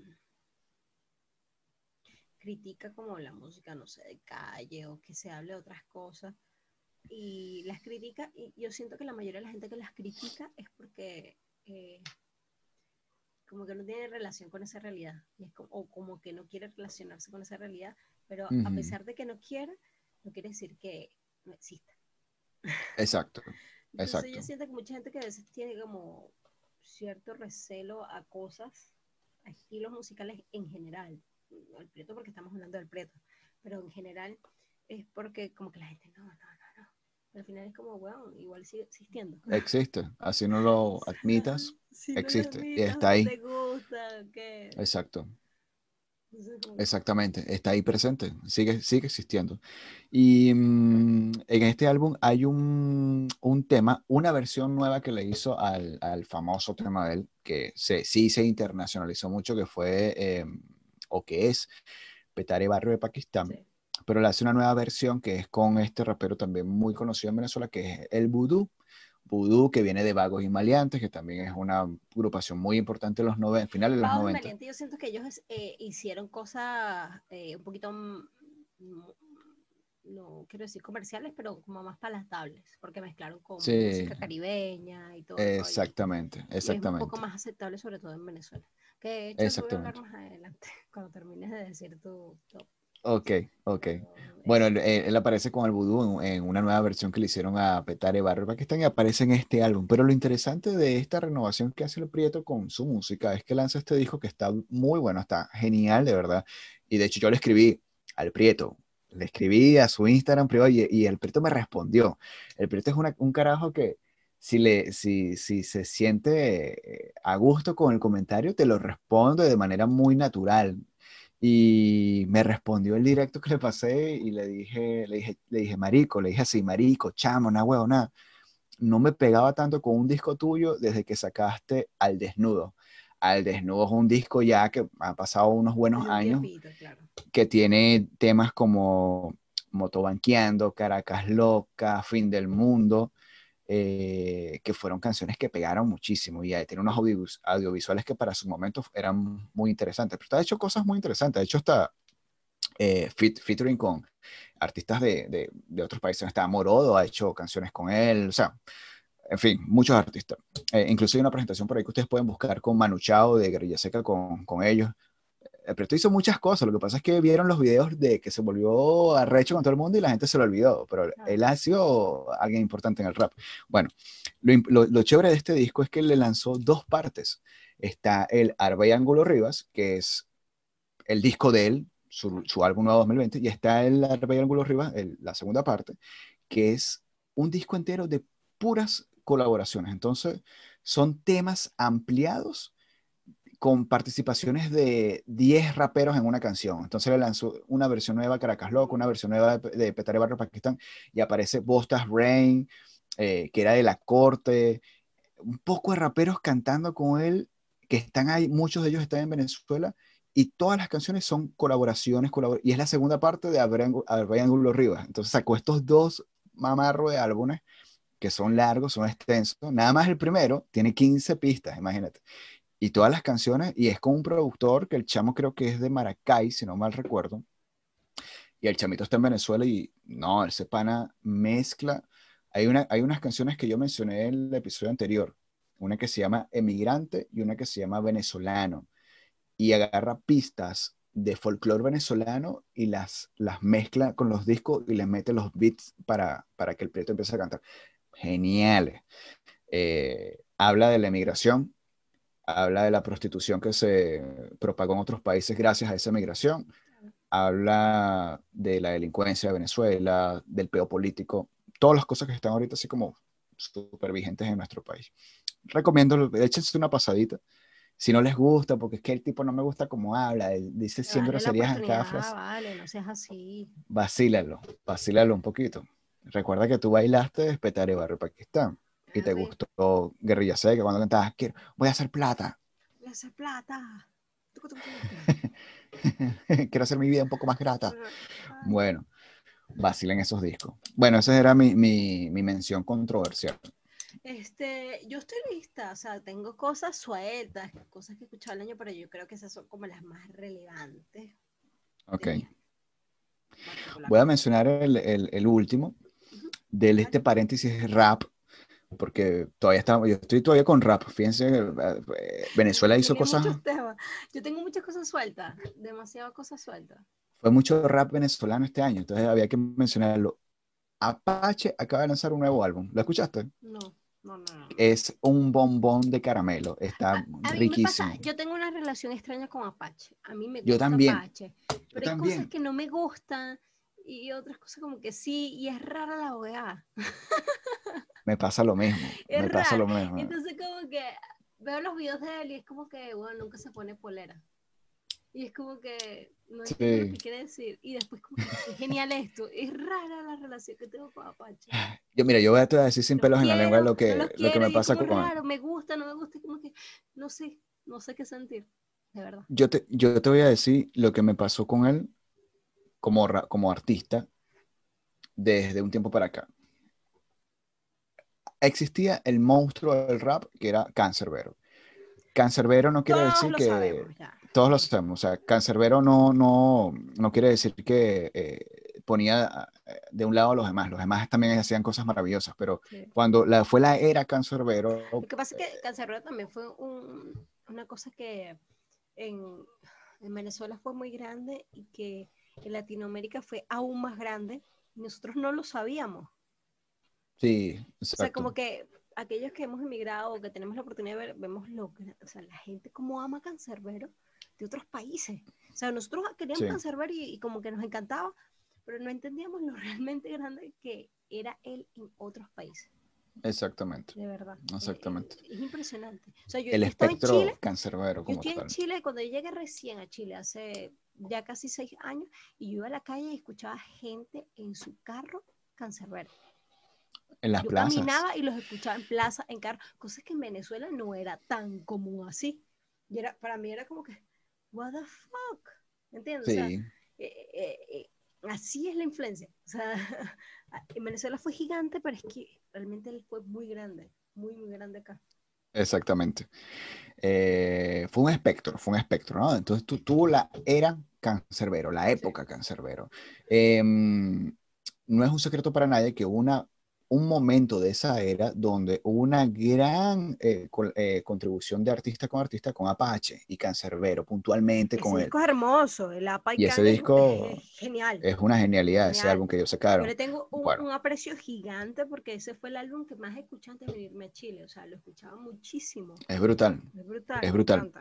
[SPEAKER 2] critica como la música, no sé, de calle o que se hable de otras cosas. Y las critica, y yo siento que la mayoría de la gente que las critica es porque eh, como que no tiene relación con esa realidad. Y es como, o como que no quiere relacionarse con esa realidad, pero a pesar de que no quiera, no quiere decir que no exista.
[SPEAKER 1] Exacto. [laughs]
[SPEAKER 2] Entonces yo
[SPEAKER 1] Exacto.
[SPEAKER 2] siento que mucha gente que a veces tiene como cierto recelo a cosas, a estilos musicales en general. Al Prieto porque estamos hablando del Prieto, pero en general es porque como que la gente, no, no, no, no. Al final es como, bueno, igual sigue existiendo. [laughs]
[SPEAKER 1] Existe, así no lo [laughs] admitas,
[SPEAKER 2] Si no lo
[SPEAKER 1] existe, y
[SPEAKER 2] admitas,
[SPEAKER 1] está ahí.
[SPEAKER 2] te gusta, ¿qué?
[SPEAKER 1] exacto. Exactamente, está ahí presente, sigue, sigue existiendo. Y mm, en este álbum hay un, un tema, una versión nueva que le hizo al, al famoso tema de él, que se, sí se internacionalizó mucho, que fue, eh, o que es Petare Barrio de Pakistán,
[SPEAKER 2] Sí.
[SPEAKER 1] pero le hace una nueva versión que es con este rapero también muy conocido en Venezuela, que es el Voodoo. Voodoo, que viene de Vagos y Maleantes, que también es una agrupación muy importante en los 90, finales de los
[SPEAKER 2] Vagos y
[SPEAKER 1] 90.
[SPEAKER 2] Maleantes, yo siento que ellos eh, hicieron cosas eh, un poquito, no quiero decir comerciales, pero como más palatables, porque mezclaron con
[SPEAKER 1] Sí.
[SPEAKER 2] música caribeña y todo. rollo.
[SPEAKER 1] Exactamente,
[SPEAKER 2] Y es un
[SPEAKER 1] exactamente.
[SPEAKER 2] poco más aceptable, sobre todo en Venezuela. Que de hecho, eso voy a hablar
[SPEAKER 1] Exactamente.
[SPEAKER 2] más adelante, [laughs] cuando termines de decir tu top.
[SPEAKER 1] Ok, ok. Bueno,
[SPEAKER 2] eh,
[SPEAKER 1] él, él- él aparece con el vudú en, en una nueva versión que le hicieron a Petare Barrio Pakistán y aparece en este álbum. Pero lo interesante de esta renovación que hace el Prieto con su música es que lanza este disco que está muy bueno, está genial, de verdad. Y de hecho yo le escribí al Prieto, le escribí a su Instagram privado y, y el Prieto me respondió. El Prieto es una- un carajo que si, le, si, si se siente eh, a gusto con el comentario, te lo responde de manera muy natural. Y me respondió el directo que le pasé y le dije, le dije, le dije, marico, le dije así, marico, chamo, na huevo, nada. No me pegaba tanto con un disco tuyo desde que sacaste Al Desnudo. Al Desnudo es un disco ya que ha pasado unos buenos
[SPEAKER 2] un
[SPEAKER 1] años,
[SPEAKER 2] tiempito, claro.
[SPEAKER 1] que tiene temas como Motobanqueando, Caracas Loca, Fin del Mundo, eh, que fueron canciones que pegaron muchísimo y tiene unos audiovisuales, que para su momento eran muy interesantes. Pero está hecho cosas muy interesantes. De hecho, está eh, fit- featuring con artistas de, de, de otros países. Está Morodo, ha hecho canciones con él, o sea, en fin, muchos artistas. Eh, incluso hay una presentación por ahí que ustedes pueden buscar con Manu Chao de Guerrilla Seca con, con ellos. Eh, Pero esto hizo muchas cosas. Lo que pasa es que vieron los videos de que se volvió arrecho con todo el mundo y la gente se lo olvidó. Pero
[SPEAKER 2] Claro.
[SPEAKER 1] él ha sido alguien importante en el rap. Bueno, lo, lo, lo chévere de este disco es que le lanzó dos partes. Está el Arba y Ángulo Rivas, que es el disco de él, su, su álbum nuevo 2020, y está el Arba y Ángulo Rivas, el- la segunda parte, que es un disco entero de puras colaboraciones. Entonces, son temas ampliados con participaciones de 10 raperos en una canción. Entonces le lanzó una versión nueva Caracas Loco, una versión nueva de, de Petare Barrio Pakistán, y aparece Bostas Rain, eh, que era de la corte, un poco de raperos cantando con él, que están ahí, muchos de ellos están en Venezuela, y todas las canciones son colaboraciones, colabor- y es la segunda parte de Albay Ángulo Rivas. Entonces sacó estos dos mamarros de álbumes que son largos, son extensos. Nada más el primero tiene 15 pistas, imagínate. Y todas las canciones, y es con un productor que el chamo creo que es de Maracay, si no mal recuerdo. Y el chamito está en Venezuela y no, ese pana mezcla. Hay, una, hay unas canciones que yo mencioné en el episodio anterior, una que se llama Emigrante y una que se llama Venezolano. Y agarra pistas de folclore venezolano y las, las mezcla con los discos y les mete los beats para, para que el proyecto empiece a cantar. Geniales. Eh, habla de la emigración, habla de la prostitución que se propagó en otros países gracias a esa migración, habla de la delincuencia de Venezuela, del peo político, todas las cosas que están ahorita así como súper vigentes en nuestro país. Recomiendo, échense una pasadita. Si no les gusta, porque es que el tipo no me gusta cómo habla, dice 100
[SPEAKER 2] Dale la
[SPEAKER 1] groserías en cada frase,
[SPEAKER 2] Vale, no seas así.
[SPEAKER 1] vacílalo, vacílalo un poquito. Recuerda que tú bailaste Despetaré Barrio Pakistán y te gustó Guerrilla Seca cuando cantabas, quiero, voy a hacer plata,
[SPEAKER 2] Voy a hacer plata. [laughs]
[SPEAKER 1] Quiero hacer mi vida un poco más grata. Bueno, vacilen esos discos. Bueno, esa era mi, mi, mi mención controversial.
[SPEAKER 2] Este, yo estoy lista, o sea, tengo cosas sueltas, cosas que he escuchado el año, pero yo creo que esas son como las más relevantes.
[SPEAKER 1] Ok. Voy a mencionar el, el, el último de este paréntesis rap, porque todavía estamos, yo estoy todavía con rap. Fíjense, eh, Venezuela hizo cosas.
[SPEAKER 2] Yo tengo muchas cosas sueltas, demasiadas cosas sueltas.
[SPEAKER 1] fue mucho rap venezolano este año, entonces había que mencionarlo. Apache acaba de lanzar un nuevo álbum. ¿Lo escuchaste?
[SPEAKER 2] No, No, no, no.
[SPEAKER 1] Es un bombón de caramelo. Está
[SPEAKER 2] A me
[SPEAKER 1] riquísimo.
[SPEAKER 2] pasa, yo tengo una relación extraña con Apache. A mí me
[SPEAKER 1] Yo
[SPEAKER 2] gusta
[SPEAKER 1] también.
[SPEAKER 2] Apache. Pero hay
[SPEAKER 1] también.
[SPEAKER 2] cosas que no me gustan y otras cosas como que sí, y es rara la OEA. [laughs]
[SPEAKER 1] Me pasa lo mismo. [laughs]
[SPEAKER 2] Es
[SPEAKER 1] me pasa
[SPEAKER 2] raro.
[SPEAKER 1] lo mismo.
[SPEAKER 2] Entonces como que veo los videos de él y es como que, bueno, nunca se pone polera. Y es como que no entiendo
[SPEAKER 1] Sí.
[SPEAKER 2] que quiere decir. Y después como que es genial esto. Es rara la relación que tengo con Apache.
[SPEAKER 1] Yo, mira, yo voy a te voy a decir sin
[SPEAKER 2] Los
[SPEAKER 1] pelos en la lengua
[SPEAKER 2] quiero,
[SPEAKER 1] lo que,
[SPEAKER 2] no
[SPEAKER 1] lo que
[SPEAKER 2] quiero,
[SPEAKER 1] me pasa
[SPEAKER 2] como
[SPEAKER 1] con él.
[SPEAKER 2] raro, me gusta, no me gusta, como que no sé, no sé qué sentir, de verdad.
[SPEAKER 1] Yo te, yo te voy a decir lo que me pasó con él como, como artista desde un tiempo para acá. Existía el monstruo del rap que era Cancerbero. Cancerbero no quiere
[SPEAKER 2] Todos
[SPEAKER 1] decir que
[SPEAKER 2] sabemos
[SPEAKER 1] todos lo sabemos, o sea, Cancerbero no, no, no quiere decir que eh, ponía eh, de un lado a los demás, los demás también hacían cosas maravillosas, pero
[SPEAKER 2] Sí.
[SPEAKER 1] cuando la, fue la era Cancerbero,
[SPEAKER 2] Lo que pasa es que Cancerbero también fue un- una cosa que en, en Venezuela fue muy grande y que en Latinoamérica fue aún más grande y nosotros no lo sabíamos.
[SPEAKER 1] Sí,
[SPEAKER 2] O sea, como
[SPEAKER 1] exacto.
[SPEAKER 2] que aquellos que hemos emigrado o que tenemos la oportunidad de ver, vemos lo que, o sea, la gente como ama Cancerbero de otros países. O sea, nosotros queríamos
[SPEAKER 1] Sí.
[SPEAKER 2] Cancerbero y, y como que nos encantaba, pero no entendíamos lo [laughs] realmente grande que era él en otros países,
[SPEAKER 1] Exactamente.
[SPEAKER 2] de verdad. Eh,
[SPEAKER 1] Exactamente.
[SPEAKER 2] Es, impresionante. O sea, yo,
[SPEAKER 1] El
[SPEAKER 2] yo estaba en
[SPEAKER 1] espectro
[SPEAKER 2] Chile,
[SPEAKER 1] cancerbero
[SPEAKER 2] yo
[SPEAKER 1] como
[SPEAKER 2] estoy en. Chile cuando yo llegué recién a Chile hace ya casi seis años y yo iba a la calle y escuchaba gente en su carro cancerbero.
[SPEAKER 1] En las
[SPEAKER 2] yo
[SPEAKER 1] plazas.
[SPEAKER 2] caminaba y los escuchaba en plaza, en carro, cosas que en Venezuela no era tan común así. Y era, para mí era como que, what the fuck, ¿entiendes? O sea,
[SPEAKER 1] Sí,
[SPEAKER 2] eh, eh, eh, así es la influencia. O sea, [laughs] en Venezuela fue gigante, pero es que realmente él fue muy grande, muy, muy grande acá.
[SPEAKER 1] exactamente. Eh, fue un espectro, fue un espectro, ¿no? Entonces tú tuvo la era cancerbero, la época cancerbero. Em, no es un secreto para nadie que hubo una, un momento de esa era donde hubo una gran eh, eh, contribución de artista con artista con Apache y Cancerbero, puntualmente
[SPEAKER 2] Ese
[SPEAKER 1] con él.
[SPEAKER 2] disco es hermoso, el APA
[SPEAKER 1] Y ese disco
[SPEAKER 2] es, genial.
[SPEAKER 1] Es una genialidad ese
[SPEAKER 2] Genial.
[SPEAKER 1] álbum que ellos
[SPEAKER 2] Yo
[SPEAKER 1] sacaron.
[SPEAKER 2] le tengo un,
[SPEAKER 1] Bueno.
[SPEAKER 2] un aprecio gigante porque ese fue el álbum que más escuché antes de venirme a Chile. O sea, lo escuchaba muchísimo.
[SPEAKER 1] Es brutal.
[SPEAKER 2] Es brutal.
[SPEAKER 1] Es brutal.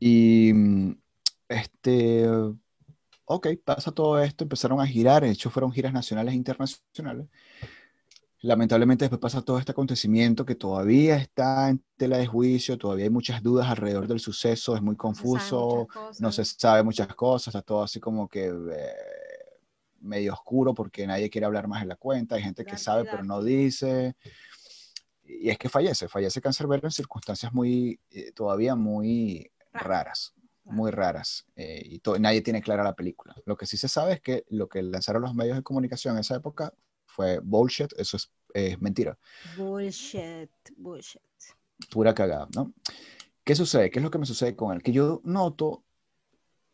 [SPEAKER 1] Y mm, este, ok, pasa todo esto, empezaron a girar, de hecho fueron giras nacionales e internacionales. Lamentablemente después pasa todo este acontecimiento que todavía está en tela de juicio, todavía hay muchas dudas alrededor del suceso, es muy
[SPEAKER 2] se
[SPEAKER 1] confuso, no se sabe muchas cosas, está todo así como que eh, medio oscuro porque nadie quiere hablar más en la cuenta, hay gente que sabe pero no dice. Y es que fallece, fallece Cancerbero en circunstancias muy, eh, todavía muy
[SPEAKER 2] Raras.
[SPEAKER 1] muy raras. eh, y nadie tiene clara la película. Lo que sí se sabe es que lo que lanzaron los medios de comunicación en esa época fue bullshit, eso es, es mentira,
[SPEAKER 2] Bullshit, bullshit.
[SPEAKER 1] pura cagada, ¿no? ¿Qué sucede? ¿Qué es lo que me sucede con él? Que yo noto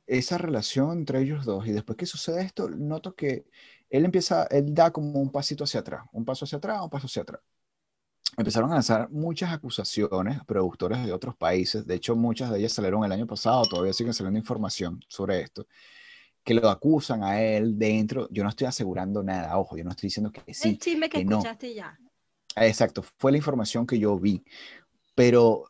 [SPEAKER 1] esa relación entre ellos dos y después que sucede esto, noto que él empieza, él da como un pasito hacia atrás, un paso hacia atrás, un paso hacia atrás. Empezaron a lanzar muchas acusaciones a productores de otros países, de hecho muchas de ellas salieron el año pasado, todavía siguen saliendo información sobre esto, que lo acusan a él dentro, yo no estoy asegurando nada, ojo, yo no estoy diciendo que sí,
[SPEAKER 2] el chisme que,
[SPEAKER 1] que no.
[SPEAKER 2] escuchaste ya.
[SPEAKER 1] Exacto, fue la información que yo vi, pero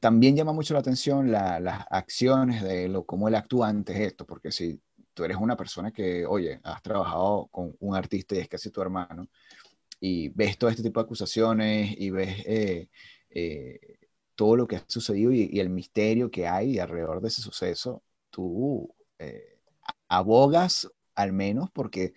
[SPEAKER 1] también llama mucho la atención la- las acciones de él o cómo él actúa ante esto, porque si tú eres una persona que, oye, has trabajado con un artista y es casi tu hermano, y ves todo este tipo de acusaciones y ves eh, eh, todo lo que ha sucedido y, y el misterio que hay alrededor de ese suceso, tú eh, abogas al menos porque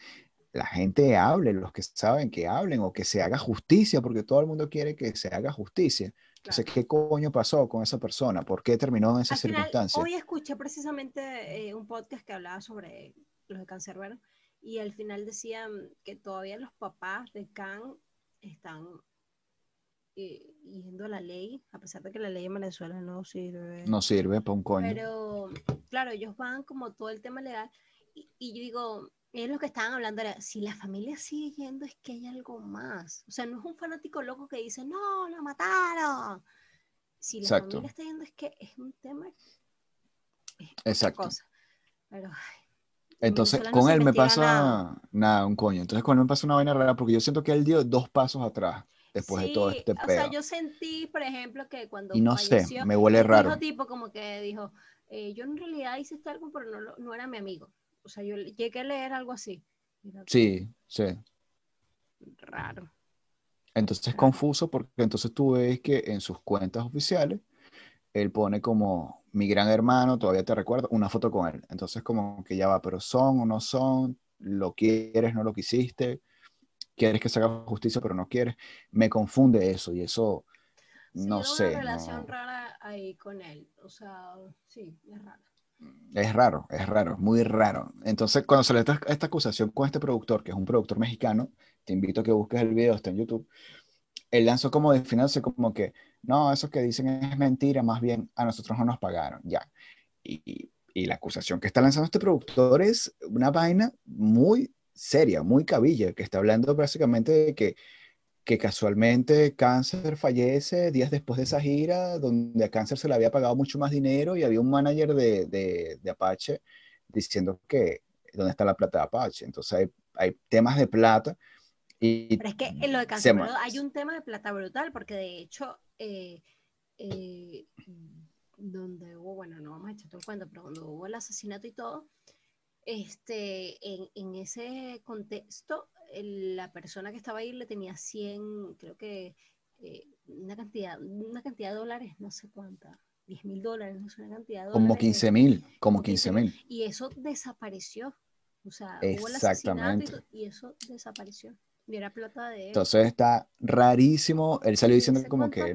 [SPEAKER 1] la gente hable, los que saben que hablen o que se haga justicia, porque todo el mundo quiere que se haga justicia. Entonces, ¿qué coño pasó con esa persona? ¿Por qué terminó en esa
[SPEAKER 2] Al final,
[SPEAKER 1] circunstancia?
[SPEAKER 2] hoy escuché precisamente eh, un podcast que hablaba sobre los de Cancerbero y al final decían que todavía los papás de Can están eh, yendo a la ley, a pesar de que la ley en Venezuela no sirve.
[SPEAKER 1] No sirve para un coño.
[SPEAKER 2] Pero, claro, ellos van como todo el tema legal. Y, y yo digo, es lo que estaban hablando era, si la familia sigue yendo es que hay algo más. O sea, no es un fanático loco que dice, no, lo mataron. Si la
[SPEAKER 1] Exacto.
[SPEAKER 2] familia está yendo es que es un tema, es
[SPEAKER 1] Exacto.
[SPEAKER 2] cosa. Pero, ay, en
[SPEAKER 1] Entonces,
[SPEAKER 2] no
[SPEAKER 1] con él me pasa
[SPEAKER 2] nada.
[SPEAKER 1] nada. un coño. Entonces, con él me pasa una vaina rara porque yo siento que él dio dos pasos atrás. Después de todo
[SPEAKER 2] Sí,
[SPEAKER 1] este
[SPEAKER 2] o sea,
[SPEAKER 1] pedo.
[SPEAKER 2] yo sentí, por ejemplo, que cuando
[SPEAKER 1] Y no sé,
[SPEAKER 2] falleció,
[SPEAKER 1] me huele raro.
[SPEAKER 2] Dijo tipo como que dijo, eh, yo en realidad hice este álbum, pero no, no era mi amigo. O sea, yo le- llegué a leer algo así.
[SPEAKER 1] Sí, sí.
[SPEAKER 2] Raro.
[SPEAKER 1] Entonces es confuso porque entonces tú ves que en sus cuentas oficiales él pone como mi gran hermano, todavía te recuerdo, una foto con él. Entonces como que ya va, pero son o no son, lo quieres, no lo quisiste, quieres que se haga justicia, pero no quieres. Me confunde eso y eso,
[SPEAKER 2] Sí,
[SPEAKER 1] no sé,
[SPEAKER 2] una relación
[SPEAKER 1] no-
[SPEAKER 2] rara ahí con él. O sea, sí, es raro.
[SPEAKER 1] es raro, es raro, muy raro. Entonces cuando sale esta, esta acusación con este productor, que es un productor mexicano, te invito a que busques el video, está en YouTube, él lanzó como definiéndose como que, no, eso que dicen es mentira, más bien a nosotros no nos pagaron, ya. Y- y la acusación que está lanzando este productor es una vaina muy seria, muy cabilla, que está hablando básicamente de que, que casualmente Cáncer fallece días después de esa gira, donde a Cáncer se le había pagado mucho más dinero y había un manager de, de, de Apache diciendo que, ¿dónde está la plata de Apache? Entonces hay, hay temas de plata. Y
[SPEAKER 2] Pero es que en lo de
[SPEAKER 1] se ma-
[SPEAKER 2] hay un tema de plata brutal, porque de hecho, eh, eh, donde hubo, bueno, no vamos a echar todo el cuento, pero cuando hubo el asesinato y todo, este, en, en ese contexto, el- la persona que estaba ahí le tenía 100, creo que eh, una cantidad, una cantidad de dólares, no sé cuánta, 10 mil dólares, no sé, una cantidad de
[SPEAKER 1] Como
[SPEAKER 2] dólares.
[SPEAKER 1] 15 mil, como
[SPEAKER 2] como
[SPEAKER 1] 15
[SPEAKER 2] 15.000.
[SPEAKER 1] mil.
[SPEAKER 2] Y eso desapareció. O sea, hubo el asesinato y, y eso desapareció. Y era plata de él.
[SPEAKER 1] Entonces está rarísimo. Él salió
[SPEAKER 2] ¿Y
[SPEAKER 1] diciendo como
[SPEAKER 2] cuánto?
[SPEAKER 1] que,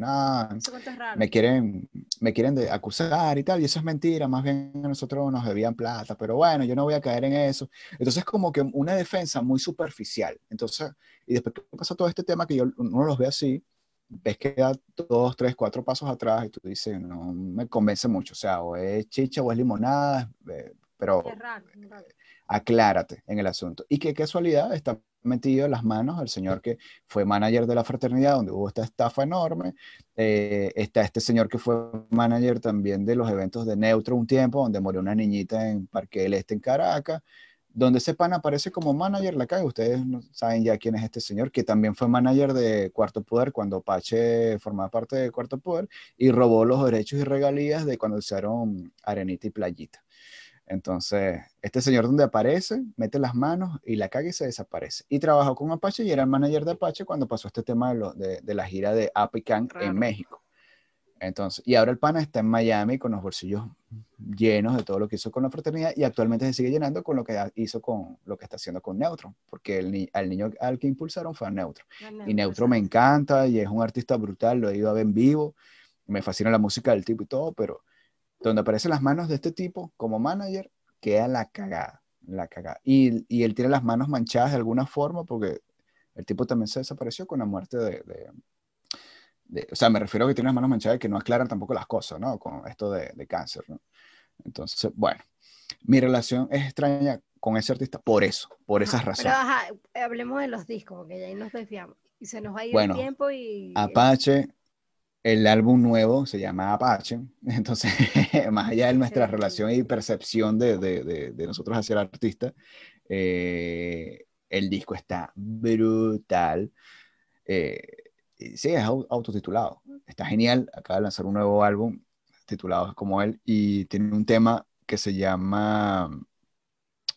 [SPEAKER 2] raro.
[SPEAKER 1] me quieren, me quieren de- acusar y tal, y eso es mentira, más bien nosotros nos debían plata, pero bueno, yo no voy a caer en eso. Entonces como que una defensa muy superficial. Entonces, y después que pasa todo este tema que yo, uno los ve así, ves que da dos, tres, cuatro pasos atrás y tú dices, no me convence mucho, o sea, o es chicha o es limonada, eh, pero
[SPEAKER 2] raro, raro.
[SPEAKER 1] aclárate en el asunto. Y qué casualidad está metido las manos del señor que fue manager de la fraternidad, donde hubo esta estafa enorme. Eh, está este señor que fue manager también de los eventos de Neutro un tiempo, donde murió una niñita en Parque del Este, en Caracas, donde ese pan aparece como manager, la caga. Ustedes saben ya quién es este señor, que también fue manager de Cuarto Poder cuando Pache formaba parte de Cuarto Poder y robó los derechos y regalías de cuando usaron Arenita y Playita. Entonces, este señor donde aparece, mete las manos y la caga y se desaparece. Y trabajó con Apache y era el manager de Apache cuando pasó este tema de, lo- de- de la gira de Apican
[SPEAKER 2] Raro.
[SPEAKER 1] en México. Entonces, y ahora el pana está en Miami con los bolsillos llenos de todo lo que hizo con la fraternidad y actualmente se sigue llenando con lo que hizo con lo que está haciendo con Neutro, porque el, ni- al niño al que impulsaron fue a Neutro. Y Neutro me encanta y es un artista brutal, lo he ido a ver en vivo, me fascina la música del tipo y todo, pero donde aparecen las manos de este tipo como manager, queda la cagada, la cagada. Y, y él tiene las manos manchadas de alguna forma porque el tipo también se desapareció con la muerte de... de- de- o sea, me refiero a que tiene las manos manchadas y que no aclaran tampoco las cosas, ¿no? Con esto de, de cáncer, ¿no? Entonces, bueno, mi relación es extraña con ese artista por eso, por esas
[SPEAKER 2] Ajá,
[SPEAKER 1] razones.
[SPEAKER 2] Pero ajá, hablemos de los discos, porque ya ahí nos desviamos. Y se nos va a ir
[SPEAKER 1] Bueno,
[SPEAKER 2] el tiempo y.
[SPEAKER 1] Apache, el álbum nuevo se llama Apache, [laughs] entonces, más allá de nuestra relación y percepción de, de- de- de nosotros hacia el artista, eh, el disco está brutal. Eh, sí, es au- autotitulado, está genial, acaba de lanzar un nuevo álbum titulado como él y tiene un tema que se llama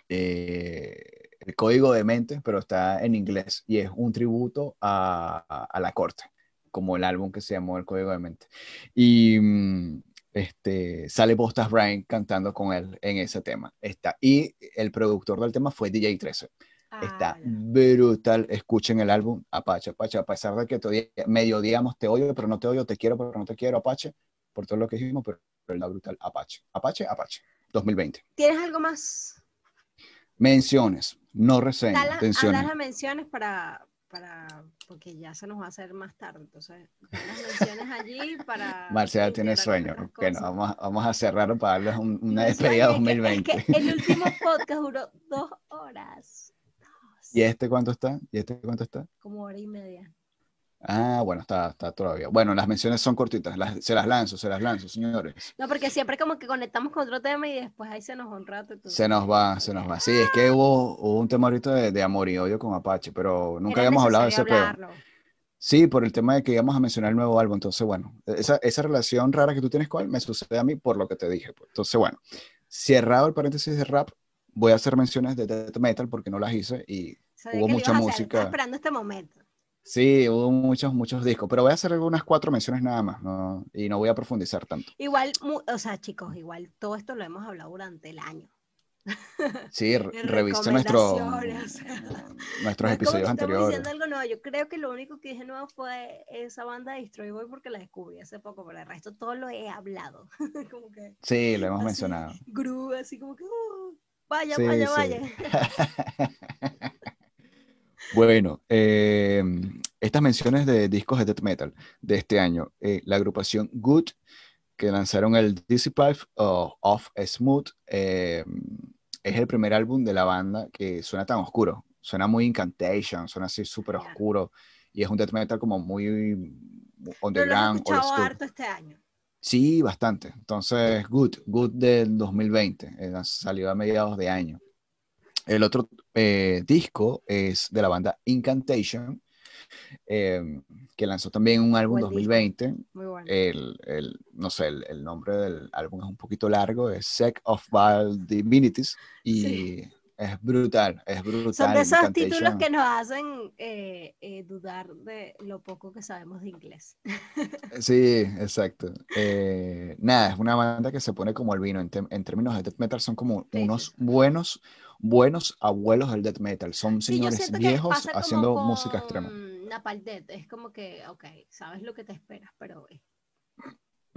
[SPEAKER 1] eh, El Código de Mente, pero está en inglés y es un tributo a, a- a la corte, como el álbum que se llamó El Código de Mente. Y mm, este, sale Bostas Bryan cantando con él en ese tema. Está, y el productor del tema fue DJ 13.
[SPEAKER 2] Ah,
[SPEAKER 1] Está
[SPEAKER 2] ya.
[SPEAKER 1] brutal. Escuchen el álbum Apache, Apache. A pesar de que todavía medio digamos te odio, pero no te odio, te quiero, pero no te quiero, Apache, por todo lo que dijimos, pero, pero está brutal. Apache, Apache, Apache. 2020.
[SPEAKER 2] ¿Tienes algo más?
[SPEAKER 1] Menciones, no reseñas,
[SPEAKER 2] la-
[SPEAKER 1] menciones.
[SPEAKER 2] las menciones para, para. Porque ya se nos va a hacer más tarde. Entonces, las menciones allí para. [laughs]
[SPEAKER 1] Marcela tiene sueño. Bueno, vamos, vamos a cerrar para darles un- una despedida
[SPEAKER 2] sueño es que-
[SPEAKER 1] 2020.
[SPEAKER 2] Es que, el último [laughs] podcast duró dos horas. Dos.
[SPEAKER 1] ¿Y este cuánto está? ¿Y este cuánto está?
[SPEAKER 2] Como hora y media.
[SPEAKER 1] Ah, bueno, está, está todavía. Bueno, las menciones son cortitas, las- se las lanzo, se las lanzo, señores.
[SPEAKER 2] No, porque siempre como que conectamos con otro tema y después ahí se nos va un rato. entonces-
[SPEAKER 1] Se nos va, se nos va. Sí, es que hubo, hubo un tema ahorita de, de amor y odio con Apache, pero nunca
[SPEAKER 2] Era
[SPEAKER 1] habíamos hablado de ese
[SPEAKER 2] necesario
[SPEAKER 1] peo.
[SPEAKER 2] hablarlo.
[SPEAKER 1] Sí, por el tema de que íbamos a mencionar el nuevo álbum. Entonces, bueno, esa, esa relación rara que tú tienes con él me sucede a mí por lo que te dije. pues. Entonces, bueno, cerrado el paréntesis de rap, voy a hacer menciones de death metal porque no las hice y
[SPEAKER 2] Sabía
[SPEAKER 1] Hubo mucha
[SPEAKER 2] hacer,
[SPEAKER 1] música.
[SPEAKER 2] Esperando este momento.
[SPEAKER 1] Sí, hubo muchos, muchos discos, pero voy a hacer algunas cuatro menciones nada más ¿no? y no voy a profundizar tanto.
[SPEAKER 2] Igual, o sea, chicos, igual todo esto lo hemos hablado durante el año. [laughs]
[SPEAKER 1] Sí, re-
[SPEAKER 2] Y
[SPEAKER 1] revise nuestro, [laughs] nuestros episodios anteriores.
[SPEAKER 2] algo nuevo. Yo creo que lo único que dije nuevo fue esa banda de Destroy Boy porque la descubrí hace poco, pero el resto todo lo he hablado. [laughs] como que
[SPEAKER 1] Sí, lo hemos
[SPEAKER 2] así,
[SPEAKER 1] mencionado.
[SPEAKER 2] groove, así como que uh, vaya,
[SPEAKER 1] Sí,
[SPEAKER 2] vaya,
[SPEAKER 1] sí.
[SPEAKER 2] vaya.
[SPEAKER 1] Bueno, eh, estas menciones de discos de death metal de este año, eh, la agrupación Good, que lanzaron el Disciple of, of Smooth, eh, es el primer álbum de la banda que suena tan oscuro, suena muy incantation, suena así súper oscuro, y es un death metal como muy
[SPEAKER 2] Pero lo he
[SPEAKER 1] underground,
[SPEAKER 2] harto este año.
[SPEAKER 1] Sí, bastante. Entonces, Good, Good del 2020, eh, salió a mediados de año. El otro eh, disco es de la banda Incantation, eh, que lanzó también un álbum
[SPEAKER 2] disco.
[SPEAKER 1] 2020.
[SPEAKER 2] Muy bueno.
[SPEAKER 1] El, el- no sé, el, el nombre del álbum es un poquito largo, es Sect of Divinities, y
[SPEAKER 2] Sí.
[SPEAKER 1] Es brutal, es brutal.
[SPEAKER 2] Son de esos títulos que nos hacen eh, eh, dudar de lo poco que sabemos de inglés. [laughs]
[SPEAKER 1] Sí, exacto. Eh, nada, es una banda que se pone como el vino. En, términos de death metal, son como
[SPEAKER 2] Sí,
[SPEAKER 1] unos
[SPEAKER 2] sí.
[SPEAKER 1] buenos, buenos abuelos del death metal. Son
[SPEAKER 2] Sí,
[SPEAKER 1] señores viejos haciendo música extrema.
[SPEAKER 2] Napalm Es como que, ok, sabes lo que te esperas, pero.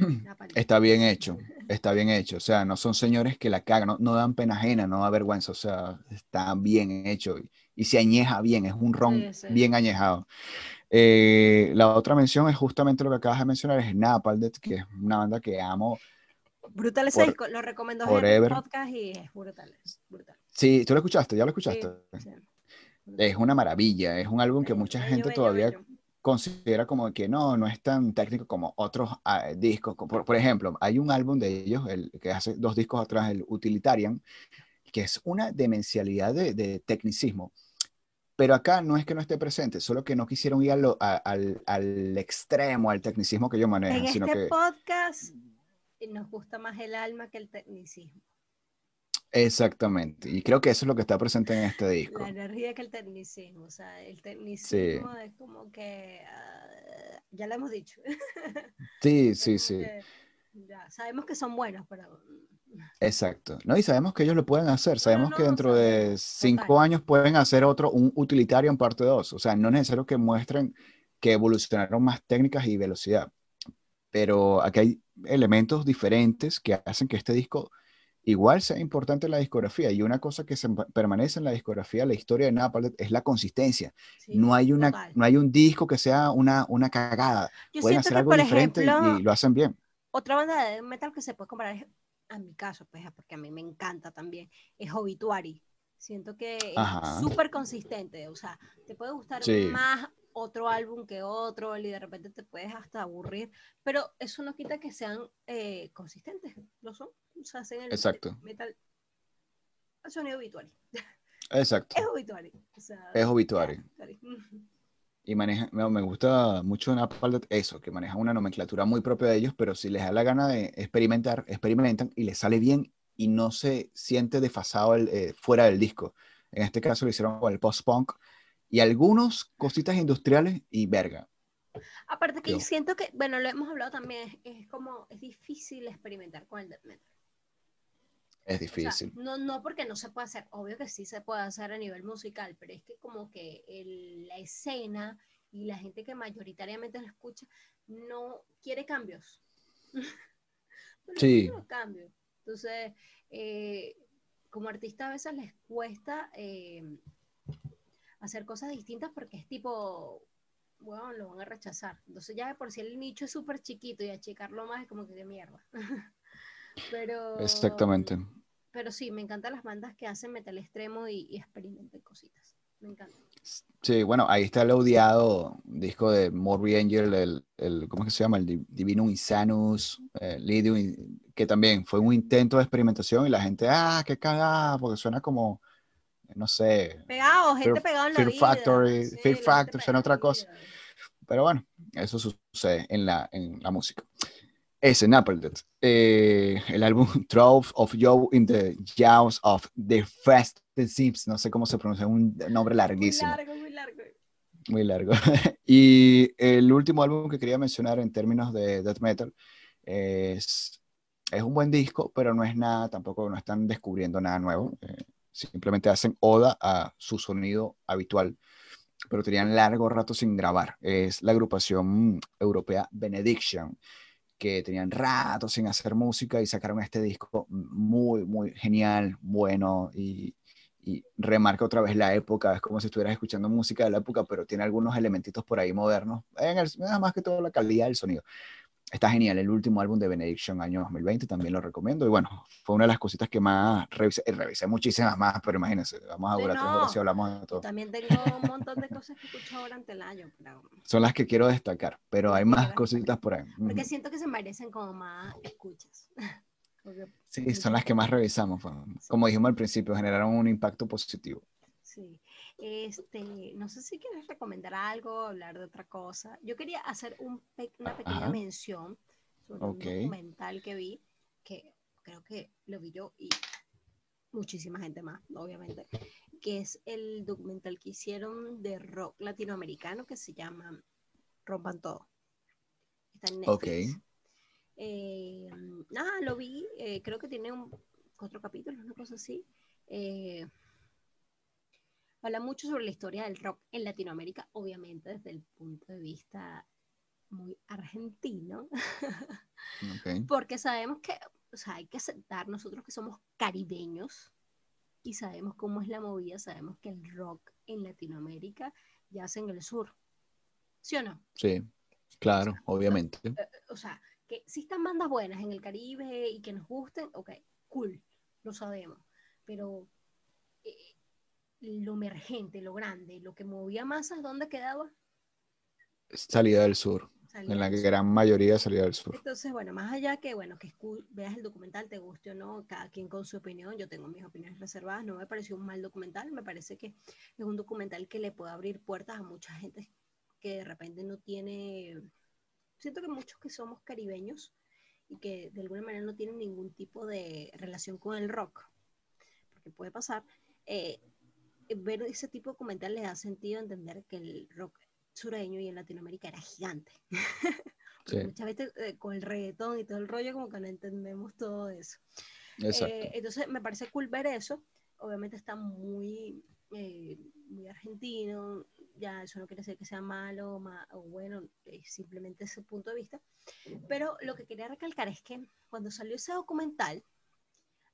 [SPEAKER 2] [clears throat]
[SPEAKER 1] Está bien hecho, está bien hecho. O sea, no son señores que la cagan, no, no dan pena ajena, no da vergüenza. O sea, está bien hecho y, y se añeja bien, es un ron
[SPEAKER 2] Sí, sí.
[SPEAKER 1] bien añejado. Eh, la otra mención es justamente lo que acabas de mencionar, es Napalm Death, que es una banda que amo.
[SPEAKER 2] Brutal ese
[SPEAKER 1] por-
[SPEAKER 2] lo recomiendo en el podcast y es brutal, es brutal.
[SPEAKER 1] Sí, ¿tú lo escuchaste? ¿Ya lo escuchaste?
[SPEAKER 2] sí.
[SPEAKER 1] Es una maravilla, es un álbum que mucha gente todavía
[SPEAKER 2] bello.
[SPEAKER 1] Considera como que no, no es tan técnico como otros ah, discos. Co- Por, por ejemplo, hay un álbum de ellos, el, que hace dos discos atrás, el Utilitarian, que es una demencialidad de, de tecnicismo. Pero acá no es que no esté presente, solo que no quisieron ir a lo- a- al, al extremo, al tecnicismo que ellos manejan,
[SPEAKER 2] En
[SPEAKER 1] sino
[SPEAKER 2] este
[SPEAKER 1] que...
[SPEAKER 2] podcast nos gusta más el alma que el tecnicismo.
[SPEAKER 1] Exactamente, y creo que eso es lo que está presente en este disco.
[SPEAKER 2] La energía que el tecnicismo. O sea, el tecnicismo es como que. ah, ya lo hemos dicho. [laughs]
[SPEAKER 1] Sí, sí, sí.
[SPEAKER 2] que, ya, sabemos que son buenos, pero.
[SPEAKER 1] Exacto. No, y sabemos que ellos lo pueden hacer. Sabemos que
[SPEAKER 2] no,
[SPEAKER 1] dentro de
[SPEAKER 2] sabemos,
[SPEAKER 1] cinco
[SPEAKER 2] total.
[SPEAKER 1] años pueden hacer otro, un utilitario en parte 2. O sea, no es necesario que muestren que evolucionaron más técnicas y velocidad. Pero aquí hay elementos diferentes que hacen que este disco igual sea importante la discografía. Y una cosa que se permanece en la discografía, la historia de Napalm es la consistencia.
[SPEAKER 2] sí,
[SPEAKER 1] No hay, una,
[SPEAKER 2] total.
[SPEAKER 1] no hay un disco que sea una, una cagada.
[SPEAKER 2] Yo
[SPEAKER 1] Pueden hacer
[SPEAKER 2] que,
[SPEAKER 1] algo diferente y-
[SPEAKER 2] ejemplo,
[SPEAKER 1] y lo hacen bien.
[SPEAKER 2] otra banda de metal que se puede comparar es, a mi caso, pues, porque a mí me encanta también, es Obituary. Siento que
[SPEAKER 1] Ajá.
[SPEAKER 2] es súper consistente, o sea, te puede gustar
[SPEAKER 1] Sí.
[SPEAKER 2] más otro álbum que otro y de repente te puedes hasta aburrir, pero eso no quita que sean eh, consistentes, lo son, o sea, hacen el
[SPEAKER 1] Exacto.
[SPEAKER 2] metal, el sonido Obituary, [laughs]
[SPEAKER 1] Exacto.
[SPEAKER 2] es Obituary, o sea,
[SPEAKER 1] Es. Obituary. [laughs] y maneja, me, gusta mucho Napalm eso, que maneja una nomenclatura muy propia de ellos, pero si les da la gana de experimentar, experimentan y les sale bien y no se siente desfasado el, eh, fuera del disco. En este caso lo hicieron con el post-punk y algunos cositas industriales y verga.
[SPEAKER 2] Aparte que
[SPEAKER 1] Yo.
[SPEAKER 2] siento que, bueno, lo hemos hablado también, es, como, es difícil experimentar con el death metal.
[SPEAKER 1] Es
[SPEAKER 2] O sea,
[SPEAKER 1] difícil.
[SPEAKER 2] no, no porque no se puede hacer, obvio que sí se puede hacer a nivel musical, pero es que como que el- la escena y la gente que mayoritariamente lo escucha no quiere cambios. [laughs] No
[SPEAKER 1] Sí.
[SPEAKER 2] los cambios. Entonces, eh, como artista a veces les cuesta eh, hacer cosas distintas porque es tipo, bueno, lo van a rechazar. Entonces ya de por sí el nicho es súper chiquito y achicarlo más es como que de mierda. [laughs] Pero,
[SPEAKER 1] Exactamente.
[SPEAKER 2] pero sí, me encantan las bandas que hacen metal extremo y, y experimentan cositas. Me encanta.
[SPEAKER 1] Sí, bueno, ahí está el odiado disco de Morbid Angel, el, el ¿cómo es que se llama? El Di- Divinum Insanus, eh, Lydium, y- que también fue un intento de experimentación y la gente, ah, qué cagada, porque suena como, no sé,
[SPEAKER 2] Pegado, gente
[SPEAKER 1] Fear-
[SPEAKER 2] pegada en la
[SPEAKER 1] Fear
[SPEAKER 2] vida.
[SPEAKER 1] Factory-
[SPEAKER 2] sí,
[SPEAKER 1] Fear Factory, otra
[SPEAKER 2] en la
[SPEAKER 1] cosa. Pero bueno, eso sucede en la, en la música. Ese, Napaldet. Eh, el álbum [laughs] Trove of Joe in the Jaws of the Fast Sims. No sé cómo se pronuncia, un nombre
[SPEAKER 2] Muy
[SPEAKER 1] larguísimo.
[SPEAKER 2] largo, muy largo.
[SPEAKER 1] Muy largo. [laughs] y el último álbum que quería mencionar en términos de death metal es, es un buen disco, pero no es nada, tampoco no están descubriendo nada nuevo. eh, simplemente hacen oda a su sonido habitual, pero tenían largo rato sin grabar. Es la agrupación europea Benediction, que tenían rato sin hacer música y sacaron este disco muy, muy genial, bueno y y remarca otra vez la época, es como si estuvieras escuchando música de la época, pero tiene algunos elementitos por ahí modernos, en el, nada más que todo la calidad del sonido. Está genial, el último álbum de Benediction, año 2020, también lo recomiendo, y bueno, fue una de las cositas que más revisé, eh, revisé muchísimas más, pero imagínense, vamos a durar tres
[SPEAKER 2] no.
[SPEAKER 1] horas si hablamos de todo.
[SPEAKER 2] también tengo un montón de cosas que he escuchado durante el año, pero
[SPEAKER 1] Son las que quiero destacar, pero hay más cositas por ahí.
[SPEAKER 2] porque siento que se merecen como más escuchas. [laughs]
[SPEAKER 1] Sí, son las que más revisamos. Como dijimos al principio, generaron un impacto positivo.
[SPEAKER 2] sí. Este, no sé si quieres recomendar algo, hablar de otra cosa. Yo quería hacer un una pequeña
[SPEAKER 1] Ajá.
[SPEAKER 2] mención sobre un documental que vi, que creo que lo vi yo y muchísima gente más, obviamente, que es el documental que hicieron de rock latinoamericano que se llama Rompan Todo. Está en. Netflix. Eh, nada, lo vi, eh, creo que tiene un, cuatro capítulos, una cosa así. Eh, habla mucho sobre la historia del rock en Latinoamérica, obviamente desde el punto de vista muy argentino,
[SPEAKER 1] Ok.
[SPEAKER 2] porque sabemos que, o sea, hay que aceptar nosotros que somos caribeños y sabemos cómo es la movida, sabemos que el rock en Latinoamérica yace en el sur, ¿sí o no?
[SPEAKER 1] Sí, claro, obviamente.
[SPEAKER 2] o sea, que existan bandas buenas en el Caribe y que nos gusten, ok, cool, lo sabemos. Pero eh, lo emergente, lo grande, lo que movía masas, ¿dónde quedaba?
[SPEAKER 1] Salida del sur. En la
[SPEAKER 2] sur.
[SPEAKER 1] gran mayoría salida del sur.
[SPEAKER 2] Entonces, bueno, más allá que, bueno, que veas el documental, te guste o no, cada quien con su opinión, yo tengo mis opiniones reservadas, no me pareció un mal documental, me parece que es un documental que le puede abrir puertas a mucha gente que de repente no tiene, siento que muchos que somos caribeños y que de alguna manera no tienen ningún tipo de relación con el rock, porque puede pasar, eh, ver ese tipo de documental les da sentido entender que el rock sureño y en Latinoamérica era gigante. [laughs]
[SPEAKER 1] Sí.
[SPEAKER 2] muchas veces eh, con el reggaetón y todo el rollo como que no entendemos todo eso. Eh, entonces me parece cool ver eso. Obviamente está muy, eh, muy argentino. Ya eso no quiere decir que sea malo o, ma- o bueno, es simplemente ese punto de vista. Pero lo que quería recalcar es que cuando salió ese documental,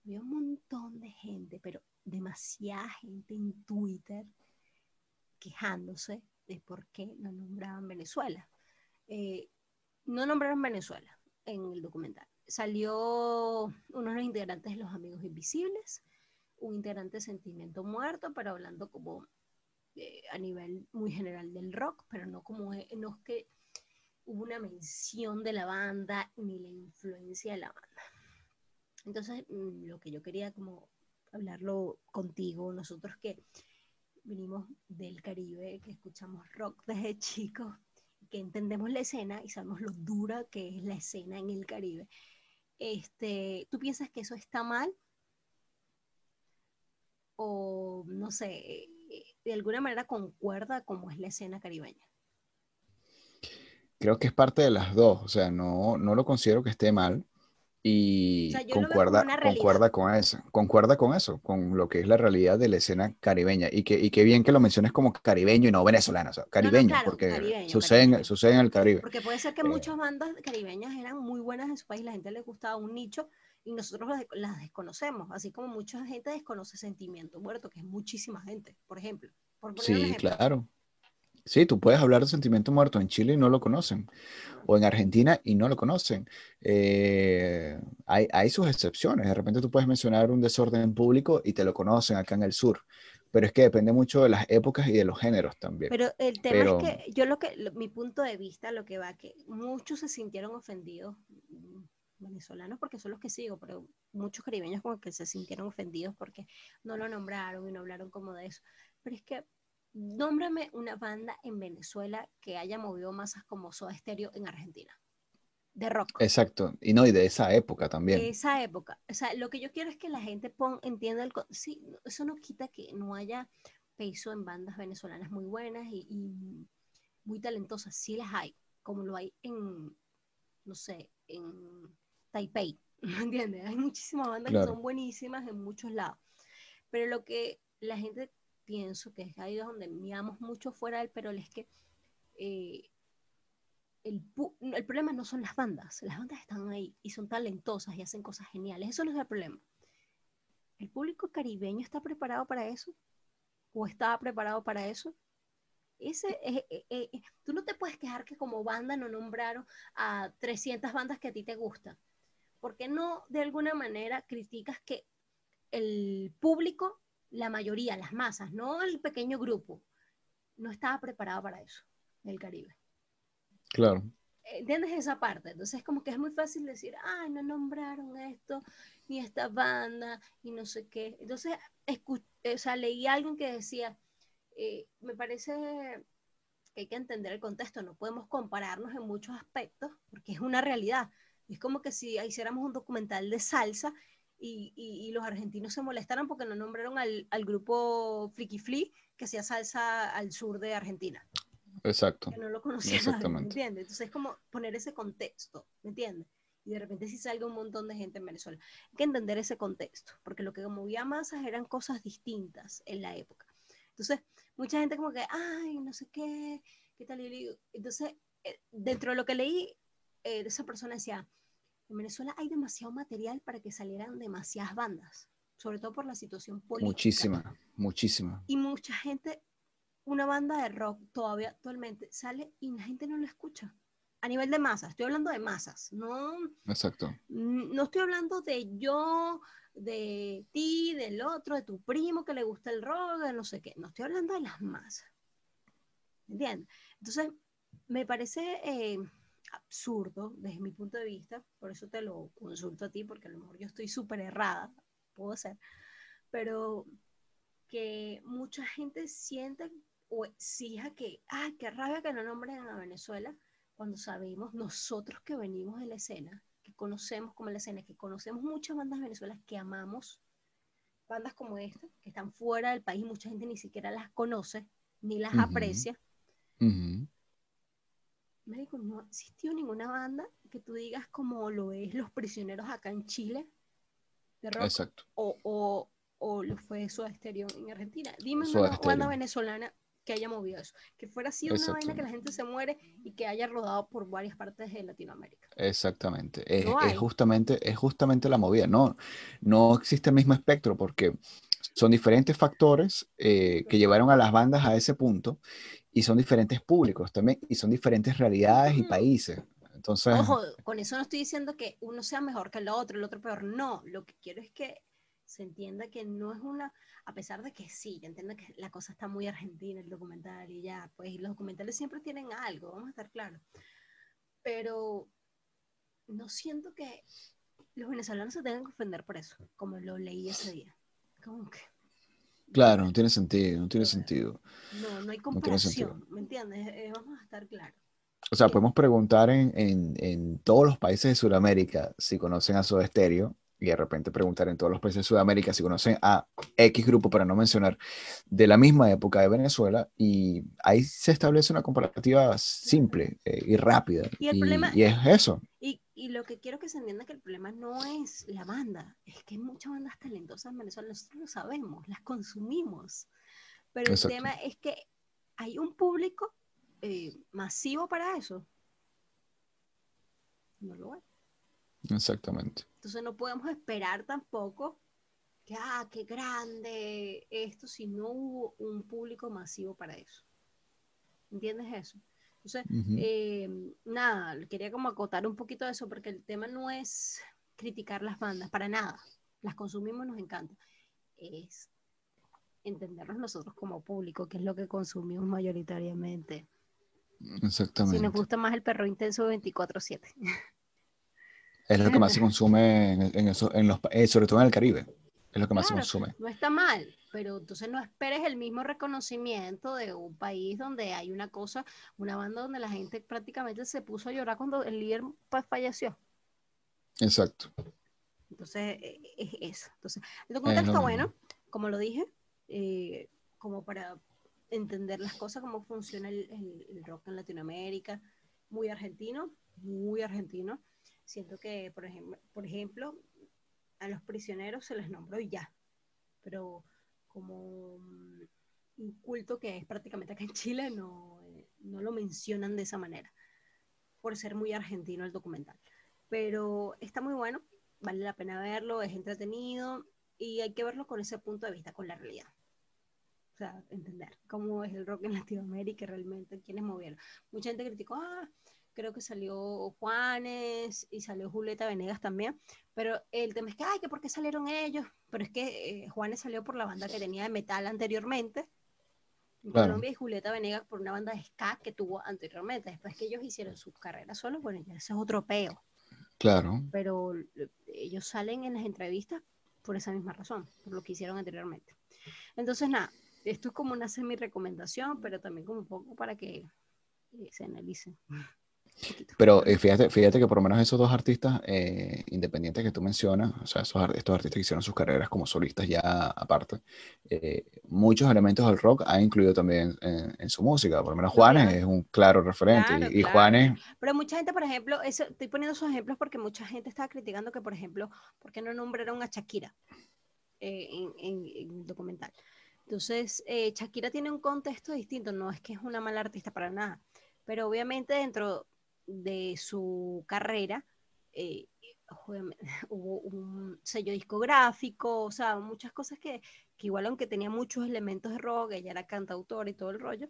[SPEAKER 2] había un montón de gente, pero demasiada gente en Twitter quejándose de por qué no nombraban Venezuela. Eh, no nombraron Venezuela en el documental. Salió uno de los integrantes de Los Amigos Invisibles, un integrante de Sentimiento Muerto, pero hablando como eh, a nivel muy general del rock, pero no como eh, no es que hubo una mención de la banda ni la influencia de la banda. Entonces, mm, lo que yo quería como hablarlo contigo, nosotros que venimos del Caribe, que escuchamos rock [laughs] desde chicos, que entendemos la escena y sabemos lo dura que es la escena en el Caribe. Este, ¿Tú piensas que eso está mal? O no sé, de alguna manera concuerda como es la escena caribeña.
[SPEAKER 1] Creo que es parte de las dos. O sea, no, no lo considero que esté mal. Y
[SPEAKER 2] O sea,
[SPEAKER 1] concuerda, concuerda con eso, concuerda con eso, con lo que es la realidad de la escena caribeña. Y que, y qué bien que lo menciones como caribeño y no venezolano, o sea, caribeño,
[SPEAKER 2] claro,
[SPEAKER 1] porque
[SPEAKER 2] caribeño,
[SPEAKER 1] sucede, en- sucede en el Caribe.
[SPEAKER 2] Porque puede ser que
[SPEAKER 1] Eh.
[SPEAKER 2] muchas bandas caribeñas eran muy buenas en su país, la gente les gustaba un nicho y nosotros las, las desconocemos, así como mucha gente desconoce Sentimiento Muerto, que es muchísima gente, por ejemplo. Por
[SPEAKER 1] Sí,
[SPEAKER 2] ejemplo.
[SPEAKER 1] claro. Sí, tú puedes hablar de Sentimiento Muerto en Chile y no lo conocen, o en Argentina y no lo conocen. Eh, hay, hay sus excepciones. De repente tú puedes mencionar un desorden público y te lo conocen acá en el sur, pero es que depende mucho de las épocas y de los géneros también.
[SPEAKER 2] Pero el tema
[SPEAKER 1] Pero-
[SPEAKER 2] es que yo lo que, lo- mi punto de vista, lo que va, que muchos se sintieron ofendidos, mm, venezolanos porque son los que sigo, pero muchos caribeños como que se sintieron ofendidos porque no lo nombraron y no hablaron como de eso. Pero es que Nómbrame una banda en Venezuela que haya movido masas como Soda Stereo en Argentina. De rock.
[SPEAKER 1] Exacto. Y no, y de esa época también.
[SPEAKER 2] De esa época. O sea, lo que yo quiero es que la gente pon, entienda el... Sí, eso no quita que no haya peso en bandas venezolanas muy buenas y, y muy talentosas. Sí las hay, como lo hay en, no sé, en Taipei. [laughs] ¿Me entiendes? Hay muchísimas bandas
[SPEAKER 1] Claro.
[SPEAKER 2] que son buenísimas en muchos lados. Pero lo que la gente pienso que es ahí donde miramos mucho fuera del perol es que eh, el, el problema no son las bandas, las bandas están ahí y son talentosas y hacen cosas geniales, eso no es el problema. ¿El público caribeño está preparado para eso? ¿O estaba preparado para eso? Ese, eh, eh, eh, tú no te puedes quejar que como banda no nombraron a 300 bandas que a ti te gustan. ¿Por qué no de alguna manera criticas que el público, la mayoría, las masas, no el pequeño grupo, no estaba preparado para eso, el Caribe?
[SPEAKER 1] Claro.
[SPEAKER 2] ¿Entiendes esa parte? Entonces, como que es muy fácil decir, ay, no nombraron esto, ni esta banda, y no sé qué. Entonces, escu- o sea, leí a alguien que decía, eh, me parece que hay que entender el contexto, no podemos compararnos en muchos aspectos, porque es una realidad. Es como que si hiciéramos un documental de salsa y, y- y los argentinos se molestaran porque no nombraron al, al grupo Flicky Flea que hacía salsa al sur de Argentina
[SPEAKER 1] Exacto.
[SPEAKER 2] que no lo conocía nadie, ¿me
[SPEAKER 1] Exactamente.
[SPEAKER 2] entiendes? Entonces es como poner ese contexto, ¿me entiendes? Y de repente si salga un montón de gente en Venezuela. Hay que entender ese contexto, porque lo que movía masas eran cosas distintas en la época. Entonces, mucha gente como que, ay, no sé qué, qué tal. y Entonces, eh, dentro de lo que leí, eh, esa persona decía, en Venezuela hay demasiado material para que salieran demasiadas bandas, sobre todo por la situación política.
[SPEAKER 1] Muchísima, muchísima.
[SPEAKER 2] Y mucha gente, una banda de rock todavía actualmente sale y la gente no lo escucha. A nivel de masas, estoy hablando de masas, no,
[SPEAKER 1] Exacto.
[SPEAKER 2] no estoy hablando de yo, de ti, del otro, de tu primo que le gusta el rock, de no sé qué. No estoy hablando de las masas. ¿Entiendes? Entonces, me parece eh, absurdo desde mi punto de vista, por eso te lo consulto a ti, porque a lo mejor yo estoy súper errada, puedo ser, pero que mucha gente siente o exija que, ay, qué rabia que no nombren a Venezuela, cuando sabemos nosotros que venimos de la escena, que conocemos como la escena, que conocemos muchas bandas Venezuela que amamos, bandas como esta, que están fuera del país, mucha gente ni siquiera las conoce, ni las aprecia.
[SPEAKER 1] Ujú.
[SPEAKER 2] No existió ninguna banda que tú digas como lo es Los Prisioneros acá en Chile, de rock,
[SPEAKER 1] Exacto.
[SPEAKER 2] o, o, o lo fue Soda Stereo en Argentina. Dime
[SPEAKER 1] Soda
[SPEAKER 2] una banda venezolana que haya movido eso, que fuera así una vaina que la gente se muere y que haya rodado por varias partes de Latinoamérica.
[SPEAKER 1] Exactamente. Es,
[SPEAKER 2] No
[SPEAKER 1] es
[SPEAKER 2] hay.
[SPEAKER 1] justamente, es justamente la movida. No, no existe el mismo espectro porque son diferentes factores eh, que llevaron a las bandas a ese punto y son diferentes públicos también y son diferentes realidades y
[SPEAKER 2] Ujú.
[SPEAKER 1] países. Entonces,
[SPEAKER 2] Ojo, con eso no estoy diciendo que uno sea mejor que el otro, el otro peor. No, lo que quiero es que se entienda que no es una, a pesar de que sí, yo entiendo que la cosa está muy argentina, el documental y ya, pues y los documentales siempre tienen algo, vamos a estar claros. Pero no siento que los venezolanos se tengan que ofender por eso, como lo leí ese día. Como que
[SPEAKER 1] claro, no tiene sentido, no tiene sentido.
[SPEAKER 2] no, no hay
[SPEAKER 1] No
[SPEAKER 2] comparación, ¿me entiendes? Eh, vamos a estar claros.
[SPEAKER 1] O sea,
[SPEAKER 2] Sí.
[SPEAKER 1] podemos preguntar en, en, en todos los países de Sudamérica si conocen a Soda Stereo y de repente preguntar en todos los países de Sudamérica si conocen a X grupo, para no mencionar, de la misma época de Venezuela y ahí se establece una comparativa simple eh, y rápida.
[SPEAKER 2] Y el problema-
[SPEAKER 1] y es eso.
[SPEAKER 2] Y, y lo que quiero que se entienda que el problema no es la banda, es que hay muchas bandas talentosas en Venezuela, nosotros lo sabemos, las consumimos. Pero
[SPEAKER 1] Exacto.
[SPEAKER 2] el tema es que hay un público eh, masivo para eso. No lo hay.
[SPEAKER 1] Exactamente.
[SPEAKER 2] Entonces no podemos esperar tampoco que, ah, qué grande esto, si no hubo un público masivo para eso. ¿Entiendes eso? Entonces, eh, nada, quería como acotar un poquito de eso, porque el tema no es criticar las bandas, para nada. Las consumimos, nos encanta. Es entendernos nosotros como público, que es lo que consumimos mayoritariamente. Si
[SPEAKER 1] Exactamente.
[SPEAKER 2] nos gusta más el perro intenso 24-7.
[SPEAKER 1] Es lo que más se consume en, en eso, en los, eh, sobre todo en el Caribe. Es lo que más
[SPEAKER 2] Claro.
[SPEAKER 1] se consume.
[SPEAKER 2] No está mal, pero entonces no esperes el mismo reconocimiento de un país donde hay una cosa, una banda donde la gente prácticamente se puso a llorar cuando el líder pues, falleció.
[SPEAKER 1] Exacto.
[SPEAKER 2] Entonces, eh, es eso. Entonces, el documental está
[SPEAKER 1] mismo.
[SPEAKER 2] bueno, como lo dije, eh, como para entender las cosas, cómo funciona el, el- el rock en Latinoamérica. Muy argentino, muy argentino. Siento que, por ejemplo, por ejemplo, a los prisioneros se les nombró y ya, pero como un culto que es prácticamente acá en Chile, no, eh, no lo mencionan de esa manera, por ser muy argentino el documental. Pero está muy bueno, vale la pena verlo, es entretenido y hay que verlo con ese punto de vista, con la realidad. O sea, entender cómo es el rock en Latinoamérica realmente, quiénes movieron. Mucha gente criticó, ah, creo que salió Juanes y salió Julieta Venegas también, pero el tema es que, ay, que por qué salieron ellos, pero es que eh, Juanes salió por la banda que tenía de metal anteriormente, en
[SPEAKER 1] Claro.
[SPEAKER 2] Colombia, y Julieta Venegas por una banda de ska que tuvo anteriormente, después que ellos hicieron sus carreras solos, bueno, ya ese es otro peo
[SPEAKER 1] Claro.
[SPEAKER 2] pero ellos salen en las entrevistas por esa misma razón, por lo que hicieron anteriormente. Entonces, nada, esto es como una semi-recomendación, pero también como un poco para que eh, se analicen.
[SPEAKER 1] Pero eh, fíjate, fíjate que por lo menos esos dos artistas eh, independientes que tú mencionas, o sea, esos, estos artistas que hicieron sus carreras como solistas ya aparte, eh, muchos elementos del rock han incluido también en, en su música. Por lo menos
[SPEAKER 2] No,
[SPEAKER 1] Juanes
[SPEAKER 2] claro.
[SPEAKER 1] es un claro referente.
[SPEAKER 2] Claro,
[SPEAKER 1] y, y
[SPEAKER 2] claro.
[SPEAKER 1] Juanes,
[SPEAKER 2] Pero mucha gente, por ejemplo, eso, estoy poniendo esos ejemplos porque mucha gente estaba criticando que, por ejemplo, ¿por qué no nombraron a Shakira eh, en, en- en el documental? Entonces, eh, Shakira tiene un contexto distinto, no es que es una mala artista para nada, pero obviamente dentro de su carrera eh, [laughs] hubo un sello discográfico, o sea, muchas cosas que, que igual aunque tenía muchos elementos de rock, ella era cantautora y todo el rollo,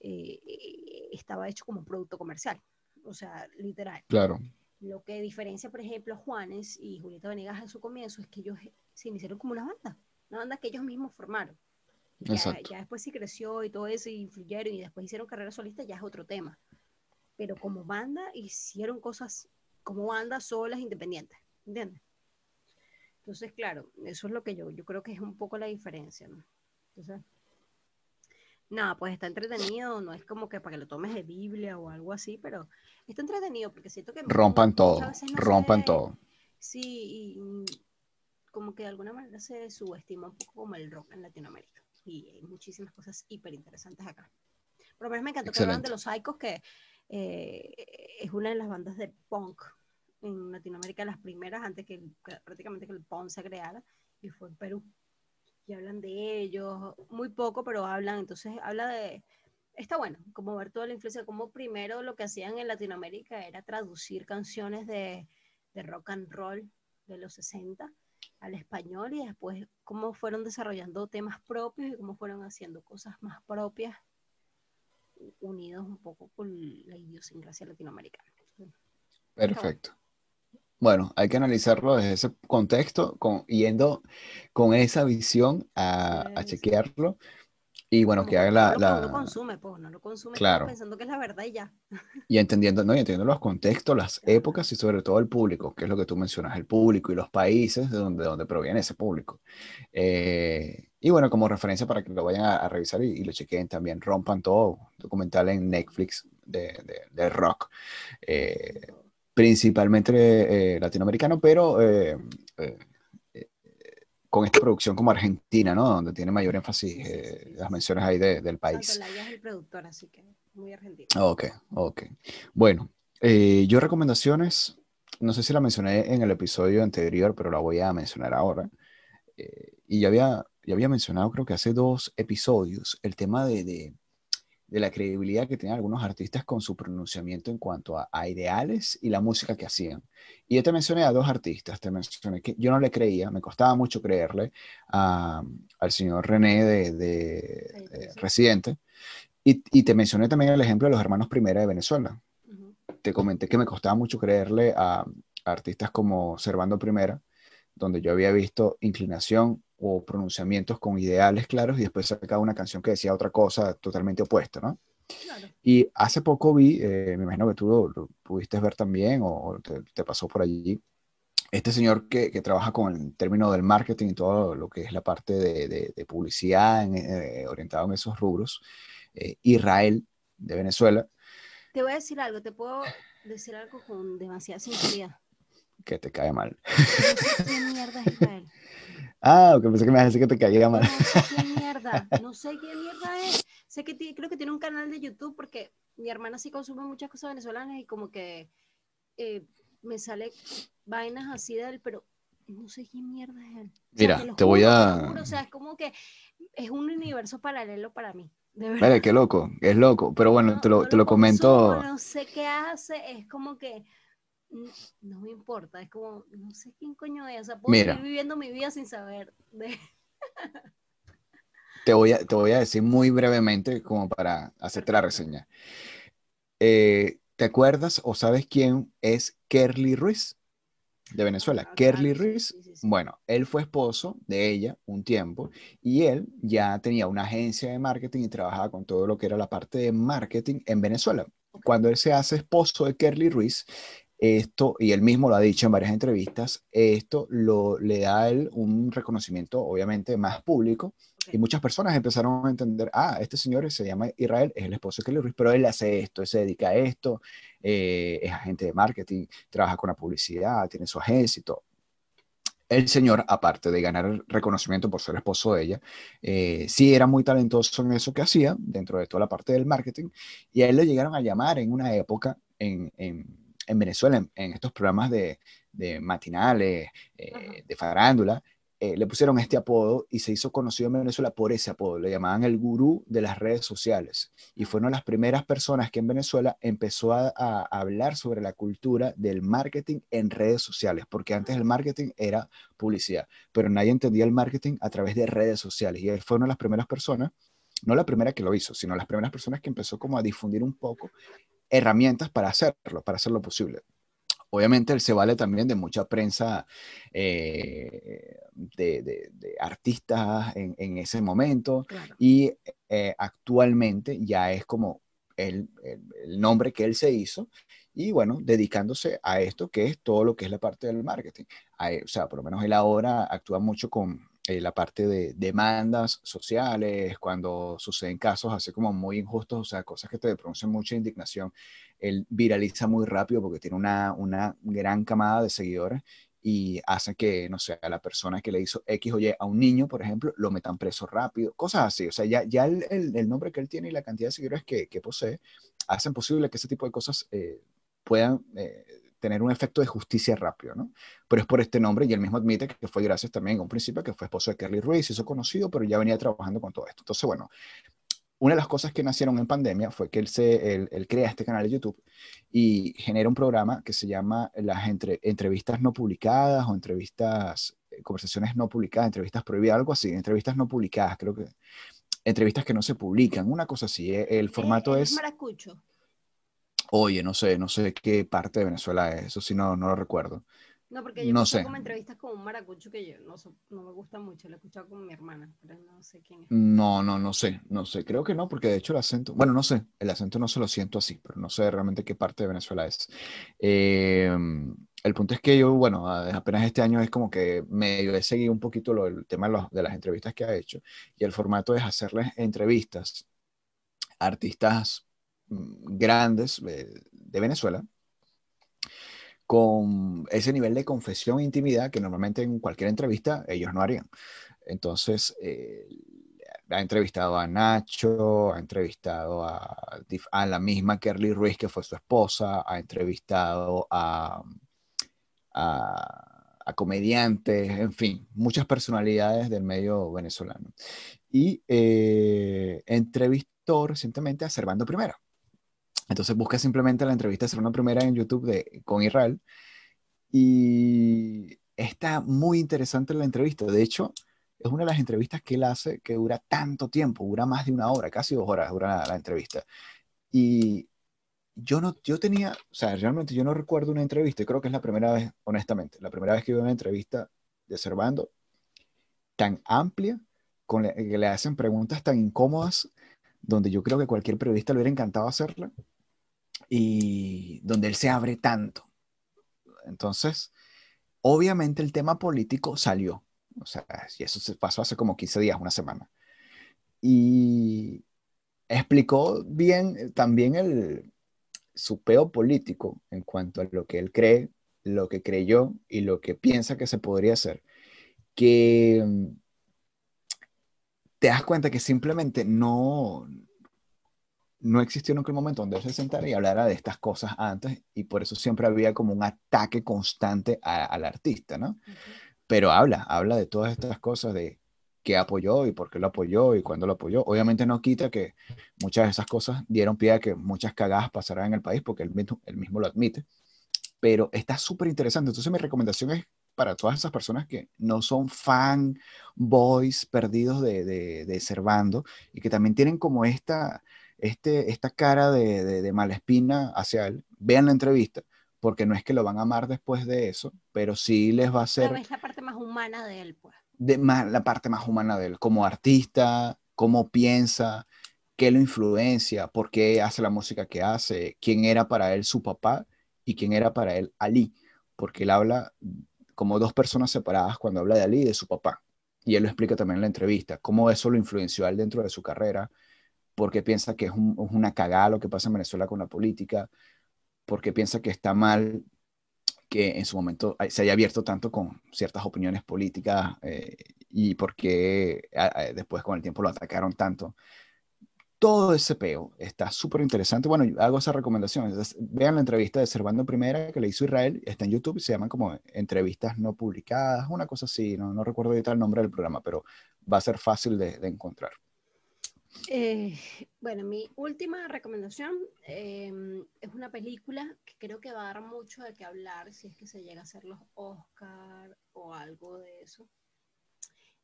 [SPEAKER 2] eh, eh, estaba hecho como un producto comercial, o sea, literal.
[SPEAKER 1] claro,
[SPEAKER 2] Lo que diferencia, por ejemplo, a Juanes y Julieta Venegas a su comienzo es que ellos se iniciaron como una banda, una banda que ellos mismos formaron. Ya, ya después sí creció y todo eso, y influyeron y después hicieron carrera solista, ya es otro tema. Pero como banda hicieron cosas como bandas solas, independientes, ¿entiendes? Entonces, claro, eso es lo que yo, yo creo que es un poco la diferencia, ¿no? Entonces, nada, pues está entretenido, no es como que para que lo tomes de Biblia o algo así, pero está entretenido porque siento que
[SPEAKER 1] rompan todo,
[SPEAKER 2] no
[SPEAKER 1] rompan
[SPEAKER 2] se-
[SPEAKER 1] todo.
[SPEAKER 2] Sí, y como que de alguna manera se subestima un poco como el rock en Latinoamérica. Y hay muchísimas cosas hiper interesantes acá. Por lo menos me encantó que hablaban de
[SPEAKER 1] Excelente.
[SPEAKER 2] los Psychos, que eh, es una de las bandas de punk en Latinoamérica, las primeras, antes que, prácticamente que el punk se creara, y fue en Perú. Y hablan de ellos, muy poco, pero hablan, entonces habla de... Está bueno, como ver toda la influencia, como primero lo que hacían en Latinoamérica era traducir canciones de, de rock and roll de los 60 al español y después cómo fueron desarrollando temas propios y cómo fueron haciendo cosas más propias unidos un poco con la idiosincrasia latinoamericana.
[SPEAKER 1] Perfecto. Bueno, hay que analizarlo desde ese contexto, con, yendo con esa visión a, a chequearlo. Y bueno,
[SPEAKER 2] Como
[SPEAKER 1] que haga la,
[SPEAKER 2] todo lo uno consume, pues no lo consume
[SPEAKER 1] Claro.
[SPEAKER 2] pensando que es la verdad y ya. [laughs]
[SPEAKER 1] y entendiendo, ¿no? Y entendiendo los contextos, las épocas y sobre todo el público, que es lo que tú mencionas, el público y los países de donde, de donde proviene ese público. Eh, y bueno, como referencia para que lo vayan a, a revisar y, y lo chequen también, rompan todo, documental en Netflix de, de- de rock, eh, principalmente eh, latinoamericano, pero eh, con esta producción como argentina, ¿no? Donde tiene mayor énfasis eh, las menciones ahí de- del país.
[SPEAKER 2] Santolaya es el productor, así que muy argentino.
[SPEAKER 1] Ok, ok. Bueno, eh, yo recomendaciones, no sé si la mencioné en el episodio anterior, pero la voy a mencionar ahora. Eh, y ya había, ya había mencionado, creo que hace dos episodios, el tema de, de, de la credibilidad que tenían algunos artistas con su pronunciamiento en cuanto a, a ideales y la música que hacían. Y yo te mencioné a dos artistas, te mencioné que yo no le creía, me costaba mucho creerle a- al señor René de, de-
[SPEAKER 2] Sí,
[SPEAKER 1] de
[SPEAKER 2] sí, sí.
[SPEAKER 1] Residente. Y, y te mencioné también el ejemplo de los hermanos Primera de Venezuela. Te comenté que me costaba mucho creerle a, a artistas como Servando Primera, donde yo había visto inclinación o pronunciamientos con ideales claros y después sacaba una canción que decía otra cosa totalmente opuesta, ¿no?
[SPEAKER 2] Claro.
[SPEAKER 1] Y hace poco vi, eh, me imagino que tú lo, lo pudiste ver también o, te, te pasó por allí, este señor que, que, trabaja con el término del marketing y todo lo que es la parte de, de, de publicidad en, eh, orientado en esos rubros, eh, Israel de Venezuela.
[SPEAKER 2] Te voy a decir algo, te puedo decir algo con demasiada sinceridad.
[SPEAKER 1] Que te cae mal. [laughs]
[SPEAKER 2] Quién mierda es. [laughs]
[SPEAKER 1] Ah, que pensé que me ibas a decir que te caía mal.
[SPEAKER 2] No sé quién [laughs] mierda, no sé quién mierda es. Sé que creo que tiene un canal de YouTube porque mi hermana sí consume muchas cosas venezolanas y como que eh, me sale vainas así de él, pero no sé quién mierda es él. O sea,
[SPEAKER 1] Mira,
[SPEAKER 2] lo
[SPEAKER 1] te voy
[SPEAKER 2] juro,
[SPEAKER 1] a-
[SPEAKER 2] lo juro, o sea, es como que es un universo paralelo para mí. De verdad.
[SPEAKER 1] Vale, qué loco, es loco. Pero bueno,
[SPEAKER 2] No-
[SPEAKER 1] te lo,
[SPEAKER 2] no
[SPEAKER 1] te lo comento.
[SPEAKER 2] consumo, no sé qué hace, es como que no me importa, es como, no sé quién coño es, o sea, puedo
[SPEAKER 1] Mira.
[SPEAKER 2] seguir viviendo mi vida sin saber de...
[SPEAKER 1] Te voy a, te voy a decir muy brevemente como para hacerte la reseña. Eh, ¿te acuerdas o sabes quién es Kerly Ruiz de Venezuela?
[SPEAKER 2] Ah,
[SPEAKER 1] Kerly
[SPEAKER 2] claro,
[SPEAKER 1] Ruiz.
[SPEAKER 2] sí, sí, sí.
[SPEAKER 1] Bueno, él fue esposo de ella un tiempo y él ya tenía una agencia de marketing y trabajaba con todo lo que era la parte de marketing en Venezuela. Cuando él se hace esposo de Kerly Ruiz, esto, y él mismo lo ha dicho en varias entrevistas, esto lo, le da a él un reconocimiento obviamente más público y muchas personas empezaron a entender, ah, este señor se llama Israel, es el esposo de Kelly Ruiz, pero él hace esto, él se dedica a esto, eh, es agente de marketing, trabaja con la publicidad, tiene su agencia y todo. El señor, aparte de ganar reconocimiento por ser esposo de ella, eh, sí era muy talentoso en eso que hacía, dentro de toda la parte del marketing, y a él le llegaron a llamar en una época en, en- en Venezuela, en, en estos programas de, de matinales, eh, de farándula, eh, le pusieron este apodo y se hizo conocido en Venezuela por ese apodo. Le llamaban el gurú de las redes sociales. Y fue una de las primeras personas que en Venezuela empezó a, a hablar sobre la cultura del marketing en redes sociales, porque antes el marketing era publicidad, pero nadie entendía el marketing a través de redes sociales. Y él fue una de las primeras personas, no la primera que lo hizo, sino las primeras personas que empezó como a difundir un poco herramientas para hacerlo, para hacerlo posible. Obviamente él se vale también de mucha prensa eh, de, de- de artistas en, en ese momento
[SPEAKER 2] Claro.
[SPEAKER 1] y eh, actualmente ya es como el, el- el nombre que él se hizo y bueno, dedicándose a esto que es todo lo que es la parte del marketing. A- o sea, por lo menos él ahora actúa mucho con eh, la parte de demandas sociales, cuando suceden casos así como muy injustos, o sea, cosas que te producen mucha indignación. Él viraliza muy rápido porque tiene una, una gran camada de seguidores y hace que, no sé, a la persona que le hizo X o Y a un niño, por ejemplo, lo metan preso rápido, cosas así. O sea, ya, ya el, el- nombre que él tiene y la cantidad de seguidores que, que posee hacen posible que ese tipo de cosas eh, puedan eh, tener un efecto de justicia rápido, ¿no? Pero es por este nombre y él mismo admite que fue gracias también a un principio que fue esposo de Kerly Ruiz, hizo conocido, pero ya venía trabajando con todo esto. Entonces, bueno, una de las cosas que nacieron en pandemia fue que él, se, él, él crea este canal de YouTube y genera un programa que se llama las entre, entrevistas no publicadas o entrevistas, eh, conversaciones no publicadas, entrevistas prohibidas, algo así, entrevistas no publicadas, creo que, entrevistas que no se publican, una cosa así. eh, El formato
[SPEAKER 2] Eh,
[SPEAKER 1] es,
[SPEAKER 2] maracucho.
[SPEAKER 1] Oye, no sé, no sé qué parte de Venezuela es, eso sí no, no lo recuerdo.
[SPEAKER 2] No, porque yo
[SPEAKER 1] No sé.
[SPEAKER 2] como entrevistas con un maracucho que yo no, no me gusta mucho, lo he escuchado con mi hermana, pero no sé quién es.
[SPEAKER 1] No, no, no sé, no sé, creo que no, porque de hecho el acento, bueno, no sé, el acento no se lo siento así, pero no sé realmente qué parte de Venezuela es. Eh, el punto es que yo, bueno, apenas este año es como que medio he seguido un poquito lo, el tema de, los- de las entrevistas que ha hecho, y el formato es hacerles entrevistas a artistas grandes eh, de Venezuela con ese nivel de confesión e intimidad que normalmente en cualquier entrevista ellos no harían. Entonces, eh, ha entrevistado a Nacho, ha entrevistado a, la misma Kerly Ruiz, que fue su esposa, ha entrevistado a comediantes, en fin, muchas personalidades del medio venezolano. Y eh, entrevistó recientemente a Servando Primera. Entonces busca simplemente la entrevista de Servando Primera en YouTube de, con Israel. Y está muy interesante la entrevista. De hecho, es una de las entrevistas que él hace que dura tanto tiempo, dura más de una hora, casi dos horas dura la, la entrevista. Y yo no, yo tenía, o sea, realmente yo no recuerdo una entrevista, y creo que es la primera vez, honestamente, la primera vez que veo una entrevista de Servando tan amplia, con la- que le hacen preguntas tan incómodas, donde yo creo que cualquier periodista le hubiera encantado hacerla, y donde él se abre tanto. Entonces, obviamente el tema político salió. O sea, y eso se pasó hace como 15 días, una semana. Y explicó bien también el, su peo político en cuanto a lo que él cree, lo que creyó y lo que piensa que se podría hacer. Que mm, te das cuenta que simplemente no, no existió nunca un momento donde él se sentara y hablara de estas cosas antes y por eso siempre había como un ataque constante al artista, ¿no? Pero habla, habla de todas estas cosas de qué apoyó y por qué lo apoyó y cuándo lo apoyó. Obviamente no quita que muchas de esas cosas dieron pie a que muchas cagadas pasaran en el país porque él mismo, él mismo lo admite, pero está súper interesante. Entonces mi recomendación es para todas esas personas que no son fan boys perdidos de, de, de Servando y que también tienen como esta este, esta cara de, de, mala espina hacia él, vean la entrevista, porque no es que lo van a amar después de eso, pero sí les va a hacer...
[SPEAKER 2] Es la parte más humana de él, pues.
[SPEAKER 1] De, más, la parte más humana de él, como artista, cómo piensa, qué lo influencia, por qué hace la música que hace, quién era para él su papá y quién era para él Ali, porque él habla como dos personas separadas cuando habla de Ali y de su papá. Y él lo explica también en la entrevista, cómo eso lo influenció a él dentro de su carrera, porque piensa que es, una cagada lo que pasa en Venezuela con la política, porque piensa que está mal que en su momento se haya abierto tanto con ciertas opiniones políticas eh, y porque después con el tiempo lo atacaron tanto. Todo ese peo está súper interesante. Bueno, hago esa recomendación. vean la entrevista de Servando Primera que le hizo Israel. Está en YouTube. Se llaman como entrevistas no publicadas, una cosa así. No, no recuerdo ahorita el nombre del programa, pero va a ser fácil de encontrar.
[SPEAKER 2] Eh, bueno, mi última recomendación em, es una película que creo que va a dar mucho de qué hablar si es que se llega a hacer los Oscar o algo de eso.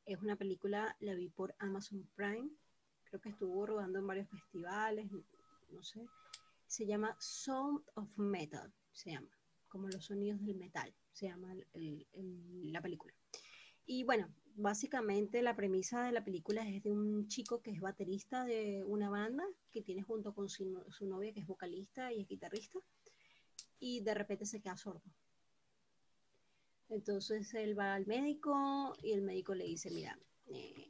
[SPEAKER 2] Es una película, la vi por Amazon Prime, creo que estuvo rodando en varios festivales, no sé. Se llama Sound of Metal, se llama, como los sonidos del metal, se llama la película. Y bueno, básicamente la premisa de la película es de un chico que es baterista de una banda que tiene junto con su, novia que es vocalista y es guitarrista y de repente se queda sordo. Entonces él va al médico y el médico le dice, mira, eh,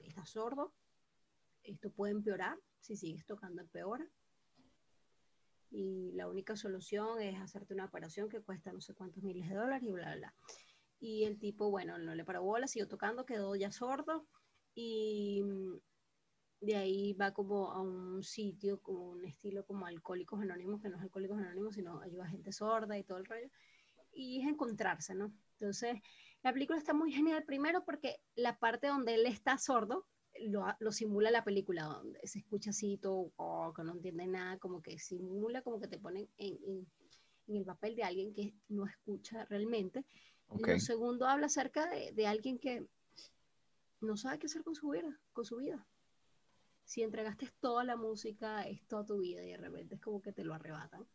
[SPEAKER 2] estás sordo, esto puede empeorar, si sigues tocando empeora. Y la única solución es hacerte una operación que cuesta no sé cuántos miles de dólares y bla, bla, bla. Y el tipo, bueno, no le paró bola, siguió tocando, quedó ya sordo. Y mm, de ahí va como a un sitio con un estilo como Alcohólicos Anónimos, que no es Alcohólicos Anónimos, sino ayuda a gente sorda y todo el rollo. Y es encontrarse, ¿no? Entonces, la película está muy genial primero porque la parte donde él está sordo lo, lo simula la película, donde se escucha así todo, oh, que no entiende nada, como que simula, como que te ponen en, en, en el papel de alguien que no escucha realmente lo segundo habla acerca de, alguien que no sabe qué hacer con su vida, con su vida. Si entregaste toda la música, es toda tu vida y de repente es como que te lo arrebatan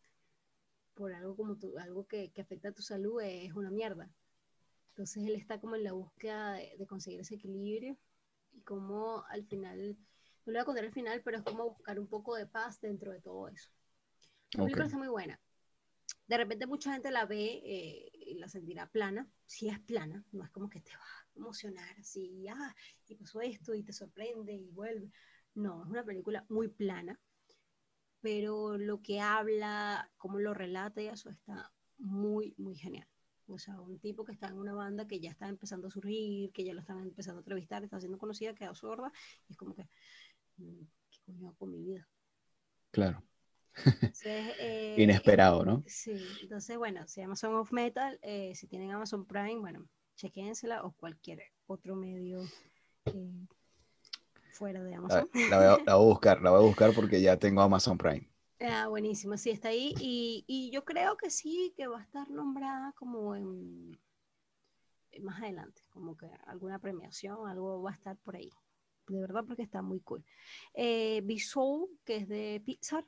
[SPEAKER 2] por algo como algo que, afecta a tu salud, es una mierda. Entonces él está como en la búsqueda de, conseguir ese equilibrio y como al final, no le voy a contar el final, pero es como buscar un poco de paz dentro de todo eso. La película está muy buena. De repente mucha gente la ve eh, y la sentirá plana. Si es plana, no es como que te va a emocionar así, ah, y pasó esto y te sorprende y vuelve. No, es una película muy plana, pero lo que habla, cómo lo relata y eso está muy, muy genial. O sea, un tipo que está en una banda que ya está empezando a surgir, que ya lo están empezando a entrevistar, está siendo conocida, quedó sorda, y es como que, mm, ¿qué coño con mi vida?
[SPEAKER 1] Claro. Eh, Inesperado, ¿no?
[SPEAKER 2] Sí, entonces, bueno, se llama Song of Metal. Eh, si tienen Amazon Prime, bueno, chequénsela o cualquier otro medio fuera de Amazon.
[SPEAKER 1] La, voy a, [laughs] buscar, la voy a buscar porque ya tengo Amazon Prime.
[SPEAKER 2] Ah, buenísimo, sí, está ahí. Y, y, yo creo que sí, que va a estar nombrada como en, más adelante, como que alguna premiación, algo va a estar por ahí. De verdad, porque está muy cool. Eh, que es de Pixar,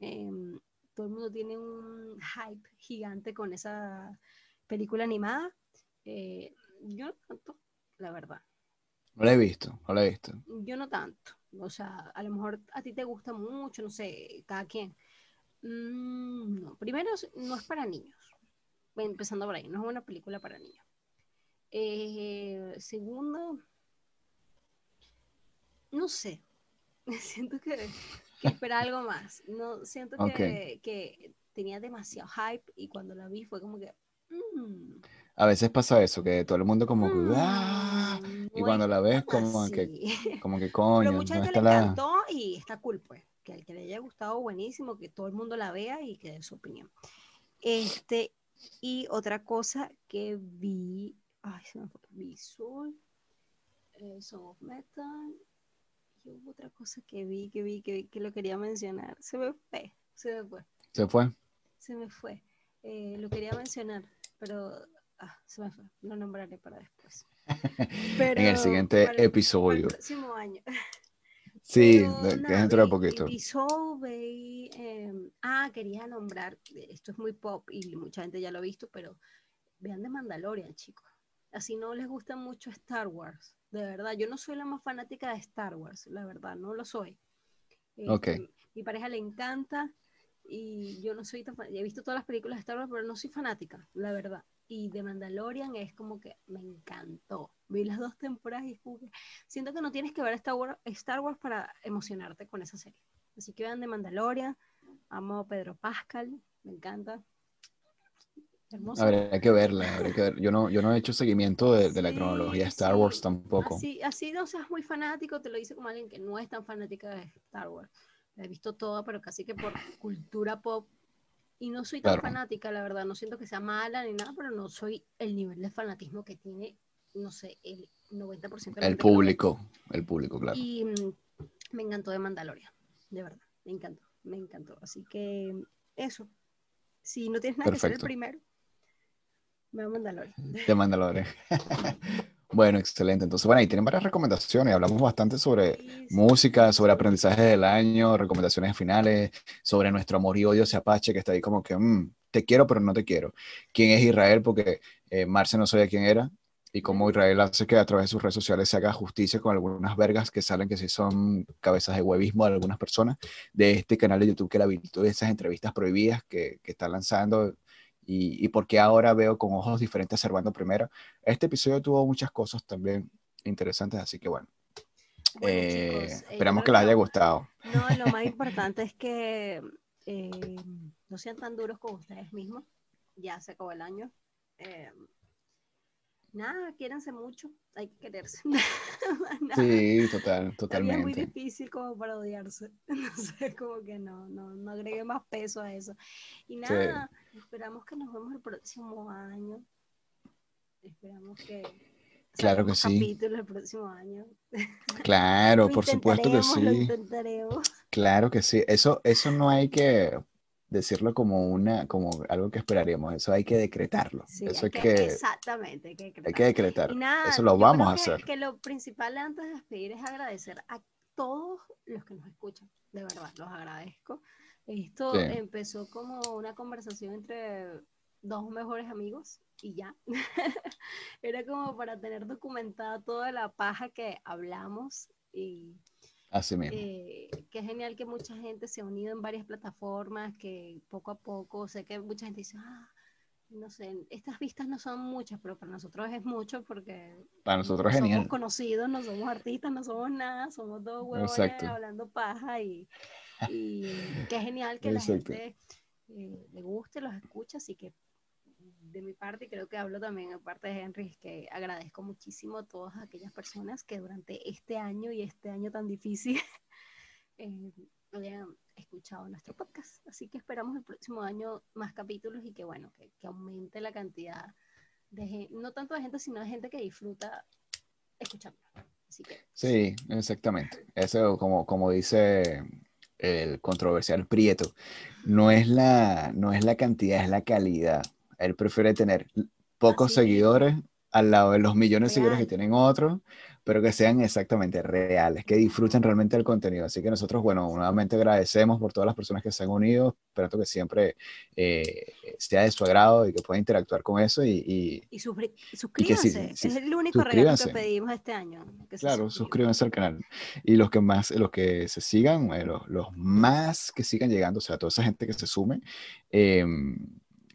[SPEAKER 2] Em, todo el mundo tiene un hype gigante con esa película animada. Eh, yo no tanto, la verdad.
[SPEAKER 1] No la he visto, no la he visto.
[SPEAKER 2] Yo no tanto. O sea, a lo mejor a ti te gusta mucho, no sé, cada quien. Mm, no, primero no es para niños. empezando por ahí, no es una película para niños. Eh, segundo, no sé, [laughs] siento que, que espera algo más. No, siento que,
[SPEAKER 1] Ok.
[SPEAKER 2] que tenía demasiado hype y cuando la vi fue como que... mm,
[SPEAKER 1] A veces pasa eso, que todo el mundo como que,
[SPEAKER 2] mm,
[SPEAKER 1] ¡ah! Y cuando la ves, como que, como que [laughs]
[SPEAKER 2] Pero
[SPEAKER 1] coño,
[SPEAKER 2] mucha
[SPEAKER 1] no
[SPEAKER 2] gente le
[SPEAKER 1] la...
[SPEAKER 2] encantó y está cool, pues. Que al que le haya gustado, buenísimo, que todo el mundo la vea y que dé su opinión. Este, y otra cosa que vi, ay, se me fue, vi Soul, eh, Song of Metal, hubo otra cosa que vi, que vi, que vi, que lo quería mencionar. Se me fue, se me fue,
[SPEAKER 1] Se fue.
[SPEAKER 2] se me fue. Eh, lo quería mencionar, pero ah, se me fue. Lo nombraré para después. [laughs]
[SPEAKER 1] En el siguiente
[SPEAKER 2] el- el
[SPEAKER 1] episodio.
[SPEAKER 2] próximo año. [laughs]
[SPEAKER 1] Sí,
[SPEAKER 2] Pero
[SPEAKER 1] de- que
[SPEAKER 2] nada,
[SPEAKER 1] es dentro de poquito.
[SPEAKER 2] vi vi, em, ah, quería nombrar, esto es muy pop y mucha gente ya lo ha visto, pero vean de Mandalorian, chicos. Así no les gusta mucho Star Wars, de verdad. Yo no soy la más fanática de Star Wars, la verdad, no lo soy.
[SPEAKER 1] Ok.
[SPEAKER 2] Este, Mi pareja le encanta y yo no soy tan He visto todas las películas de Star Wars, pero no soy fanática, la verdad. Y de Mandalorian es como que me encantó. Vi las dos temporadas y que siento que no tienes que ver Star Wars, Star Wars para emocionarte con esa serie. Así que vean de Mandalorian. Amo a Pedro Pascal, me encanta. Hermoso.
[SPEAKER 1] Habría que verla, habría que ver. Yo no, yo no he hecho seguimiento de, de la cronología de Star. Wars tampoco.
[SPEAKER 2] Así, así no seas muy fanático, te lo dice como alguien que no es tan fanática de Star Wars. La he visto toda, pero casi que por cultura pop. Y no soy tan
[SPEAKER 1] Claro.
[SPEAKER 2] fanática, la verdad. No siento que sea mala ni nada, pero no soy el nivel de fanatismo que tiene, no sé, el 90% de la
[SPEAKER 1] El público, el público, claro.
[SPEAKER 2] Y mm, me encantó de Mandalorian, de verdad. Me encantó, me encantó. Así que eso. Si no tienes nada que hacer el
[SPEAKER 1] Perfecto.
[SPEAKER 2] primero, a Mandalorian.
[SPEAKER 1] De Mandalorian. [laughs] Bueno, excelente. Entonces, bueno, ahí tienen varias recomendaciones. Hablamos bastante sobre
[SPEAKER 2] Sí, sí.
[SPEAKER 1] música, sobre aprendizaje del año, recomendaciones finales, sobre nuestro amor y odio hacia Apache, que está ahí como que, mm, te quiero, pero no te quiero. ¿Quién es Israel? Porque eh, Marce no sabía quién era. Y cómo Israel hace que a través de sus redes sociales se haga justicia con algunas vergas que salen que sí son cabezas de huevismo de algunas personas de este canal de YouTube que la virtud de esas entrevistas prohibidas que, que está lanzando y, y por qué ahora veo con ojos diferentes Servando Primero. Este episodio tuvo muchas cosas también interesantes, así que bueno,
[SPEAKER 2] Bueno,
[SPEAKER 1] eh,
[SPEAKER 2] chicos, eh,
[SPEAKER 1] esperamos que les haya gustado.
[SPEAKER 2] No, lo más [laughs] importante es que eh, no sean tan duros con ustedes mismos. Ya se acabó el año. Eh, nada, quiéranse mucho. Hay que quererse. [laughs]
[SPEAKER 1] Sí, total,
[SPEAKER 2] La vida es muy
[SPEAKER 1] totalmente.
[SPEAKER 2] difícil como para odiarse. [laughs] No sé, como que no, no, no agregue más peso a eso. Y nada, esperamos que nos vemos el próximo año. Esperamos que
[SPEAKER 1] Claro que sí.
[SPEAKER 2] capítulos el próximo año. [laughs]
[SPEAKER 1] Claro, por supuesto que
[SPEAKER 2] intentaremos, Lo
[SPEAKER 1] sí.
[SPEAKER 2] intentaremos.
[SPEAKER 1] Claro que sí. Eso, eso no hay que decirlo como una, como algo que esperaríamos. Eso hay que decretarlo.
[SPEAKER 2] Sí,
[SPEAKER 1] Eso
[SPEAKER 2] hay que-
[SPEAKER 1] que,
[SPEAKER 2] exactamente, hay que
[SPEAKER 1] hay que
[SPEAKER 2] decretar.
[SPEAKER 1] decretar.
[SPEAKER 2] Y nada,
[SPEAKER 1] Eso lo vamos a
[SPEAKER 2] que-
[SPEAKER 1] hacer.
[SPEAKER 2] Que lo principal antes de despedir es agradecer a todos los que nos escuchan. De verdad, los agradezco. Esto
[SPEAKER 1] Sí.
[SPEAKER 2] empezó como una conversación entre dos mejores amigos y ya. [laughs] Era como para tener documentada toda la paja que hablamos y
[SPEAKER 1] Así mismo.
[SPEAKER 2] eh, qué genial que mucha gente se ha unido en varias plataformas, que poco a poco, sé que mucha gente dice, ah, no sé, estas vistas no son muchas, pero para nosotros es mucho porque
[SPEAKER 1] Para nosotros
[SPEAKER 2] no
[SPEAKER 1] genial.
[SPEAKER 2] somos conocidos, no somos artistas, no somos nada, somos dos
[SPEAKER 1] Exacto.
[SPEAKER 2] hablando paja y, [laughs] y qué genial que
[SPEAKER 1] Exacto.
[SPEAKER 2] la gente eh, le guste, los escucha, así que de mi parte, y creo que hablo también en parte de Henry, es que agradezco muchísimo a todas aquellas personas que durante este año y este año tan difícil [laughs] eh, hayan escuchado nuestro podcast. Así que esperamos el próximo año más capítulos y que bueno, que, que aumente la cantidad de gente, no tanto de gente, sino de gente que disfruta escuchando.
[SPEAKER 1] Sí, exactamente. Eso, como, como dice el controversial Prieto, no es la, no es la cantidad, es la calidad. Él prefiere tener pocos
[SPEAKER 2] Así
[SPEAKER 1] seguidores al lado de los millones de seguidores que
[SPEAKER 2] Real.
[SPEAKER 1] tienen otros, pero que sean exactamente reales, que disfruten realmente del contenido. Así que nosotros, bueno, nuevamente agradecemos por todas las personas que se han unido, esperando que siempre eh, sea de su agrado y que puedan interactuar con eso y, y,
[SPEAKER 2] y
[SPEAKER 1] sí,
[SPEAKER 2] suscríbanse,
[SPEAKER 1] sí,
[SPEAKER 2] es el único regalo que pedimos este año. que se
[SPEAKER 1] Claro,
[SPEAKER 2] suscriban.
[SPEAKER 1] suscríbanse al canal. Y los que más, los que se sigan, los, los más que sigan llegando, o sea, toda esa gente que se sume, eh,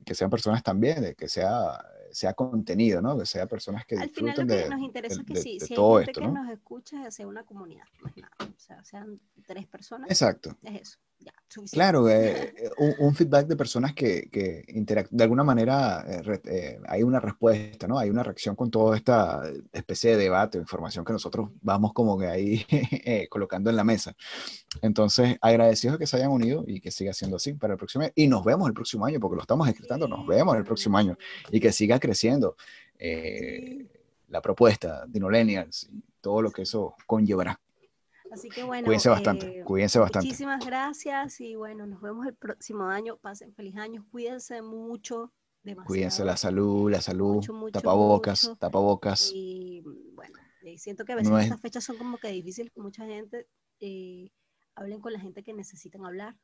[SPEAKER 1] que sean personas también, de que sea, sea contenido, ¿no? Que sea personas que
[SPEAKER 2] Al final lo que
[SPEAKER 1] de,
[SPEAKER 2] nos interesa
[SPEAKER 1] de-
[SPEAKER 2] es que
[SPEAKER 1] de-
[SPEAKER 2] sí, si hay gente
[SPEAKER 1] esto,
[SPEAKER 2] que
[SPEAKER 1] ¿no?
[SPEAKER 2] nos escucha, sea una comunidad, más nada. O sea, sean tres personas,
[SPEAKER 1] Exacto.
[SPEAKER 2] es eso, ya, suficiente.
[SPEAKER 1] Claro, eh, [laughs] eh, un, un feedback de personas que, que de alguna manera eh, eh, hay una respuesta, ¿no? Hay una reacción con toda esta especie de debate o información que nosotros vamos como que ahí [laughs] colocando en la mesa. Entonces, agradecidos de que se hayan unido y que siga siendo así para el próximo año. Y nos vemos el próximo año, porque lo estamos escribiendo, nos vemos el próximo año y que siga creciendo la propuesta de Nolenials y todo lo que eso conllevará.
[SPEAKER 2] Así que bueno,
[SPEAKER 1] Cuídense bastante,
[SPEAKER 2] eh,
[SPEAKER 1] cuídense bastante.
[SPEAKER 2] Muchísimas gracias y bueno, nos vemos el próximo año. Pasen feliz año, cuídense mucho, demasiado.
[SPEAKER 1] Cuídense la salud, la salud,
[SPEAKER 2] Mucho, mucho,
[SPEAKER 1] tapabocas,
[SPEAKER 2] mucho.
[SPEAKER 1] tapabocas.
[SPEAKER 2] Y bueno, eh, siento que a veces
[SPEAKER 1] No es-
[SPEAKER 2] estas fechas son como que difíciles con mucha gente. eh, hablen con la gente que necesitan hablar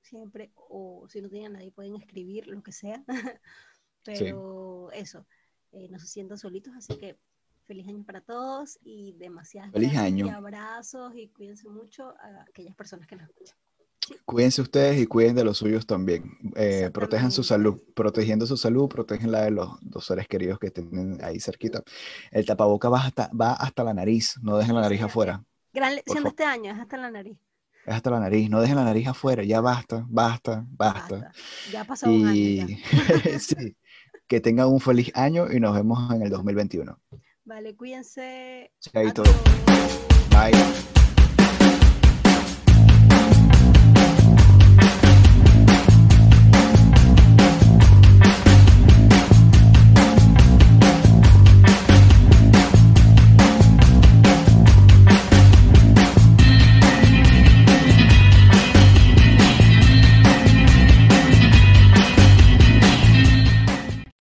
[SPEAKER 2] siempre, o si no tienen a nadie pueden escribir, lo que sea. [laughs] Pero eso, eh, no se sientan solitos, así que feliz año para todos y demasiadas
[SPEAKER 1] Feliz
[SPEAKER 2] y
[SPEAKER 1] año.
[SPEAKER 2] abrazos y cuídense mucho a aquellas personas que nos escuchan.
[SPEAKER 1] Cuídense ustedes y cuiden de los suyos también. Eh, protejan su salud, protegiendo su salud, protegen la de los dos seres queridos que tienen ahí cerquita. El tapaboca va hasta, va hasta la nariz, no dejen la nariz afuera.
[SPEAKER 2] Gran lección de este año, es hasta la nariz.
[SPEAKER 1] Es hasta la nariz, no dejen la nariz afuera, ya basta, basta, basta.
[SPEAKER 2] Basta. Ya ha pasado un año ya.
[SPEAKER 1] Y [laughs] sí, que tengan un feliz año y nos vemos en el 2021.
[SPEAKER 2] Vale, cuídense.
[SPEAKER 1] Chaito. Bye.